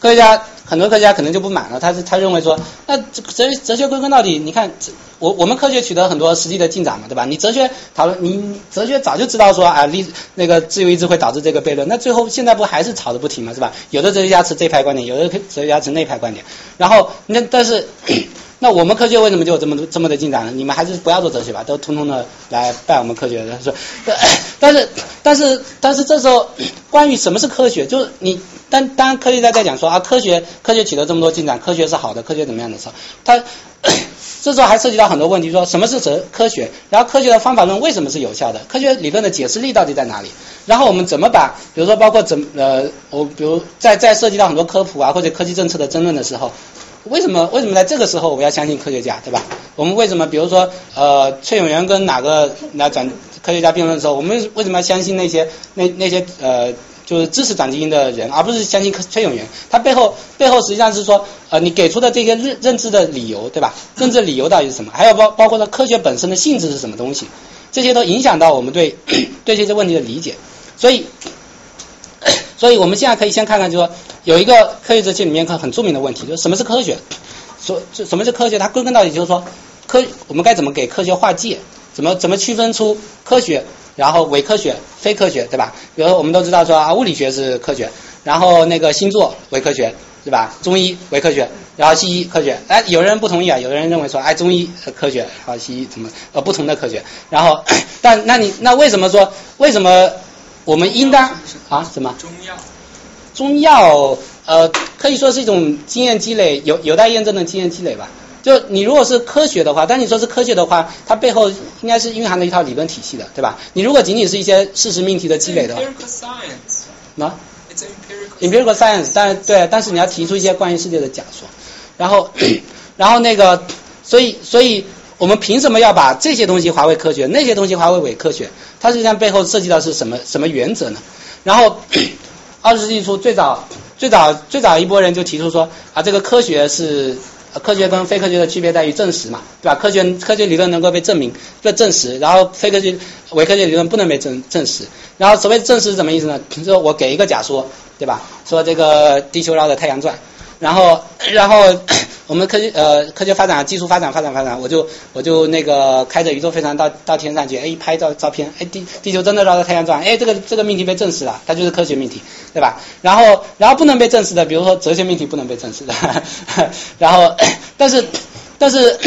科学家很多科学家可能就不满了，他是他认为说，那哲哲学归根到底，你看我我们科学取得很多实际的进展嘛，对吧？你哲学讨论，你哲学早就知道说啊，力那个自由意志会导致这个悖论，那最后现在不还是吵得不停嘛，是吧？有的哲学家持这派观点，有的哲学家持那派观点，然后那但是。那我们科学为什么就有这么多这么的进展呢？你们还是不要做哲学吧，都通通的来拜我们科学的 说。但是但是但是这时候关于什么是科学，就是你当当科学家在讲说啊科学科学取得这么多进展，科学是好的，科学怎么样的时候，他 这时候还涉及到很多问题，说什么是哲科学，然后科学的方法论为什么是有效的，科学理论的解释力到底在哪里？然后我们怎么把比如说包括怎呃我比如在在涉及到很多科普啊或者科技政策的争论的时候。为什么为什么在这个时候我们要相信科学家，对吧？我们为什么比如说呃崔永元跟哪个哪转科学家辩论的时候，我们为什么要相信那些那那些呃就是支持转基因的人，而不是相信崔永元？他背后背后实际上是说呃你给出的这些认认知的理由，对吧？认知理由到底是什么？还有包包括了科学本身的性质是什么东西？这些都影响到我们对对这些问题的理解。所以所以我们现在可以先看看，就说。有一个科学哲学里面很很著名的问题，就是什么是科学？说什么是科学？它归根到底就是说，科我们该怎么给科学划界？怎么怎么区分出科学，然后伪科学、非科学，对吧？比如我们都知道说啊，物理学是科学，然后那个星座伪科学，对吧？中医伪科学，然后西医科学。哎，有人不同意啊，有的人认为说，哎，中医科学，啊，西医怎么呃不同的科学？然后，但那你那为什么说为什么我们应当啊什么？中药。中药，呃，可以说是一种经验积累，有有待验证的经验积累吧。就你如果是科学的话，但你说是科学的话，它背后应该是蕴含了一套理论体系的，对吧？你如果仅仅是一些事实命题的积累的话，那 empirical science，但对，但是你要提出一些关于世界的假说，然后，然后那个，所以，所以我们凭什么要把这些东西划为科学，那些东西划为伪科学？它实际上背后涉及到是什么什么原则呢？然后。二十世纪初，最早最早最早一波人就提出说啊，这个科学是科学跟非科学的区别在于证实嘛，对吧？科学科学理论能够被证明被证实，然后非科学伪科学理论不能被证证实。然后所谓证实是什么意思呢？就是我给一个假说，对吧？说这个地球绕着太阳转。然后，然后我们科学呃科学发展技术发展发展发展，我就我就那个开着宇宙飞船到到天上去，哎拍照照片，哎地地球真的绕着太阳转，哎这个这个命题被证实了，它就是科学命题，对吧？然后然后不能被证实的，比如说哲学命题不能被证实的，然后但是但是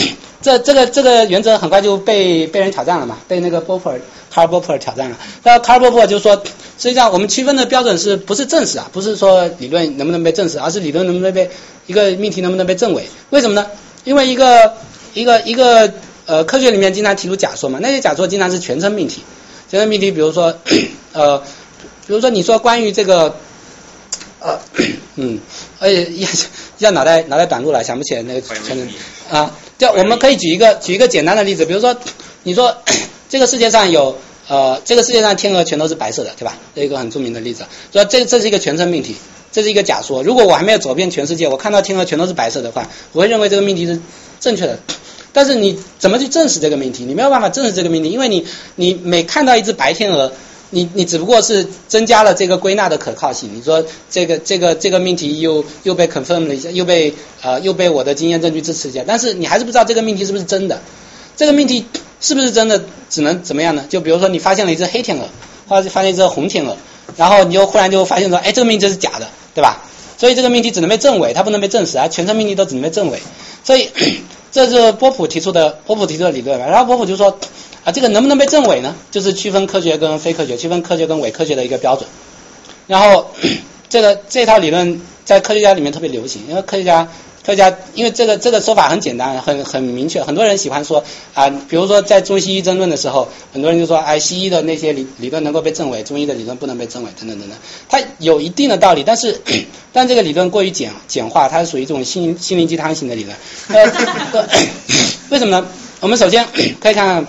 这这个这个原则很快就被被人挑战了嘛，被那个波普尔。卡尔波普尔挑战了，那卡尔波普尔就说，实际上我们区分的标准是不是证实啊？不是说理论能不能被证实，而是理论能不能被一个命题能不能被证伪？为什么呢？因为一个一个一个呃科学里面经常提出假说嘛，那些假说经常是全称命题，全称命题，比如说 呃，比如说你说关于这个呃 嗯，哎一下脑袋脑袋短路了，想不起来那个全能啊，就我们可以举一个举一个简单的例子，比如说你说。这个世界上有呃，这个世界上天鹅全都是白色的，对吧？这一个很著名的例子。说这这是一个全称命题，这是一个假说。如果我还没有走遍全世界，我看到天鹅全都是白色的话，我会认为这个命题是正确的。但是你怎么去证实这个命题？你没有办法证实这个命题，因为你你每看到一只白天鹅，你你只不过是增加了这个归纳的可靠性。你说这个这个这个命题又又被 confirm 了一下，又被呃又被我的经验证据支持一下，但是你还是不知道这个命题是不是真的。这个命题。是不是真的只能怎么样呢？就比如说你发现了一只黑天鹅，或者发现一只红天鹅，然后你就忽然就发现说，哎，这个命题是假的，对吧？所以这个命题只能被证伪，它不能被证实啊。全称命题都只能被证伪。所以 这是波普提出的，波普提出的理论。然后波普就说啊，这个能不能被证伪呢？就是区分科学跟非科学，区分科学跟伪科学的一个标准。然后这个这套理论在科学家里面特别流行，因为科学家。科学家，因为这个这个说法很简单，很很明确，很多人喜欢说啊，比如说在中西医争论的时候，很多人就说，哎，西医的那些理理论能够被证伪，中医的理论不能被证伪，等等等等。它有一定的道理，但是 但这个理论过于简简化，它是属于这种心心灵鸡汤型的理论。呃，为什么呢？我们首先 可以看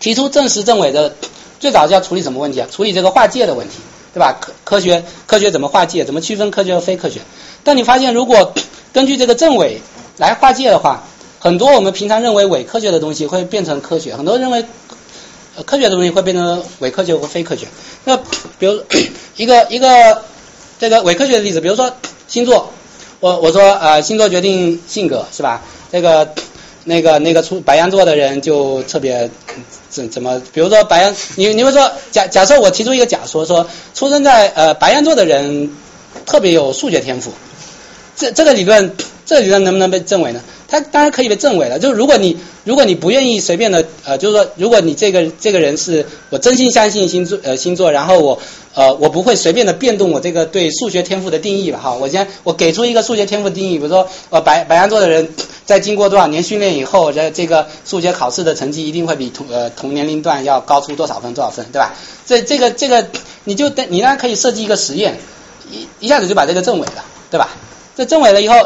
提出证实证伪的，最早是要处理什么问题啊？处理这个划界的问题，对吧？科科学科学怎么划界？怎么区分科学和非科学？但你发现如果 根据这个正伪来划界的话，很多我们平常认为伪科学的东西会变成科学，很多认为科学的东西会变成伪科学或非科学。那 比如 一个一个这个伪科学的例子，比如说星座，我我说呃星座决定性格是吧？这个那个那个出白羊座的人就特别怎怎么？比如说白羊，你你会说假假设我提出一个假说，说出生在呃白羊座的人特别有数学天赋，这这个理论这个理论能不能被证伪呢？它当然可以被证伪了。就是如果你如果你不愿意随便的呃，就是说如果你这个这个人是我真心相信星座呃星座，然后我呃我不会随便的变动我这个对数学天赋的定义吧哈。我先我给出一个数学天赋定义，比如说呃白白羊座的人在经过多少年训练以后，这这个数学考试的成绩一定会比同呃同年龄段要高出多少分多少分，对吧？这这个这个你就你当然可以设计一个实验，一一下子就把这个证伪了，对吧？这证伪了以后，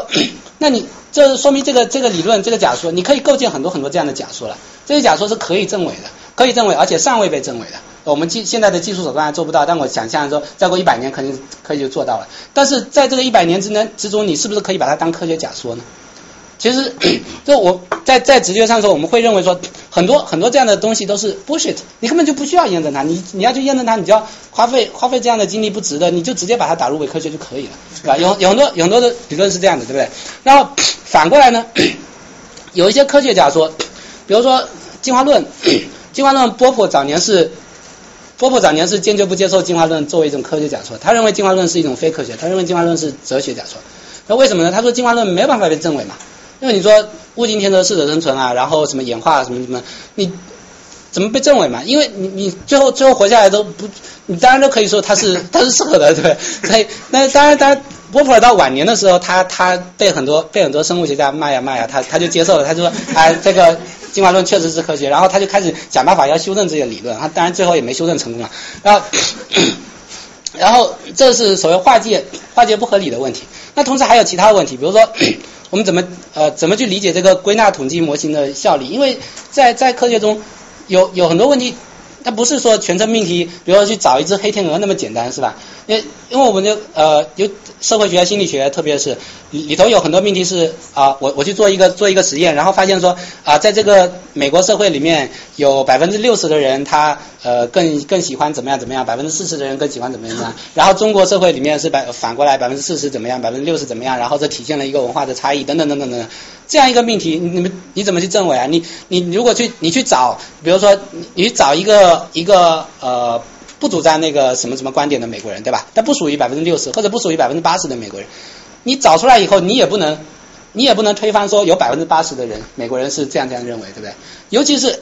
那你这说明这个这个理论这个假说，你可以构建很多很多这样的假说了。这些假说是可以证伪的，可以证伪，而且尚未被证伪的。我们技现在的技术手段还做不到，但我想象说，再过一百年肯定可以就做到了。但是在这个一百年之内之中，你是不是可以把它当科学假说呢？其实，就我在在直觉上说，我们会认为说，很多很多这样的东西都是 bullshit，你根本就不需要验证它，你你要去验证它，你就要花费花费这样的精力不值得，你就直接把它打入伪科学就可以了，对吧？有有很多有很多的理论是这样的，对不对？然后 反过来呢，有一些科学家说，比如说进化论，进化论波普早年是。波普早年是坚决不接受进化论作为一种科学假说，他认为进化论是一种非科学，他认为进化论是哲学假说。那为什么呢？他说进化论没有办法被证伪嘛，因为你说物竞天择适者生存啊，然后什么演化什么什么，你怎么被证伪嘛？因为你你最后最后活下来都不，你当然都可以说他是 他是适合的，对不对？所以那当然当然，波普尔到晚年的时候，他他被很多被很多生物学家骂呀骂呀，他他就接受了，他就说啊这个。进化论确实是科学，然后他就开始想办法要修正这些理论，他当然最后也没修正成功了。然后，然后这是所谓化解化解不合理的问题。那同时还有其他问题，比如说 我们怎么呃怎么去理解这个归纳统计模型的效力？因为在在科学中有有很多问题，它不是说全称命题，比如说去找一只黑天鹅那么简单，是吧？因为因为我们就呃有社会学、心理学，特别是。里头有很多命题是啊，我我去做一个做一个实验，然后发现说啊，在这个美国社会里面有百分之六十的人他呃更更喜欢怎么样怎么样，百分之四十的人更喜欢怎么样怎么样，然后中国社会里面是百反过来百分之四十怎么样，百分之六十怎么样，然后这体现了一个文化的差异等等等等等等，这样一个命题你们你怎么去证伪啊？你你如果去你去找，比如说你去找一个一个呃不主张那个什么什么观点的美国人对吧？他不属于百分之六十或者不属于百分之八十的美国人。你找出来以后，你也不能，你也不能推翻说有百分之八十的人，美国人是这样这样认为，对不对？尤其是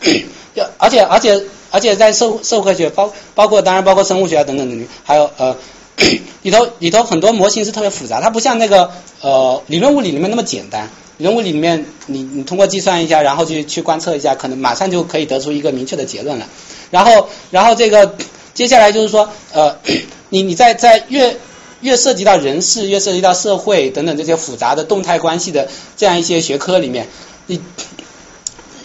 要，而且而且而且在社社会学包包括当然包括生物学啊等等等，还有呃 里头里头很多模型是特别复杂，它不像那个呃理论物理里面那么简单。理论物理里面你你通过计算一下，然后去去观测一下，可能马上就可以得出一个明确的结论了。然后然后这个接下来就是说呃 你你在在越越涉及到人事，越涉及到社会等等这些复杂的动态关系的这样一些学科里面，你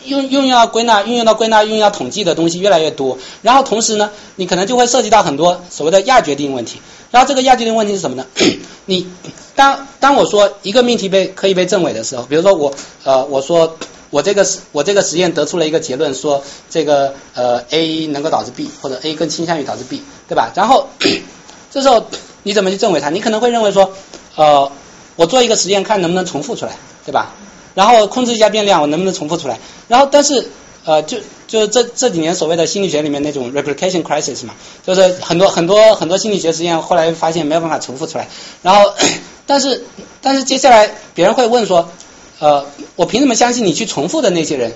用运用到归纳、运用到归纳、运用到统计的东西越来越多。然后同时呢，你可能就会涉及到很多所谓的亚决定问题。然后这个亚决定问题是什么呢？你当当我说一个命题被可以被证伪的时候，比如说我呃我说我这个我这个实验得出了一个结论，说这个呃 A 能够导致 B，或者 A 更倾向于导致 B，对吧？然后 这时候。你怎么去证伪它？你可能会认为说，呃，我做一个实验看能不能重复出来，对吧？然后控制一下变量，我能不能重复出来？然后但是呃，就就这这几年所谓的心理学里面那种 replication crisis 嘛，就是很多很多很多心理学实验后来发现没有办法重复出来。然后 但是但是接下来别人会问说，呃，我凭什么相信你去重复的那些人，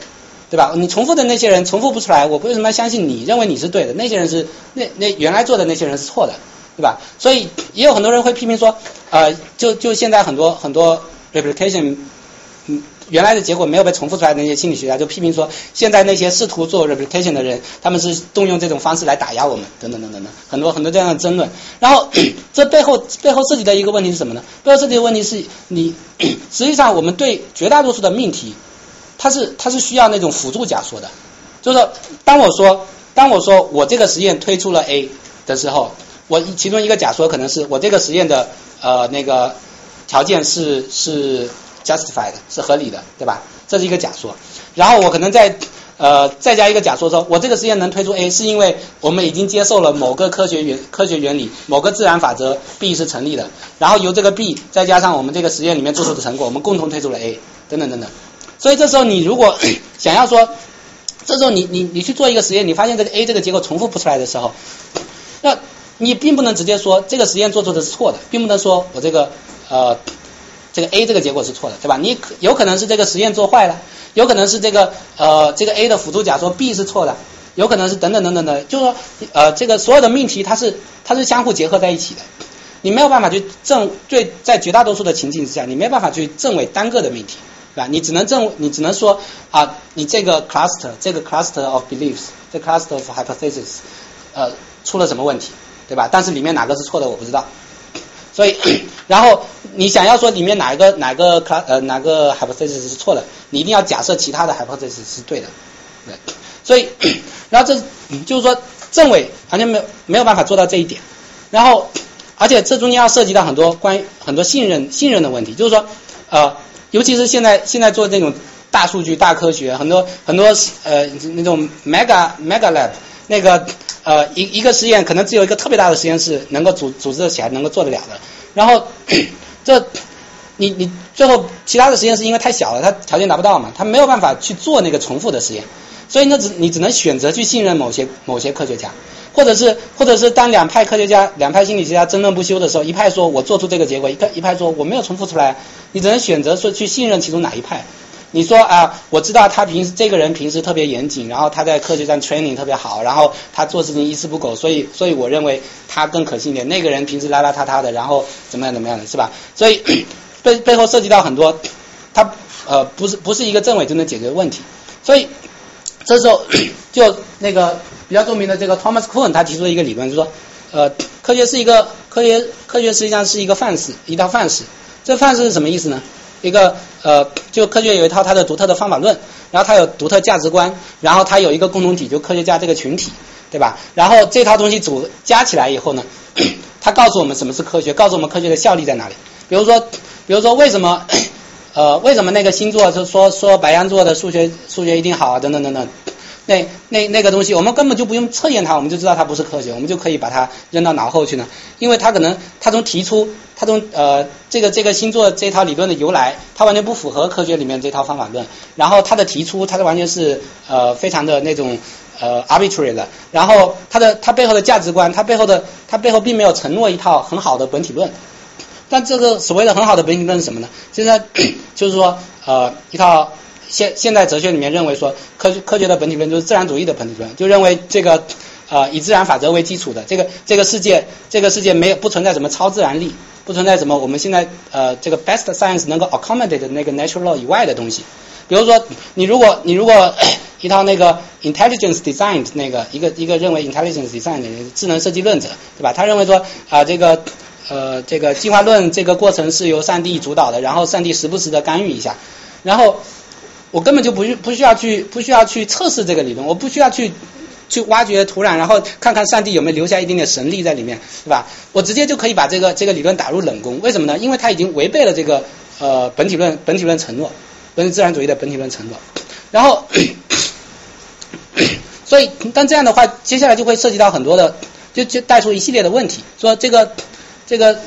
对吧？你重复的那些人重复不出来，我为什么要相信你认为你是对的？那些人是那那原来做的那些人是错的。对吧？所以也有很多人会批评说，呃，就就现在很多很多 replication，原来的结果没有被重复出来的那些心理学家就批评说，现在那些试图做 replication 的人，他们是动用这种方式来打压我们，等等等等等，很多很多这样的争论。然后这背后背后涉及的一个问题是什么呢？背后涉及的问题是你 实际上我们对绝大多数的命题，它是它是需要那种辅助假说的，就是说，当我说当我说我这个实验推出了 A 的时候。我其中一个假说可能是我这个实验的呃那个条件是是 justified 是合理的，对吧？这是一个假说。然后我可能再呃再加一个假说说，我这个实验能推出 A，是因为我们已经接受了某个科学原科学原理，某个自然法则 B 是成立的，然后由这个 B 再加上我们这个实验里面做出的成果，我们共同推出了 A，等等等等。所以这时候你如果 想要说，这时候你你你去做一个实验，你发现这个 A 这个结果重复不出来的时候，那你并不能直接说这个实验做出的是错的，并不能说我这个呃这个 A 这个结果是错的，对吧？你可有可能是这个实验做坏了，有可能是这个呃这个 A 的辅助假说 B 是错的，有可能是等等等等的，就是说呃这个所有的命题它是它是相互结合在一起的，你没有办法去证对在绝大多数的情境之下，你没办法去证伪单个的命题，对吧？你只能证你只能说啊你这个 cluster 这个 cluster of beliefs 这 cluster of hypothesis 呃出了什么问题，对吧？但是里面哪个是错的我不知道。所以，然后你想要说里面哪一个哪个 cl 呃哪个 hypothesis 是错的，你一定要假设其他的 hypothesis 是对的，对。所以，然后这就是说政委好像没有没有办法做到这一点，然后而且这中间要涉及到很多关于很多信任信任的问题，就是说呃尤其是现在现在做这种大数据大科学，很多很多呃那种 mega mega lab 那个。呃，一一个实验可能只有一个特别大的实验室能够组组织起来，能够做得了的。然后 这你你最后其他的实验是因为太小了，它条件达不到嘛，它没有办法去做那个重复的实验，所以那只你只能选择去信任某些某些科学家，或者是或者是当两派科学家两派心理学家争论不休的时候，一派说我做出这个结果，一派一派说我没有重复出来，你只能选择说去信任其中哪一派。你说啊，我知道他平时这个人平时特别严谨，然后他在科学上 training 特别好，然后他做事情一丝不苟，所以所以我认为他更可信一点。那个人平时邋邋遢遢的，然后怎么样怎么样的是吧？所以背背后涉及到很多，他呃不是不是一个政委就能解决问题。所以这时候就那个比较著名的这个 Thomas Kuhn 他提出了一个理论，就是说呃科学是一个科学科学实际上是一个范式，一套范式。这范式是什么意思呢？一个呃，就科学有一套它的独特的方法论，然后它有独特价值观，然后它有一个共同体，就科学家这个群体，对吧？然后这套东西组加起来以后呢，它告诉我们什么是科学，告诉我们科学的效力在哪里。比如说，比如说为什么呃为什么那个星座就说说白羊座的数学数学一定好啊等等等等。那那那个东西，我们根本就不用测验它，我们就知道它不是科学，我们就可以把它扔到脑后去呢。因为它可能，它从提出，它从呃这个这个星座这套理论的由来，它完全不符合科学里面这套方法论。然后它的提出，它是完全是呃非常的那种呃 arbitrary 的。然后它的它背后的价值观，它背后的它背后并没有承诺一套很好的本体论。但这个所谓的很好的本体论是什么呢？现在就是说呃一套。现现代哲学里面认为说，科学科学的本体论就是自然主义的本体论，就认为这个呃以自然法则为基础的这个这个世界这个世界没有不存在什么超自然力，不存在什么我们现在呃这个 best science 能够 accommodate 的那个 natural law 以外的东西。比如说你如果你如果 一套那个 intelligence designed 那个一个一个认为 intelligence design 的智能设计论者，对吧？他认为说啊这个呃这个进化论这个过程是由上帝主导的，然后上帝时不时的干预一下，然后。我根本就不需不需要去不需要去测试这个理论，我不需要去去挖掘土壤，然后看看上帝有没有留下一点点神力在里面，对吧？我直接就可以把这个这个理论打入冷宫，为什么呢？因为它已经违背了这个呃本体论本体论承诺，本自然主义的本体论承诺。然后，所以但这样的话，接下来就会涉及到很多的，就就带出一系列的问题，说这个这个。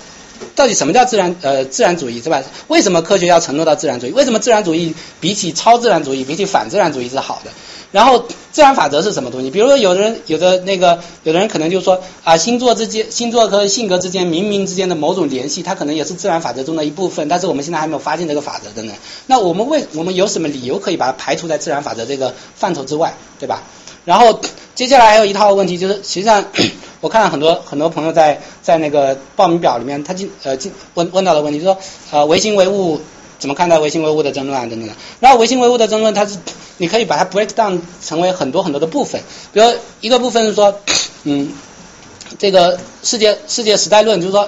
到底什么叫自然呃自然主义是吧？为什么科学要承诺到自然主义？为什么自然主义比起超自然主义、比起反自然主义是好的？然后自然法则是什么东西？比如说有的人有的那个有的人可能就说啊星座之间星座和性格之间冥冥之间的某种联系，它可能也是自然法则中的一部分，但是我们现在还没有发现这个法则等等。那我们为我们有什么理由可以把它排除在自然法则这个范畴之外，对吧？然后接下来还有一套问题就是，实际上 我看到很多很多朋友在在那个报名表里面，他进呃进问问到的问题，就说呃唯心唯物怎么看待唯心唯物的争论啊等等的。然后唯心唯物的争论，它是你可以把它 break down 成为很多很多的部分，比如一个部分是说，嗯，这个世界世界时代论，就是说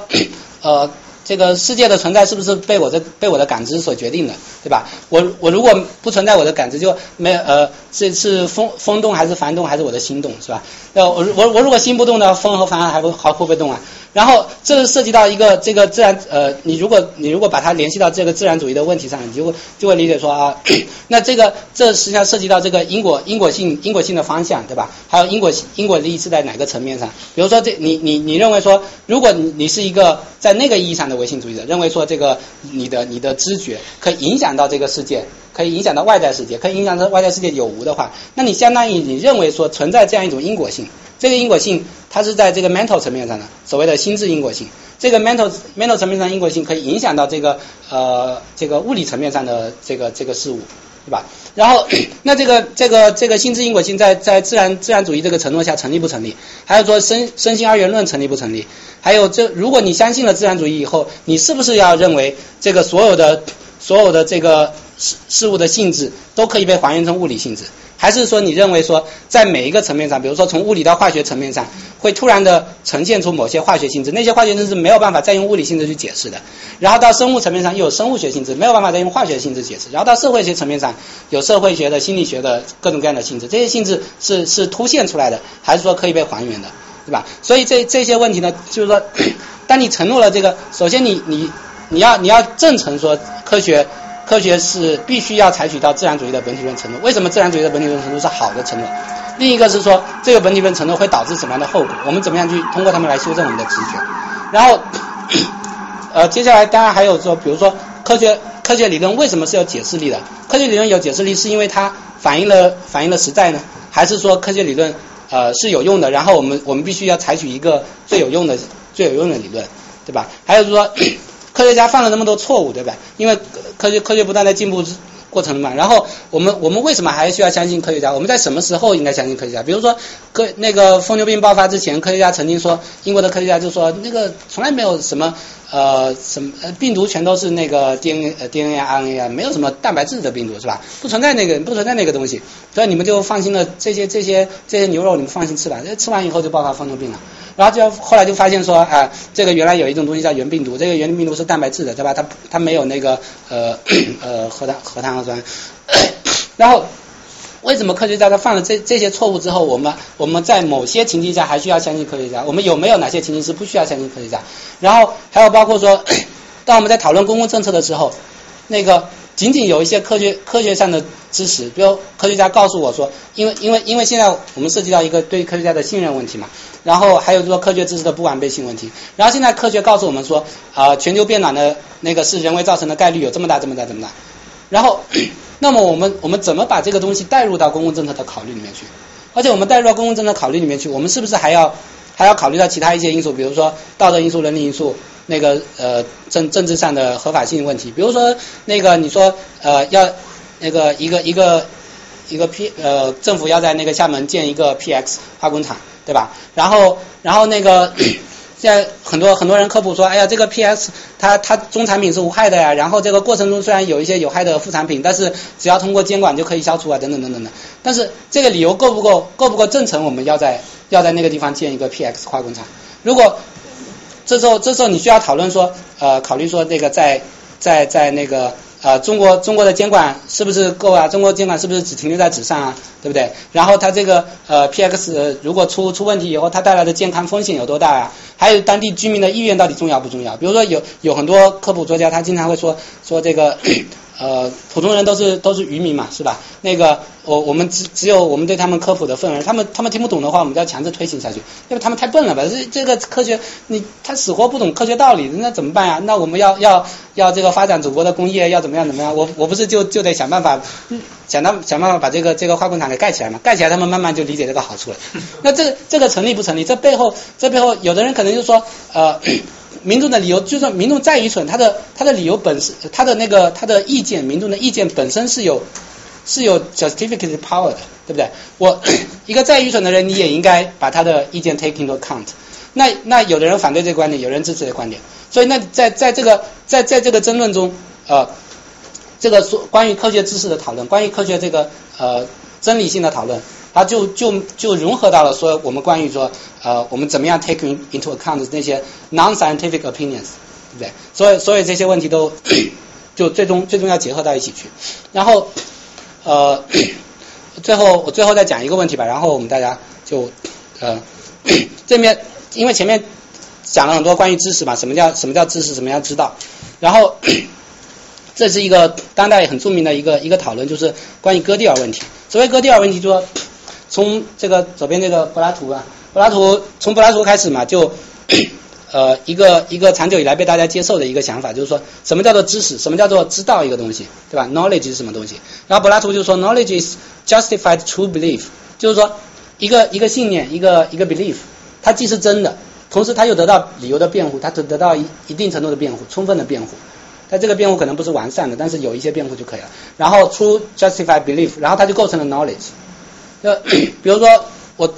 呃。这个世界的存在是不是被我的被我的感知所决定的，对吧？我我如果不存在我的感知，就没呃是是风风动还是幡动还是我的心动，是吧？那我我我如果心不动呢，风和帆还会还会不会动啊？然后这是涉及到一个这个自然呃，你如果你如果把它联系到这个自然主义的问题上，你就会就会理解说啊，那这个这实际上涉及到这个因果因果性因果性的方向，对吧？还有因果因果利益是在哪个层面上？比如说这你你你认为说，如果你你是一个在那个意义上的唯心主义者，认为说这个你的你的知觉可以影响到这个世界，可以影响到外在世界，可以影响到外在世界有无的话，那你相当于你认为说存在这样一种因果性。这个因果性，它是在这个 mental 层面上的，所谓的心智因果性。这个 mental mental 层面上因果性可以影响到这个呃这个物理层面上的这个这个事物，对吧？然后那这个这个这个心智因果性在在自然自然主义这个承诺下成立不成立？还有说身身心二元论成立不成立？还有这如果你相信了自然主义以后，你是不是要认为这个所有的所有的这个事事物的性质都可以被还原成物理性质？还是说你认为说，在每一个层面上，比如说从物理到化学层面上，会突然的呈现出某些化学性质，那些化学性质没有办法再用物理性质去解释的。然后到生物层面上又有生物学性质，没有办法再用化学性质解释。然后到社会学层面上，有社会学的、心理学的各种各样的性质，这些性质是是凸现出来的，还是说可以被还原的，对吧？所以这这些问题呢，就是说，当你承诺了这个，首先你你你要你要证成说科学。科学是必须要采取到自然主义的本体论程度。为什么自然主义的本体论程度是好的程度？另一个是说，这个本体论程度会导致什么样的后果？我们怎么样去通过它们来修正我们的直觉？然后，呃，接下来当然还有说，比如说科学科学理论为什么是有解释力的？科学理论有解释力是因为它反映了反映了实在呢，还是说科学理论呃是有用的？然后我们我们必须要采取一个最有用的最有用的理论，对吧？还有就是说。科学家犯了那么多错误，对吧？因为科学科学不断在进步过程嘛。然后我们我们为什么还需要相信科学家？我们在什么时候应该相信科学家？比如说科那个疯牛病爆发之前，科学家曾经说，英国的科学家就说那个从来没有什么呃什么病毒全都是那个 DNA 呃 DNA RNA 啊，没有什么蛋白质的病毒是吧？不存在那个不存在那个东西，所以你们就放心了这些这些这些牛肉你们放心吃吧，吃完以后就爆发疯牛病了。然后就后来就发现说啊，这个原来有一种东西叫原病毒，这个原病毒是蛋白质的，对吧？它它没有那个呃呃 核糖核糖核酸。然后为什么科学家他犯了这这些错误之后，我们我们在某些情境下还需要相信科学家？我们有没有哪些情境是不需要相信科学家？然后还有包括说，当我们在讨论公共政策的时候，那个。仅仅有一些科学科学上的知识，比如科学家告诉我说，因为因为因为现在我们涉及到一个对科学家的信任问题嘛，然后还有说科学知识的不完备性问题，然后现在科学告诉我们说，啊全球变暖的那个是人为造成的概率有这么大这么大这么大，然后 那么我们我们怎么把这个东西带入到公共政策的考虑里面去？而且我们带入到公共政策考虑里面去，我们是不是还要还要考虑到其他一些因素，比如说道德因素、伦理因素？那个呃政政治上的合法性问题，比如说那个你说呃要那个一个一个一个 P 呃政府要在那个厦门建一个 PX 化工厂，对吧？然后然后那个现在很多很多人科普说，哎呀这个 P S 它它中产品是无害的呀，然后这个过程中虽然有一些有害的副产品，但是只要通过监管就可以消除啊，等等等等的。但是这个理由够不够够不够正成我们要在要在那个地方建一个 PX 化工厂？如果这时候，这时候你需要讨论说，呃，考虑说那个在在在那个呃中国中国的监管是不是够啊？中国监管是不是只停留在纸上啊？对不对？然后它这个呃 PX 如果出出问题以后，它带来的健康风险有多大啊？还有当地居民的意愿到底重要不重要？比如说有有很多科普作家，他经常会说说这个。呃，普通人都是都是渔民嘛，是吧？那个我我们只只有我们对他们科普的份额，他们他们听不懂的话，我们就要强制推行下去，因为他们太笨了吧？这这个科学，你他死活不懂科学道理，那怎么办呀？那我们要要要这个发展祖国的工业，要怎么样怎么样？我我不是就就得想办法，想到想办法把这个这个化工厂给盖起来嘛？盖起来，他们慢慢就理解这个好处了。那这这个成立不成立？这背后这背后，有的人可能就说呃。民众的理由，就算民众再愚蠢，他的他的理由本身，他的那个他的意见，民众的意见本身是有是有 justificative power 的，对不对？我 一个再愚蠢的人，你也应该把他的意见 take into account。那那有的人反对这个观点，有人支持这个观点，所以那在在这个在在这个争论中，呃，这个说关于科学知识的讨论，关于科学这个呃真理性的讨论。它就就就融合到了说我们关于说呃我们怎么样 take into account 那些 non-scientific opinions，对不对？所以所以这些问题都就最终最终要结合到一起去。然后呃最后我最后再讲一个问题吧，然后我们大家就呃这面因为前面讲了很多关于知识嘛，什么叫什么叫知识，什么叫知道，然后这是一个当代很著名的一个一个讨论，就是关于哥蒂尔问题。所谓哥蒂尔问题，就说从这个左边这个柏拉图啊，柏拉图从柏拉图开始嘛，就 呃一个一个长久以来被大家接受的一个想法，就是说什么叫做知识，什么叫做知道一个东西，对吧？Knowledge 是什么东西？然后柏拉图就说，Knowledge is justified true belief，就是说一个一个信念，一个一个 belief，它既是真的，同时它又得到理由的辩护，它得得到一一定程度的辩护，充分的辩护。但这个辩护可能不是完善的，但是有一些辩护就可以了。然后出 justified belief，然后它就构成了 knowledge。就 比如说我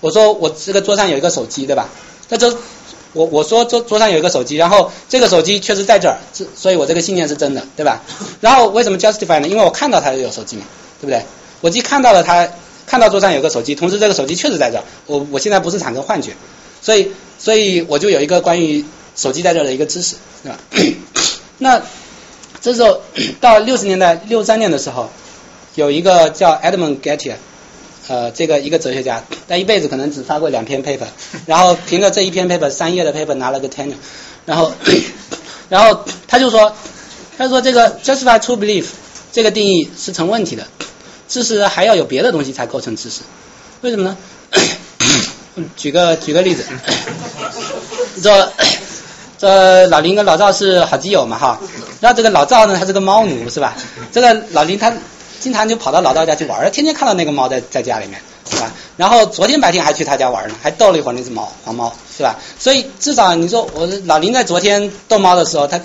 我说我这个桌上有一个手机，对吧？那就我我说桌桌上有一个手机，然后这个手机确实在这儿，所以我这个信念是真的，对吧？然后为什么 justify 呢？因为我看到它有手机嘛，对不对？我既看到了他，看到桌上有个手机，同时这个手机确实在这儿，我我现在不是产生幻觉，所以所以我就有一个关于手机在这儿的一个知识，对吧？那这时候到六十年代六三年的时候，有一个叫 Edmund Gettier，呃，这个一个哲学家，他一辈子可能只发过两篇 paper，然后凭着这一篇 paper 三页的 paper 拿了个 tenure，然后 然后他就说，他说这个 justify true belief 这个定义是成问题的，知识还要有别的东西才构成知识，为什么呢？举个举个例子，这这老林跟老赵是好基友嘛哈，然后这个老赵呢，他是个猫奴是吧？这个老林他经常就跑到老赵家去玩儿，天天看到那个猫在在家里面是吧？然后昨天白天还去他家玩呢，还逗了一会儿那只猫黄猫是吧？所以至少你说我老林在昨天逗猫的时候，他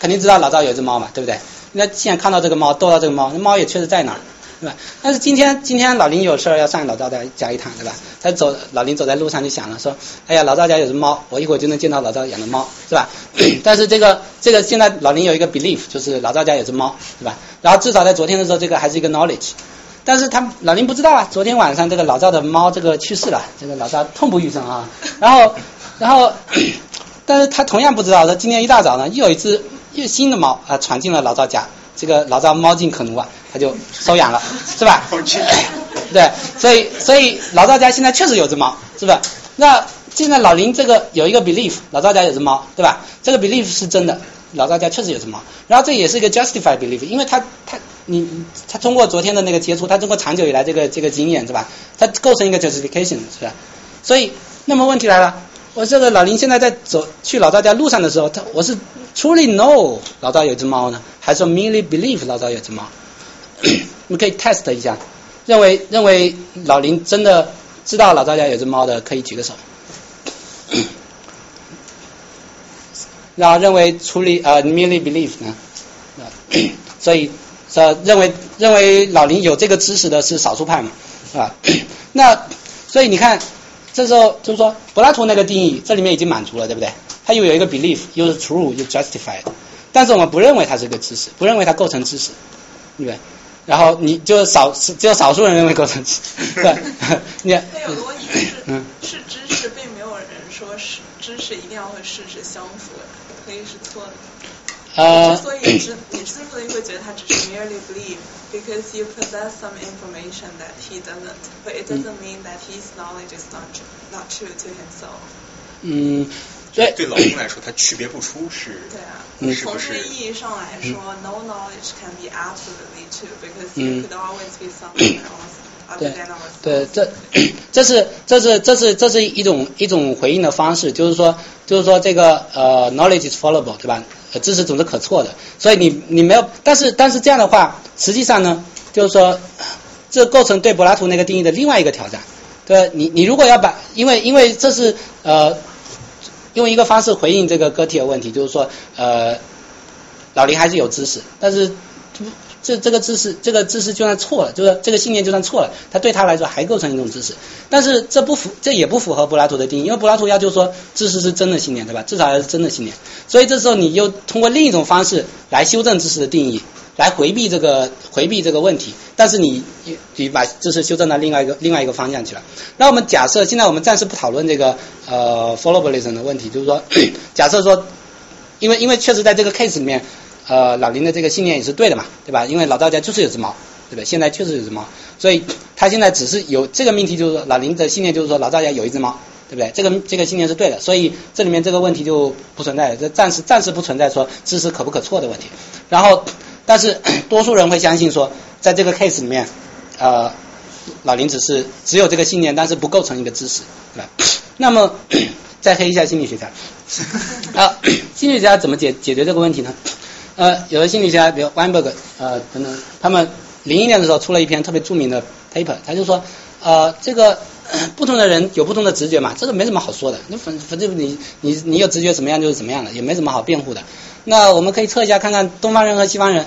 肯定知道老赵有只猫嘛，对不对？那既然看到这个猫，逗到这个猫，那猫也确实在那儿。对吧？但是今天今天老林有事儿要上老赵家家一趟，对吧？他走老林走在路上就想了，说，哎呀，老赵家有只猫，我一会儿就能见到老赵养的猫，是吧？但是这个这个现在老林有一个 belief，就是老赵家有只猫，对吧？然后至少在昨天的时候，这个还是一个 knowledge，但是他老林不知道啊，昨天晚上这个老赵的猫这个去世了，这个老赵痛不欲生啊。然后然后，但是他同样不知道，说今天一大早呢，又有一只又新的猫啊闯进了老赵家。这个老赵猫尽可奴啊，他就收养了，是吧？对，所以所以老赵家现在确实有只猫，是吧？那现在老林这个有一个 belief，老赵家有只猫，对吧？这个 belief 是真的，老赵家确实有只猫。然后这也是一个 justified belief，因为他他你他通过昨天的那个接触，他通过长久以来这个这个经验，是吧？他构成一个 justification，是吧？所以那么问题来了，我这个老林现在在走去老赵家路上的时候，他我是 truly know 老赵有只猫呢？还是 merely believe 老赵有只猫？你可以 test 一下，认为认为老林真的知道老赵家有只猫的，可以举个手。然后认为处理呃 merely believe 呢？所以呃认为认为老林有这个知识的是少数派嘛，是吧？那所以你看，这时候就是说柏拉图那个定义，这里面已经满足了，对不对？它又有一个 belief，又是 true，又 justified。但是我们不认为它是个知识，不认为它构成知识，对不对？然后你就少只有少数人认为构成知识，对，你那有个问题是，是知识，并没有人说是知识一定要和事实相符，可以是错的。呃，之所以之你之所以会觉得他只是 merely believe because you possess some information that he doesn't, but it doesn't mean that his knowledge is not not true to himself. 嗯。对对老公来说，他区别不出是，对啊，是是？从这意义上来说，no knowledge can be absolutely true because there could always be something else ourselves。对，这 这是这是这是这是一种一种回应的方式，就是说就是说这个呃 knowledge is fallible，对吧？知识总是可错的，所以你你没有，但是但是这样的话，实际上呢，就是说这构成对柏拉图那个定义的另外一个挑战，对你你如果要把，因为因为这是呃。用一个方式回应这个个体的问题，就是说，呃，老林还是有知识，但是这这个知识，这个知识就算错了，就是这个信念就算错了，他对他来说还构成一种知识，但是这不符，这也不符合柏拉图的定义，因为柏拉图要求说知识是真的信念，对吧？至少要是真的信念，所以这时候你又通过另一种方式来修正知识的定义。来回避这个回避这个问题，但是你你把知识修正到另外一个另外一个方向去了。那我们假设现在我们暂时不讨论这个呃 followabilism 的问题，就是说 假设说，因为因为确实在这个 case 里面，呃老林的这个信念也是对的嘛，对吧？因为老赵家就是有只猫，对吧？现在确实有只猫，所以他现在只是有这个命题，就是说老林的信念就是说老赵家有一只猫，对不对？这个这个信念是对的，所以这里面这个问题就不存在，这暂时暂时不存在说知识可不可错的问题。然后，但是多数人会相信说，在这个 case 里面，呃，老林只是只有这个信念，但是不构成一个知识，对吧？那么 再黑一下心理学家，啊，心理学家怎么解解决这个问题呢？呃，有的心理学家，比如 Weinberg，呃等等，他们零一年的时候出了一篇特别著名的 paper，他就说，呃，这个不同的人有不同的直觉嘛，这个没什么好说的，那反反正你你你有直觉怎么样就是怎么样的，也没什么好辩护的。那我们可以测一下，看看东方人和西方人，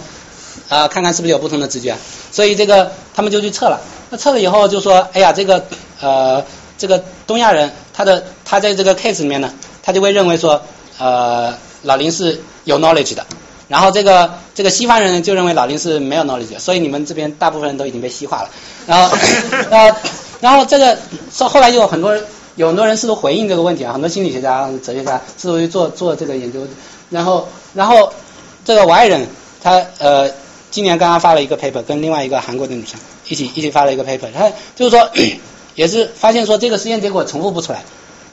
啊、看看是不是有不同的直觉。所以这个他们就去测了，那测了以后就说，哎呀，这个呃这个东亚人，他的他在这个 case 里面呢，他就会认为说，呃老林是有 knowledge 的。然后这个这个西方人就认为老林是没有 knowledge，所以你们这边大部分人都已经被西化了。然后，然 后，然后这个说后来就有很多人有很多人试图回应这个问题啊，很多心理学家、哲学家试图去做做这个研究。然后，然后这个我爱人他呃今年刚刚发了一个 paper，跟另外一个韩国的女生一起一起发了一个 paper，他就是说 也是发现说这个实验结果重复不出来。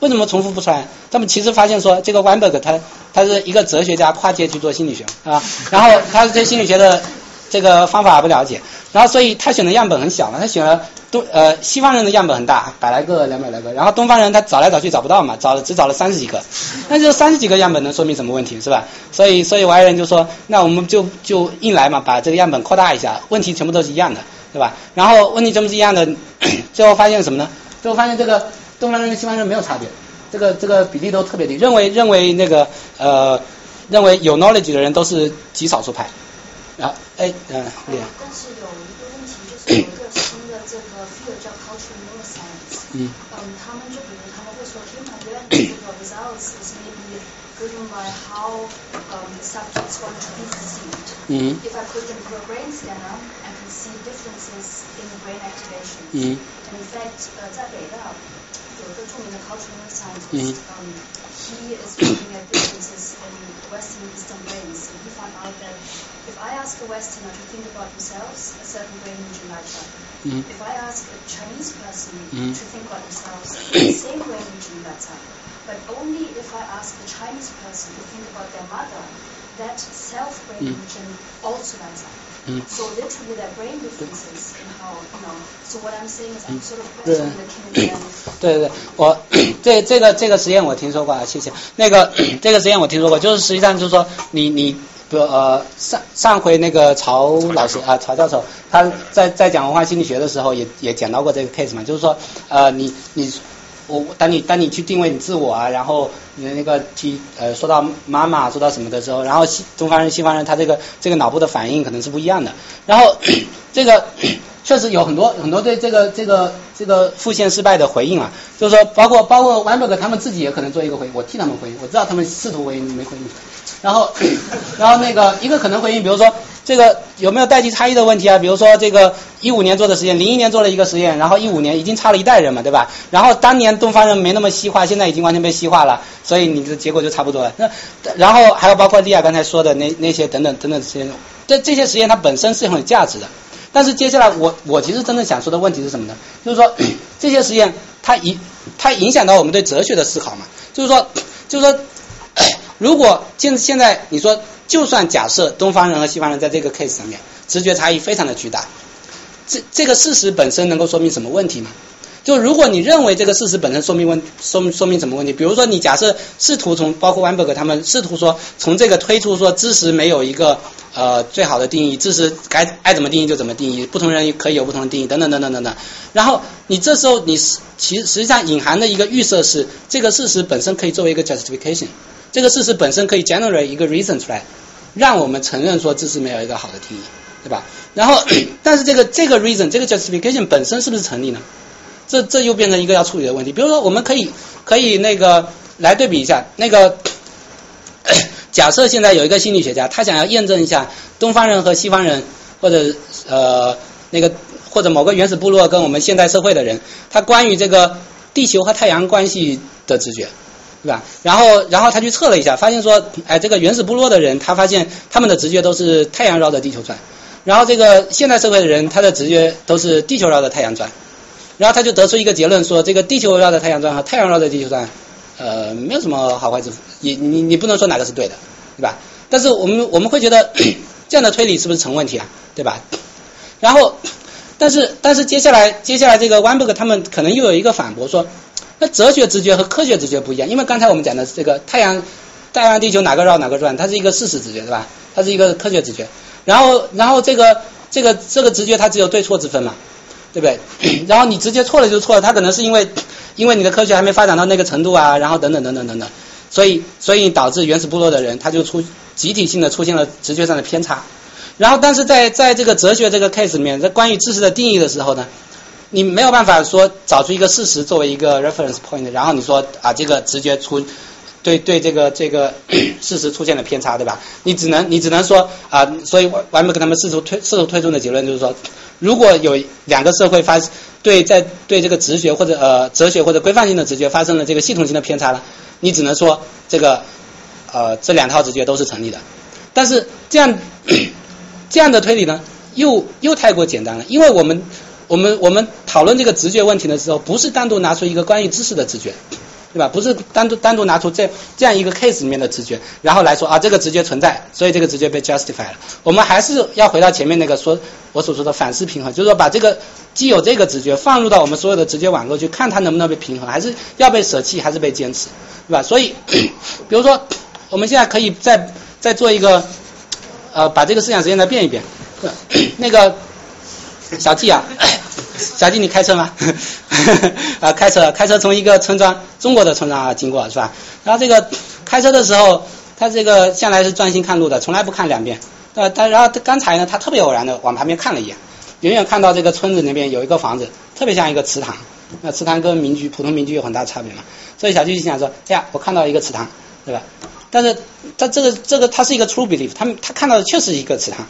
为什么重复不出来？他们其实发现说，这个 Weinberg 他他是一个哲学家，跨界去做心理学啊，然后他对心理学的这个方法不了解，然后所以他选的样本很小嘛，他选了东呃西方人的样本很大，百来个、两百来个，然后东方人他找来找去找不到嘛，找了只找了三十几个，那这三十几个样本能说明什么问题是吧？所以所以我爱人就说，那我们就就硬来嘛，把这个样本扩大一下，问题全部都是一样的，对吧？然后问题全部是一样的，最后发现什么呢？最后发现这个。东方人跟西方人没有差别，这个这个比例都特别低。认为认为那个呃，认为有 knowledge 的人都是极少数派。然后哎嗯，对。但是有一个问题，就是有一个新的这个 field 叫 cultural neuroscience。嗯。嗯，他们就比如他们会说，human learning 这个 results is maybe driven by how um the subjects want to be perceived. 嗯。If I put them through a brain scanner, I can see differences in the brain activations. 嗯。And in fact，呃，在北大。有一个着名的 cultural neuroscientist，嗯 um, he is looking at differences in Western and Eastern brains, and he found out that if I ask a Westerner to think about themselves, a certain brain region lights up. Mm. If I ask a Chinese person Mm. to think about themselves, the same brain region lights up. But only if I ask the Chinese person to think about their mother, that self brain Mm. region also lights up. 嗯。对。对对我这这个这个实验我听说过啊谢谢。那个这个实验我听说过就是实际上就是说你你比如呃上上回那个曹老师啊曹教授他在在讲文化心理学的时候也也讲到过这个 case 嘛就是说呃你你我当你当你去定位你自我啊，然后你的那个提呃说到妈妈说到什么的时候，然后西东方人西方人他这个这个脑部的反应可能是不一样的，然后 这个。确实有很多很多对这个这个这个复现失败的回应啊，就是说包括包括 w e b e r 他们自己也可能做一个回应，我替他们回应，我知道他们试图回应没回应，然后 然后那个一个可能回应，比如说这个有没有代际差异的问题啊？比如说这个一五年做的实验，零一年做了一个实验，然后一五年已经差了一代人嘛，对吧？然后当年东方人没那么西化，现在已经完全被西化了，所以你的结果就差不多了。那然后还有包括利亚刚才说的那那些等等等等实验，这这些实验它本身是很有价值的。但是接下来我我其实真正想说的问题是什么呢？就是说 这些实验它影它影响到我们对哲学的思考嘛？就是说就是说，如果现现在你说，就算假设东方人和西方人在这个 case 上面直觉差异非常的巨大，这这个事实本身能够说明什么问题吗？就如果你认为这个事实本身说明问说明说明什么问题，比如说你假设试图从包括 Weinberg 他们试图说从这个推出说知识没有一个呃最好的定义，知识该爱怎么定义就怎么定义，不同人可以有不同的定义等等等等等等。然后你这时候你其实际上隐含的一个预设是这个事实本身可以作为一个 justification，这个事实本身可以 generate 一个 reason 出来，让我们承认说这是没有一个好的定义，对吧？然后 但是这个这个 reason 这个 justification 本身是不是成立呢？这这又变成一个要处理的问题。比如说，我们可以可以那个来对比一下，那个 假设现在有一个心理学家，他想要验证一下东方人和西方人，或者呃那个或者某个原始部落跟我们现代社会的人，他关于这个地球和太阳关系的直觉，对吧？然后然后他去测了一下，发现说，哎，这个原始部落的人，他发现他们的直觉都是太阳绕着地球转，然后这个现代社会的人，他的直觉都是地球绕着太阳转。然后他就得出一个结论说，这个地球绕着太阳转和太阳绕着地球转，呃，没有什么好坏之分，你你你不能说哪个是对的，对吧？但是我们我们会觉得这样的推理是不是成问题啊，对吧？然后，但是但是接下来接下来这个 Wenberg 他们可能又有一个反驳说，那哲学直觉和科学直觉不一样，因为刚才我们讲的是这个太阳太阳地球哪个绕哪个转，它是一个事实直觉，对吧？它是一个科学直觉。然后然后这个这个这个直觉它只有对错之分嘛，对不对？然后你直接错了就错了，它可能是因为因为你的科学还没发展到那个程度啊，然后等等等等等等，所以所以导致原始部落的人他就出集体性的出现了直觉上的偏差。然后但是在在这个哲学这个 case 里面，在关于知识的定义的时候呢，你没有办法说找出一个事实作为一个 reference point，然后你说啊这个直觉出对对这个这个 事实出现了偏差，对吧？你只能你只能说啊，所以完美跟他们试图推试图推出的结论就是说，如果有两个社会发对在对这个直觉或者呃哲学或者规范性的直觉发生了这个系统性的偏差了，你只能说这个呃这两套直觉都是成立的。但是这样 这样的推理呢，又又太过简单了，因为我们我们我们讨论这个直觉问题的时候，不是单独拿出一个关于知识的直觉。对吧？不是单独单独拿出这这样一个 case 里面的直觉，然后来说啊，这个直觉存在，所以这个直觉被 justify 了。我们还是要回到前面那个说我所说的反思平衡，就是说把这个既有这个直觉放入到我们所有的直觉网络去看它能不能被平衡，还是要被舍弃，还是被坚持，对吧？所以，比如说我们现在可以再再做一个呃，把这个思想实验再变一变，那个小季啊。小季，你开车吗？啊，开车，开车从一个村庄，中国的村庄啊经过是吧？然后这个开车的时候，他这个向来是专心看路的，从来不看两边。呃，他然后刚才呢，他特别偶然的往旁边看了一眼，远远看到这个村子那边有一个房子，特别像一个祠堂。那祠堂跟民居普通民居有很大差别嘛？所以小季就想说，哎呀，我看到一个祠堂，对吧？但是他这个这个他是一个 true belief，他他看到的确实一个祠堂，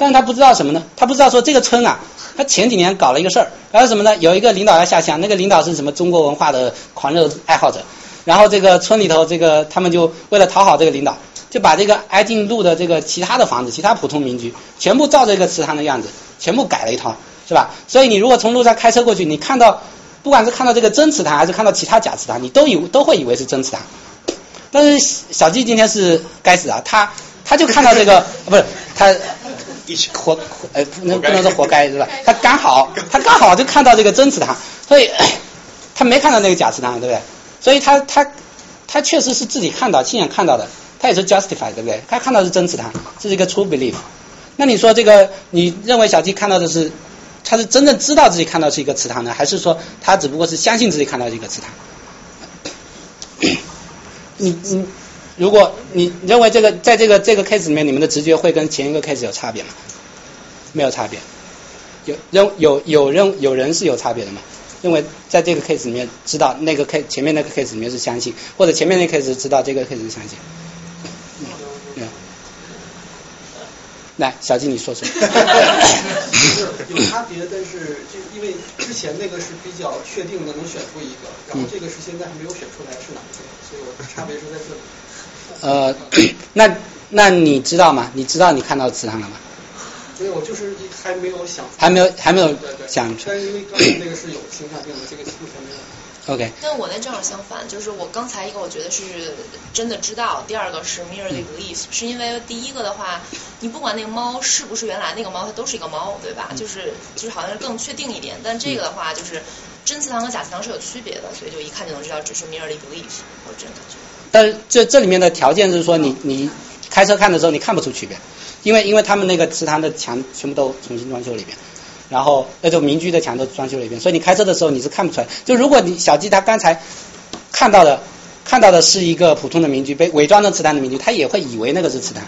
但是他不知道什么呢？他不知道说这个村啊。他前几年搞了一个事儿，然后什么呢？有一个领导要下乡，那个领导是什么中国文化的狂热爱好者，然后这个村里头这个他们就为了讨好这个领导，就把这个挨近路的这个其他的房子、其他普通民居全部照这个祠堂的样子，全部改了一套，是吧？所以你如果从路上开车过去，你看到不管是看到这个真祠堂还是看到其他假祠堂，你都以都会以为是真祠堂。但是小季今天是该死啊，他他就看到这个不是他。活，呃，不能不能说活该是吧？他刚好，他刚好就看到这个真祠堂，所以 他没看到那个假祠堂，对不对？所以他他他确实是自己看到，亲眼看到的，他也是 justify，对不对？他看到是真祠堂，这是一个 true belief。那你说这个，你认为小鸡看到的是，他是真正知道自己看到是一个祠堂呢，还是说他只不过是相信自己看到是一个祠堂？你你。如果你认为这个在这个这个 case 里面，你们的直觉会跟前一个 case 有差别吗？没有差别。有认有有认有人是有差别的吗？认为在这个 case 里面知道那个 case 前面那个 case 里面是相信，或者前面那个 case 知道这个 case 是相信。嗯。来，小金你说说。有差别，但是就因为之前那个是比较确定的能选出一个，然后这个是现在还没有选出来是哪一个，所以我的差别是在这里。呃，那那你知道吗？你知道你看到祠堂了吗？没有，就是还没有想。还没有，还没有想。但是因为刚才那个是有倾向性的，这个目前没有。OK。但我那正好相反，就是我刚才一个我觉得是真的知道，第二个是 merely belief，是因为第一个的话，你不管那个猫是不是原来那个猫，它都是一个猫，对吧？就是就是好像是更确定一点，但这个的话就是真祠堂和假祠堂是有区别的，所以就一看就能知道只是 merely belief，我真的觉得。但是这这里面的条件是说，你你开车看的时候你看不出区别，因为因为他们那个祠堂的墙全部都重新装修了一遍，然后那种民居的墙都装修了一遍，所以你开车的时候你是看不出来。就如果你小鸡他刚才看到的看到的是一个普通的民居被伪装成祠堂的民居，他也会以为那个是祠堂，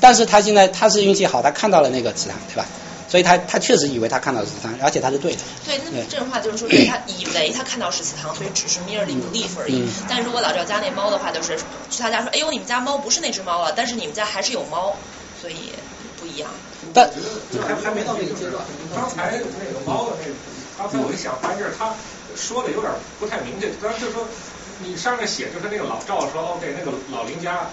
但是他现在他是运气好，他看到了那个祠堂，对吧？所以他他确实以为他看到是祠堂，而且他是对的。对，那这种话就是说，他以为他看到是祠堂，所以只是 merely belief 而已。但如果老赵家那猫的话，就是去他家说，哎呦，你们家猫不是那只猫了，但是你们家还是有猫，所以不一样。但就还还没到那个阶段。刚才那个猫的那，刚才我一想，发现他说的有点不太明确。刚才就是说你上面写就是那个老赵说，OK，那个老林家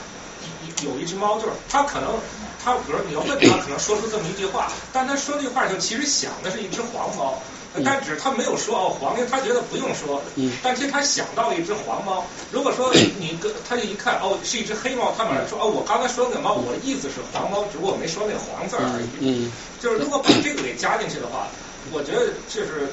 有一只猫，就是他可能。他比如说你要问他，可能说出这么一句话，但他说那句话就其实想的是一只黄猫，但只是他没有说哦黄，因为他觉得不用说。但其实他想到了一只黄猫。如果说你跟他就一看哦是一只黑猫，他马上说哦我刚才说那猫，我的意思是黄猫，只不过我没说那个黄字而已。嗯。就是如果把这个给加进去的话，我觉得就是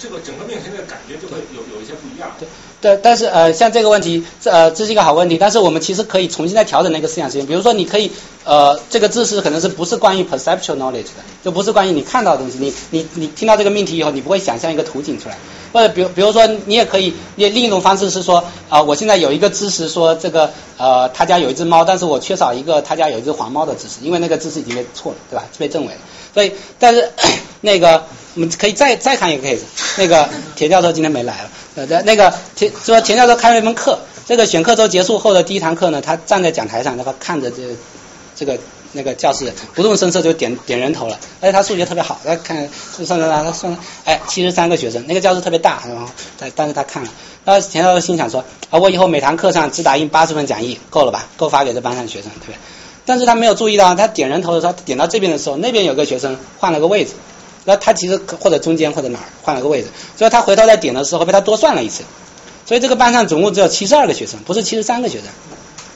这个整个命题的感觉就会有有一些不一样。对。但，但是呃，像这个问题，这呃这是一个好问题，但是我们其实可以重新再调整那个思想实验。比如说，你可以呃，这个知识可能是不是关于 perceptual knowledge 的，就不是关于你看到的东西。你你你听到这个命题以后，你不会想象一个图景出来。或者比如比如说，你也可以，另另一种方式是说啊、我现在有一个知识说这个呃，他家有一只猫，但是我缺少一个他家有一只黄猫的知识，因为那个知识已经被错了，对吧？被证伪了。所以，但是那个我们可以再再看一个 case，那个田教授今天没来了。呃，那那个田说田教授开了一门课，这个选课周结束后的第一堂课呢，他站在讲台上，然后看着这这个那个教室，不动声色就点点人头了，而且他数学特别好，他看算算算他算哎七十三个学生，那个教室特别大，然后但但是他看了，然后田教授心想说啊，我以后每堂课上只打印八十份讲义，够了吧？够发给这班上的学生，对不对？但是他没有注意到，他点人头的时候，点到这边的时候，那边有个学生换了个位置。那他其实或者中间或者哪儿换了个位置，所以他回头再点的时候被他多算了一次，所以这个班上总共只有七十二个学生，不是七十三个学生。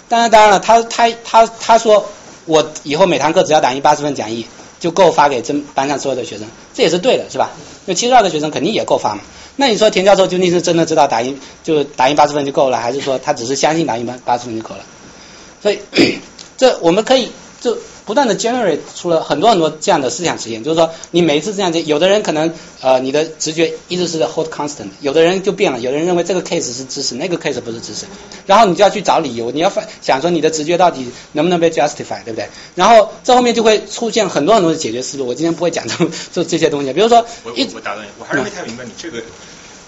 当然当然了，他他他他说我以后每堂课只要打印八十份讲义就够发给真班上所有的学生，这也是对的，是吧？那七十二个学生肯定也够发嘛。那你说田教授究竟是真的知道打印就打印八十份就够了，还是说他只是相信打印八八十份就够了？所以 这我们可以就。不断的 generate 出了很多很多这样的思想实验，就是说你每一次这样子，有的人可能呃你的直觉一直是 hold constant，有的人就变了，有的人认为这个 case 是知识，那个 case 不是知识，然后你就要去找理由，你要想说你的直觉到底能不能被 justify，对不对？然后这后面就会出现很多很多的解决思路，我今天不会讲这这这些东西，比如说我我我打断你，我还是没太明白你这个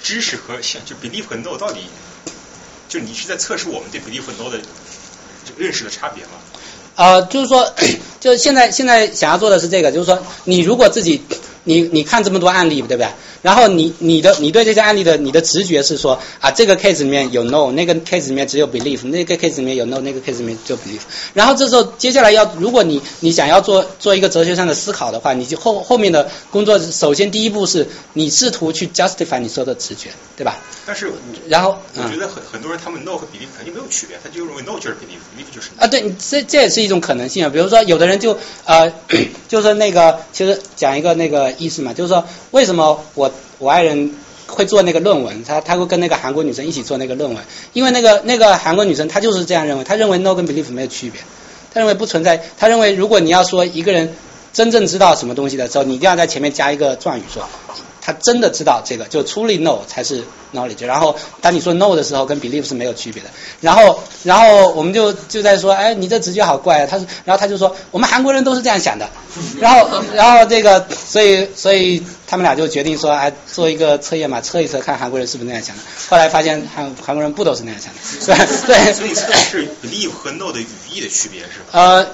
知识和想就 belief 和 know 到底，就你是在测试我们对 belief 和 know 的这个认识的差别吗？呃，就是说，就是现在现在想要做的是这个，就是说，你如果自己，你你看这么多案例，对不对？然后你你的你对这些案例的你的直觉是说啊，这个 case 里面有 no，那个 case 里面只有 belief，那个 case 里面有 no，那个 case 里面只有 belief。然后这时候接下来要，如果你你想要做做一个哲学上的思考的话，你就后后面的工作，首先第一步是你试图去 justify 你说的直觉，对吧？但是，然后我觉得很很多人他们 no 和 belief 肯定没有区别，他就认为 no 就是 belief，belief 就是啊，对，这这也是一种可能性啊。比如说，有的人就呃，就是那个，其实讲一个那个意思嘛，就是说为什么我我爱人会做那个论文，他他会跟那个韩国女生一起做那个论文，因为那个那个韩国女生她就是这样认为，她认为 no 跟 belief 没有区别，她认为不存在，她认为如果你要说一个人真正知道什么东西的时候，你一定要在前面加一个状语说。他真的知道这个，就 truly no 才是 knowledge。然后当你说 no 的时候，跟 believe 是没有区别的。然后，然后我们就就在说，哎，你这直觉好怪啊。他是，然后他就说，我们韩国人都是这样想的。然后，然后这个，所以，所以他们俩就决定说，哎，做一个测验嘛，测一测看韩国人是不是那样想的。后来发现韩韩国人不都是那样想的，是吧？对。所以测的是 believe 和 know 的语义的区别是吧？呃。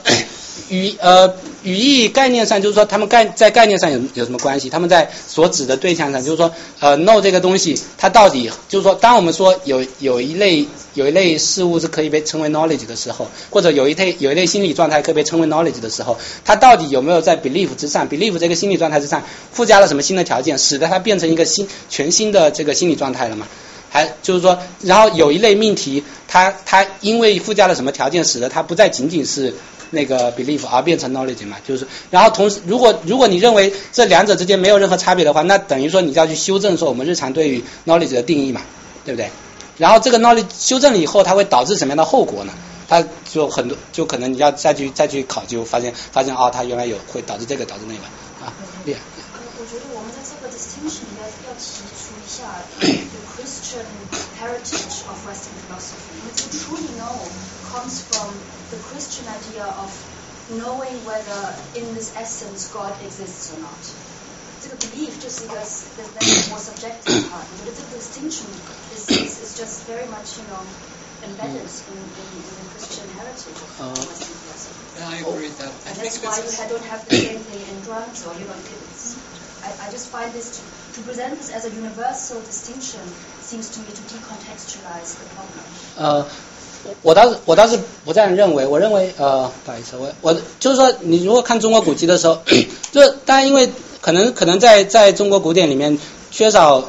语呃语义概念上就是说，他们概在概念上有有什么关系？他们在所指的对象上，就是说，呃，know 这个东西，它到底就是说，当我们说有有一类有一类事物是可以被称为 knowledge 的时候，或者有一类有一类心理状态可以被称为 knowledge 的时候，它到底有没有在 belief 之上，belief 这个心理状态之上附加了什么新的条件，使得它变成一个新全新的这个心理状态了嘛？还就是说，然后有一类命题，它它因为附加了什么条件，使得它不再仅仅是。那个 belief 而变成 knowledge 嘛，就是，然后同时，如果如果你认为这两者之间没有任何差别的话，那等于说你就要去修正说我们日常对于 knowledge 的定义嘛，对不对？然后这个 knowledge 修正了以后，它会导致什么样的后果呢？它就很多，就可能你要再去再去考究，发现发现啊，它原来有会导致这个导致那个啊，对。我觉得我们在这个 distinction 要要提出一下 the Christian heritage idea of knowing whether in this essence God exists or not. 这个 belief 就是一个 the more subjective part. 我觉得这个 distinction is, is, is just very much, you know, embedded in, in, in the Christian heritage of Western philosophy. Yeah, I agree with that. I And think that's why you this ha- don't have the same thing in drums or, you know, it's, I, I just find this to, to present this as a universal distinction seems to me to decontextualize the problem. 呃， 我倒是我倒是不这样认为，我认为呃，不好意思，我我就是说，你如果看中国古籍的时候，就是当然因为可能可能在在中国古典里面，缺少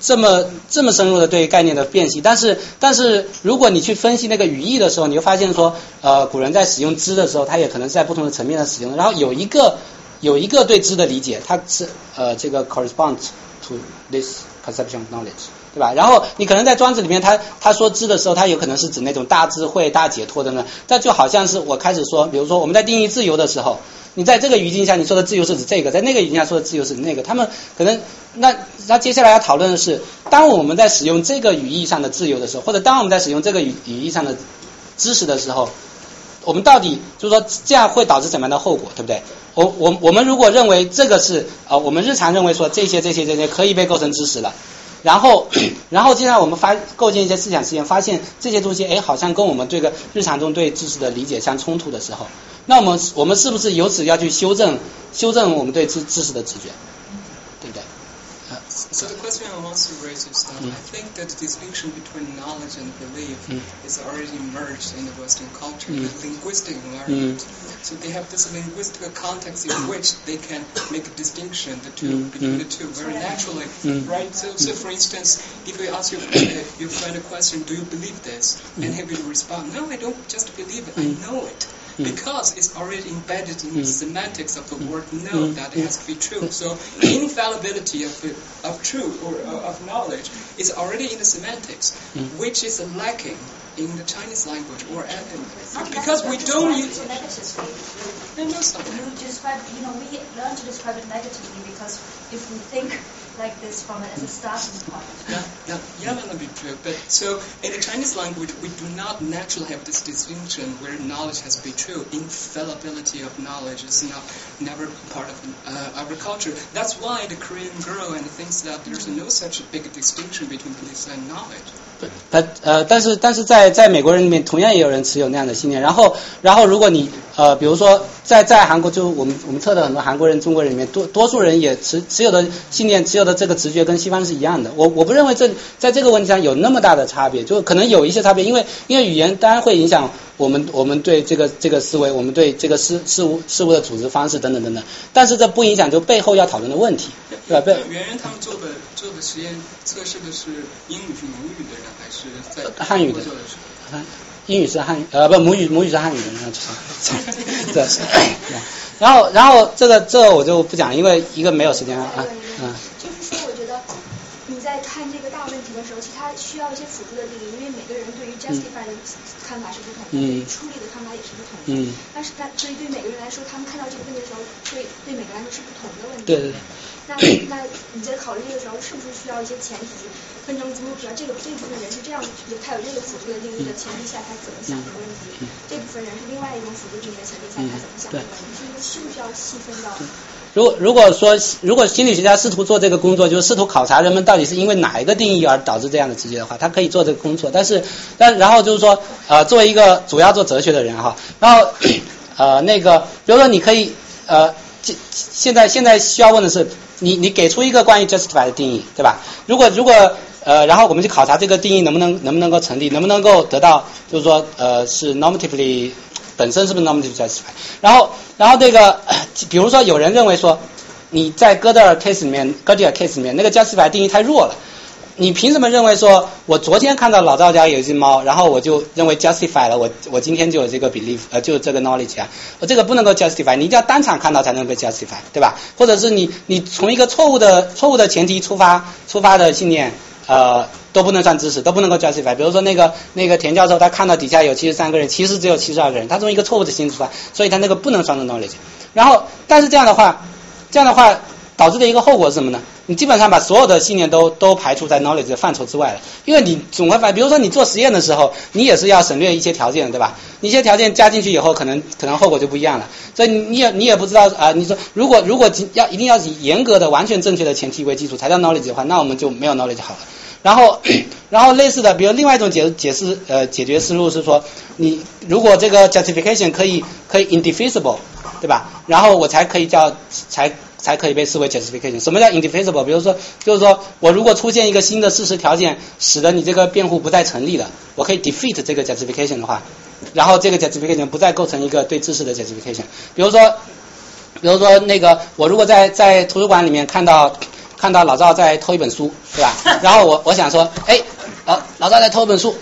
这么这么深入的对概念的辨析。但是但是如果你去分析那个语义的时候，你会发现说，呃，古人在使用知的时候，他也可能是在不同的层面上使用。然后有一个有一个对知的理解，它是呃这个 correspond to this conception of knowledge。对吧？然后你可能在庄子里面，他他说知的时候，他有可能是指那种大智慧、大解脱的呢。但就好像是我开始说，比如说我们在定义自由的时候，你在这个语境下你说的自由是指这个，在那个语境下说的自由是那个。他们可能那那接下来要讨论的是，当我们在使用这个语义上的自由的时候，或者当我们在使用这个语语义上的知识的时候，我们到底就是说这样会导致怎么样的后果，对不对？我我我们如果认为这个是呃，我们日常认为说这些这些这些可以被构成知识了。然后，然后，接下来我们发构建一些思想实验，发现这些东西，哎，好像跟我们这个日常中对知识的理解相冲突的时候，那我们我们是不是由此要去修正修正我们对知知识的直觉，question I want to raise is that Mm. I think that the distinction between knowledge and belief Mm. is already merged in the Western culture, Mm. the linguistic environment. So they have this linguistic context in which they can make a distinction the two, Mm. between Mm. the two very naturally, Mm. right? So, so for instance, if we ask your, uh, your friend a question, do you believe this? And he will respond, no, I don't just believe it, I Mm. know it. Mm. Because it's already embedded in the Mm. semantics of the word know Mm. that it has to be true. So infallibility of, of truth or uh, of knowledge is already in the semantics, Mm. which is lacking in the Chinese language or uh, Not because we negative, don't just use. negatively. I know something. You describe, you know, we learn to describe it negatively because if we think like this from it as a starting point. Yeah, yeah, yeah, that would be true. But so in the Chinese language, we do not naturally have this distinction where knowledge has to be true. Infallibility of knowledge is not never part of uh, our culture. That's why the Korean girl and thinks that there's no such big distinction between beliefs and knowledge. 他呃，但是但是在在美国人里面，同样也有人持有那样的信念。然后然后，如果你 呃，比如说在在韩国，就我们我们测的很多韩国人、中国人里面，多多数人也持持有的信念、持有的这个直觉跟西方是一样的。我我不认为这在这个问题上有那么大的差别，就可能有一些差别，因为因为语言当然会影响我们我们对这个这个思维，我们对这个事事物事物的组织方式等等等等。但是这不影响就背后要讨论的问题，对吧？对圆圆他们做的做的实验测试的是英语是母语的人，还是在汉语的做的是？英语是汉语，呃，不，母语母语是汉语的，然后就是，对，然后然后这个这个我就不讲，因为一个没有时间啊，嗯，在看这个大问题的时候，其实它需要一些辅助的定义，因为每个人对于 justify 的看法是不同的，嗯对于出力的看法也是不同的。嗯但是但所以对每个人来说，他们看到这个问题的时候，对对每个人来说是不同的问题。对对对。那那你在考虑这个时候，是不是需要一些前提，分成 group 啊？这个这部分人是这样，他有这个辅助的定义的前提下，他怎么想这个问题？这部分人是另外一种辅助定义的前提下，他怎么想这个问题？所以是不是要细分到？如如果说如果心理学家试图做这个工作，就是试图考察人们到底是因为哪一个定义而导致这样的直觉的话，他可以做这个工作。但是但然后就是说呃，作为一个主要做哲学的人哈，然后呃那个比如说你可以呃现现在现在需要问的是你你给出一个关于 justify 的定义，对吧？如果如果呃，然后我们去考察这个定义能不能能不能够成立，能不能够得到就是说呃是 normatively 本身是不是 normative justify？然后然后这个 比如说有人认为说你在哥德尔 case 里面，哥德尔 case 里面那个 justify 定义太弱了。你凭什么认为说，我昨天看到老赵家有一只猫，然后我就认为 justify 了，我我今天就有这个 belief，呃，就有这个 knowledge 啊，我这个不能够 justify，你一定要当场看到才能被 justify，对吧？或者是你你从一个错误的错误的前提出发出发的信念，呃，都不能算知识，都不能够 justify。比如说那个那个田教授，他看到底下有七十三个人，其实只有七十二个人，他从一个错误的心出发，所以他那个不能算的 knowledge。然后，但是这样的话，这样的话导致的一个后果是什么呢？你基本上把所有的信念都都排除在 knowledge 的范畴之外了，因为你总会发，比如说你做实验的时候，你也是要省略一些条件，对吧？一些条件加进去以后，可能可能后果就不一样了。所以你也你也不知道啊、你说如果如果要一定要以严格的完全正确的前提为基础才叫 knowledge 的话，那我们就没有 knowledge 好了。然后，然后类似的，比如另外一种解解释呃解决思路是说，你如果这个 justification 可以可以 indefeasible，对吧？然后我才可以叫才才可以被视为 justification。什么叫 indefeasible？比如说，就是说我如果出现一个新的事实条件，使得你这个辩护不再成立了，我可以 defeat 这个 justification 的话，然后这个 justification 不再构成一个对知识的 justification。比如说，比如说那个我如果在在图书馆里面看到看到老赵在偷一本书，对吧？然后我我想说，哎，老老赵在偷一本书，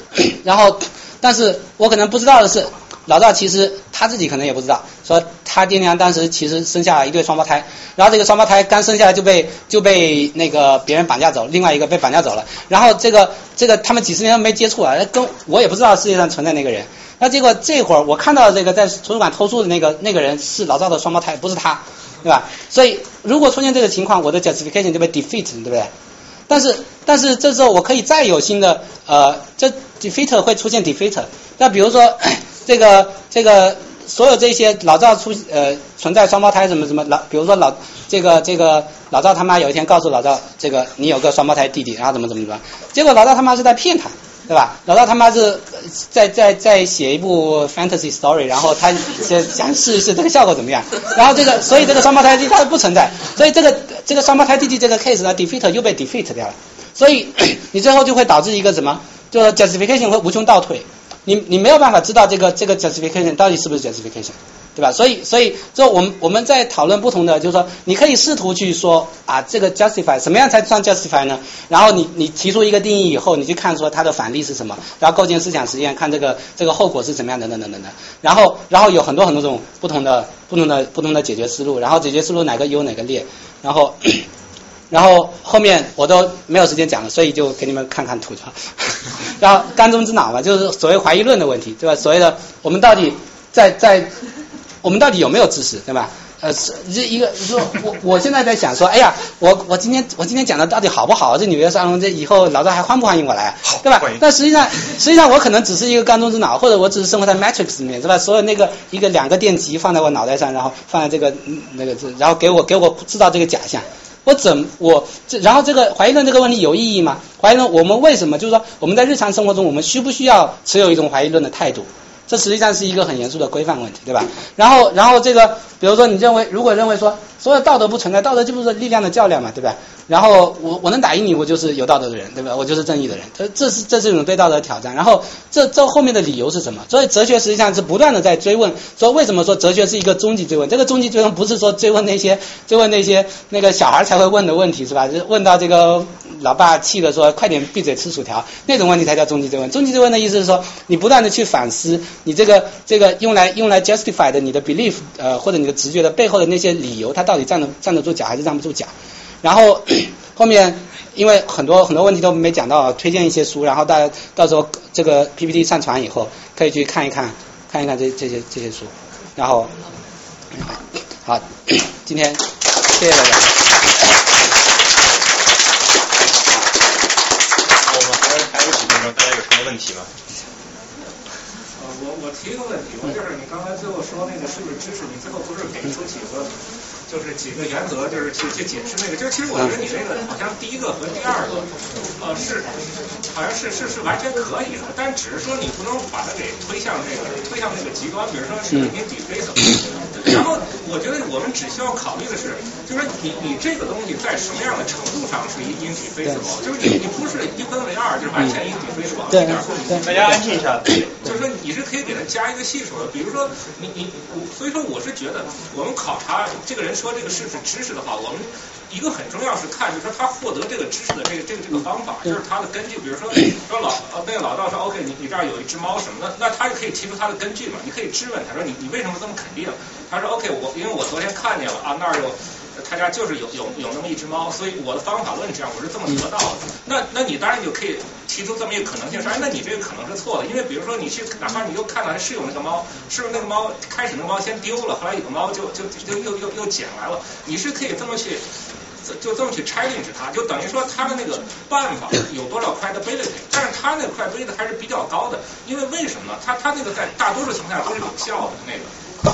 然后但是我可能不知道的是，老赵其实他自己可能也不知道，说他爹娘当时其实生下了一对双胞胎，然后这个双胞胎刚生下来就被就被那个别人绑架走，另外一个被绑架走了，然后这个这个他们几十年都没接触啊，跟我也不知道世界上存在那个人。那结果这会儿我看到这个在图书馆偷书的那个那个人是老赵的双胞胎，不是他，对吧？所以如果出现这个情况，我的 justification 就被 defeat，对不对？但是但是这时候我可以再有新的呃，这 defeat 会出现 defeat。那比如说 这个这个所有这些老赵出呃存在双胞胎什么什么老，比如说老这个这个老赵他妈有一天告诉老赵这个你有个双胞胎弟弟，然后怎么怎么怎么，结果老赵他妈是在骗他。对吧？老赵他妈是在在在写一部 fantasy story，然后他想试一试这个效果怎么样。然后这个，所以这个双胞胎弟它不存在，所以这个这个双胞胎弟弟这个 case 呢，defeat 又被 defeat 掉了。所以你最后就会导致一个什么？就是 justification 会无穷倒退。你你没有办法知道这个这个 justification 到底是不是 justification。对吧？所以，所以，就我们我们在讨论不同的，就是说，你可以试图去说啊，这个 justify 什么样才算 justify 呢？然后你你提出一个定义以后，你去看说它的反例是什么，然后构建思想实验，看这个这个后果是怎么样，等等等等等。然后，然后有很多很多种不同的不同的不同的解决思路，然后解决思路哪个优哪个劣，然后然后后面我都没有时间讲了，所以就给你们看看图。然后缸中之脑嘛，就是所谓怀疑论的问题，对吧？所谓的我们到底在在我们到底有没有知识，对吧？呃，是这一个说，我我现在在想说，哎呀，我我今天我今天讲的到底好不好？这纽约沙龙，这以后老赵还欢不欢迎我来？对吧？但实际上，实际上我可能只是一个缸中之脑，或者我只是生活在 Matrix 里面，是吧？所有那个一个两个电极放在我脑袋上，然后放在这个那个，然后给我给我制造这个假象。我怎我这然后这个怀疑论这个问题有意义吗？怀疑论我们为什么就是说我们在日常生活中我们需不需要持有一种怀疑论的态度？这实际上是一个很严肃的规范问题，对吧？然后，然后这个，比如说，你认为，如果认为说，所有道德不存在，道德就不是力量的较量嘛，对吧？然后我我能打赢你，我就是有道德的人，对吧？我就是正义的人，这这是这是一种对道德的挑战。然后这这后面的理由是什么？所以哲学实际上是不断的在追问，说为什么说哲学是一个终极追问？这个终极追问不是说追问那些追问那些那个小孩才会问的问题，是吧？就问到这个老爸气的说快点闭嘴吃薯条那种问题才叫终极追问。终极追问的意思是说你不断的去反思你这个这个用来用来 justify 的你的 belief 呃或者你的直觉的背后的那些理由，它到底站得站得住脚还是站不住脚？然后 后面因为很多很多问题都没讲到，推荐一些书，然后大家到时候这个 PPT 上传以后可以去看一看，看一看这这些这些书。然后好，今天谢谢大家。我们还还有几分钟，大家有什么问题吗？呃，我我提一个问题我，就是你刚才最后说那个是不是知识？你最后不是给出几个？就是几个原则，就是去去解释那个，就是其实我觉得你那个好像第一个和第二个，呃是，好像是是是完全可以的，但只是说你不能把它给推向那个推向那个极端，比如说是你底非什么。然后我觉得我们只需要考虑的是，就是你你这个东西在什么样的程度上是因因底非什么，就是你你不是一分为二，就是完全因底非什么，大家安静一下。就是说你是可以给它加一个系数的，比如说你你我，所以说我是觉得我们考察这个人。说这个是不是知识的话，我们一个很重要是看，就是说他获得这个知识的这个这个这个方法，就是他的根据。比如说 说老呃那个老道说 OK，你你这儿有一只猫什么的，那他就可以提出他的根据嘛。你可以质问他说你你为什么这么肯定？他说 OK，我因为我昨天看见了啊那儿有。他家就是有有有那么一只猫，所以我的方法论这样，我是这么得到的。那那你当然就可以提出这么一个可能性，说哎，那你这个可能是错的，因为比如说你去哪怕你又看到是有那个猫，是不是那个猫开始那个猫先丢了，后来有个猫就就就又又又捡来了，你是可以这么去就这么去 challenge 它，就等于说他的那个办法有多少 credibility，但是他那个 credibility 还是比较高的，因为为什么呢？他他那个在大多数情况下都是有效的那个。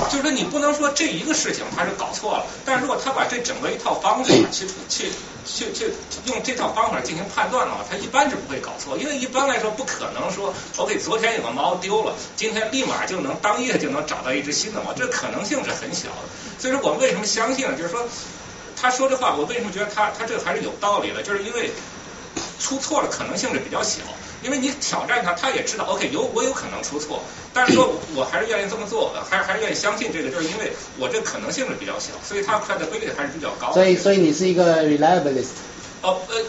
就是说，你不能说这一个事情他是搞错了，但是如果他把这整个一套方法去去去去用这套方法进行判断的话，他一般是不会搞错，因为一般来说不可能说，OK，昨天有个猫丢了，今天立马就能当夜就能找到一只新的猫，这可能性是很小的。所以说，我们为什么相信呢？就是说，他说这话，我为什么觉得他他这个还是有道理的？就是因为出错的可能性是比较小。因为你挑战他，他也知道，OK，有我有可能出错，但是说我还是愿意这么做的，还是还是愿意相信这个，就是因为我这可能性是比较小，所以它 credibility 还是比较高。所以所以你是一个 reliabilist。哦呃，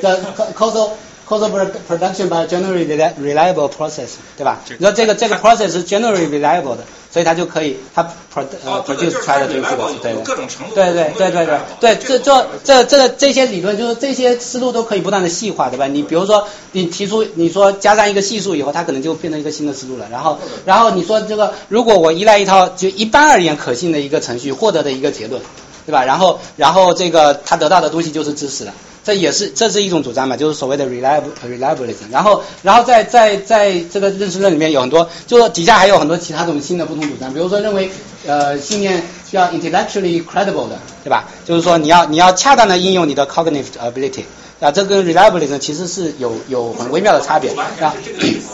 The causal cost production by generally reliable process 对吧？你说这个这个 process 是 generally reliable 的所以它就可以它 produce 出来的这个是对的各种程度对对对对对。这这这这这些理论就是这些思路都可以不断的细化对吧？你比如说你提出你说加上一个系数以后它可能就变成一个新的思路了。然后然后你说这个如果我依赖一套就一般而言可信的一个程序获得的一个结论对吧？然后然后这个他得到的东西就是知识了。这也是这是一种主张嘛，就是所谓的 reliable reliability。然后，然后在在在这个认识论里面有很多，就是底下还有很多其他种新的不同主张，比如说认为呃信念需要 intellectually credible 的，对吧？就是说你要你要恰当的应用你的 cognitive ability。啊，这跟 reliability 其实是有有很微妙的差别。啊，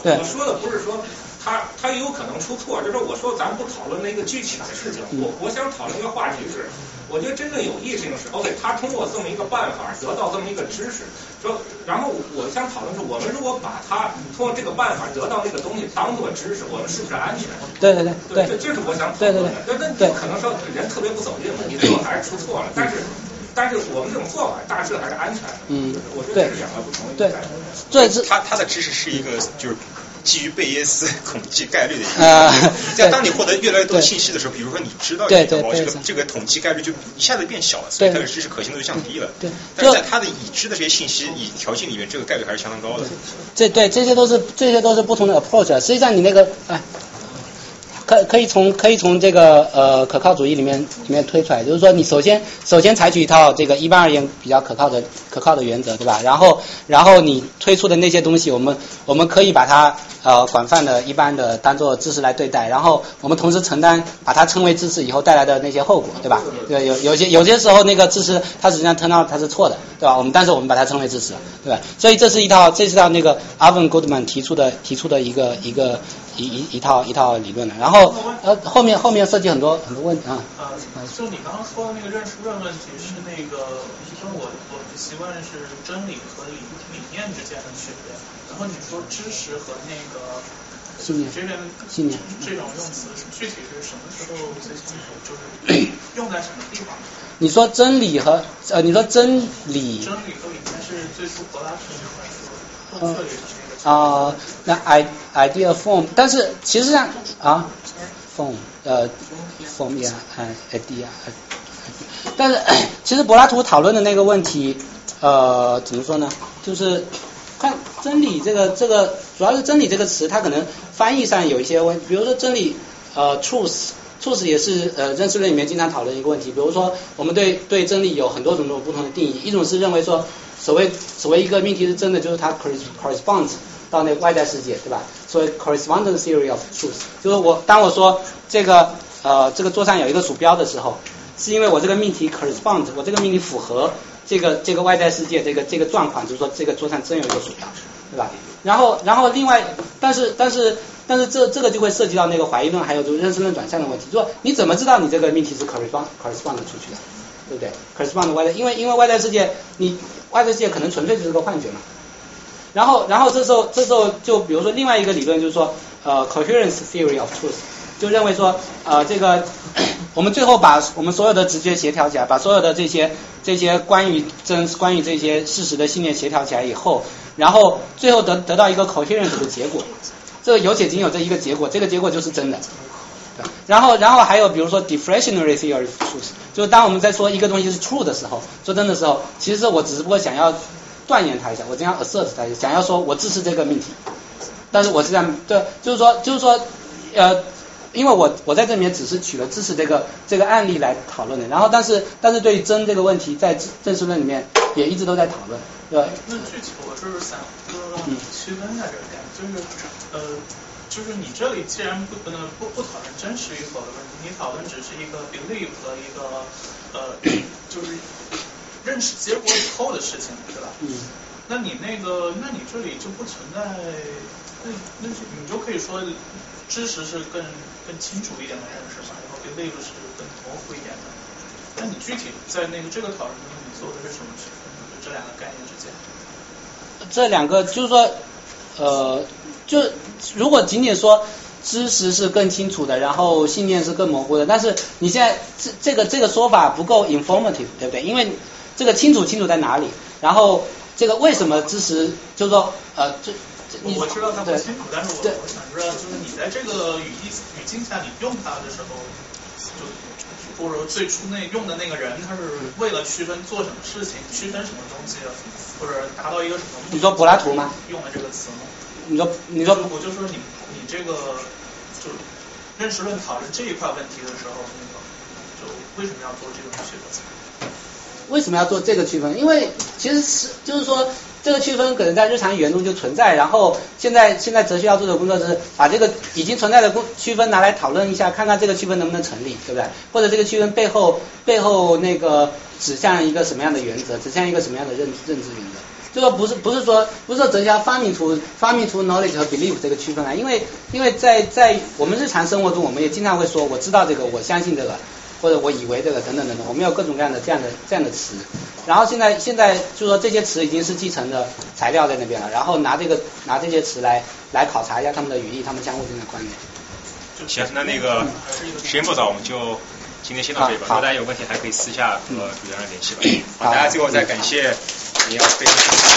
对。我说的不是说。他他有可能出错，就是我说咱不讨论那个具体的事情，我我想讨论一个话题是，我觉得真正有意思的是，OK，他通过这么一个办法得到这么一个知识，说，然后我想讨论是，我们如果把他通过这个办法得到那个东西当做知识，我们是不是安全？对对对对，这这是我想讨论的。对对对，那可能说人特别不走运了，你最后还是出错了，但是。但是我们这种做法大致还是安全的。嗯，我觉得这是两个不同的。对，对，这他他的知识是一个就是基于贝叶斯统计概率的一个。啊。在当你获得越来越多信息的时候，比如说你知道这个这个统计概率就一下子变小了，所以它的知识可信度就降低了。对。但是在它的已知的这些信息以条件里面，这个概率还是相当高的。这对这些都是这些都是不同的 approach。实际上你那个哎。可可以从可以从这个呃可靠主义里面里面推出来，就是说你首先首先采取一套这个一般而言比较可靠的可靠的原则，对吧？然后然后你推出的那些东西，我们我们可以把它呃广泛的一般的当做知识来对待，然后我们同时承担把它称为知识以后带来的那些后果，对吧？对，有有些有些时候那个知识它实际上 turn out 它是错的，对吧？我们但是我们把它称为知识，对吧？所以这是一套这是一套那个 Alvin Goodman 提出的提出的一个一个。一一一套一套理论的，然后呃后面后面涉及很多很多问题啊。啊，就你刚刚说的那个认识论问题是那个，因为我我的习惯是真理和理理念之间的区别。然后你说知识和那个信念这边信念这种用词具体是什么时候最清楚？就是 用在什么地方？你说真理和呃你说真理真理和理念是最初柏拉图那块说动策略是。啊，那 i idea form，但是其实上啊，form 呃 form 呀，idea，但是 其实柏拉图讨论的那个问题，呃，怎么说呢？就是看真理这个这个，主要是真理这个词，它可能翻译上有一些问，比如说真理，呃，truth，truth 也是呃认识论里面经常讨论一个问题。比如说我们对对真理有很多种种不同的定义，一种是认为说所谓所谓一个命题是真的，就是它 corresponds。到那外在世界，对吧？所以 correspondence theory of truth 就是我当我说这个呃这个桌上有一个鼠标的时候，是因为我这个命题 correspond，我这个命题符合这个这个外在世界这个这个状况，就是说这个桌上真有一个鼠标，对吧？然后然后另外，但是但是但是这这个就会涉及到那个怀疑论还有就认识论转向的问题，就说你怎么知道你这个命题是 correspond correspond 出去的，对不对？correspond 外在，因为因为外在世界你外在世界可能纯粹就是个幻觉嘛。然后，然后这时候，这时候就比如说另外一个理论就是说，呃，coherence theory of truth，就认为说，呃，这个 我们最后把我们所有的直觉协调起来，把所有的这些这些关于真关于这些事实的信念协调起来以后，然后最后得得到一个 coherence 的结果，这个有且仅有这一个结果，这个结果就是真的。然后，然后还有比如说 deflationary theory of truth，就是当我们在说一个东西是 true 的时候，说真的时候，其实我只不过想要。断言他一下，我这样 assert 他一下，想要说我支持这个命题，但是我是这样，对，就是说，就是说，呃，因为我我在这里面只是取了支持这个这个案例来讨论的，然后但是但是对于真这个问题，在正式论里面也一直都在讨论，对吧？那具体我就是想让你区分一下这个点，就是呃，就是你这里既然不不不不讨论真实与否的问题，你讨论只是一个 belief 和一个呃，就是。认识结果以后的事情，对吧？嗯。那你那个，那你这里就不存在，那那就你就可以说，知识是更更清楚一点的认识嘛，然后 believe 是更模糊一点的。那你具体在那个这个讨论中，你做的是什么区分？就这两个概念之间。这两个就是说，呃，就如果仅仅说知识是更清楚的，然后信念是更模糊的，但是你现在这这个这个说法不够 informative，对不对？因为这个清楚清楚在哪里，然后这个为什么支持就是说呃这。你我知道它不清楚，但是我对我想知道，就是你在这个语义语境下，你用它的时候，就或者说最初那用的那个人，他是为了区分做什么事情，区分什么东西，或者达到一个什么目的？你说柏拉图吗？用了这个词吗？你说你说我就说你你这个就认识论讨论这一块问题的时候，那个就为什么要做这种区分？为什么要做这个区分？因为其实是就是说，这个区分可能在日常语言中就存在，然后现在现在哲学要做的工作是把这个已经存在的区分拿来讨论一下，看看这个区分能不能成立，对不对？或者这个区分背后背后那个指向一个什么样的原则，指向一个什么样的认认知原则？就说不是不是说不是说哲学家发明出发明出 knowledge 和 belief 这个区分来，因为因为在在我们日常生活中，我们也经常会说我知道这个，我相信这个。或者我以为这个等等等等，我们有各种各样的这样的这样的词，然后现在现在就说这些词已经是继承的材料在那边了，然后拿这个拿这些词来来考察一下他们的语义，他们相互之间的关联。行，那那个时间不早，我们就今天先到这里吧。如果大家有问题，还可以私下和主持人联系吧。好，大家最后再感谢你要非常。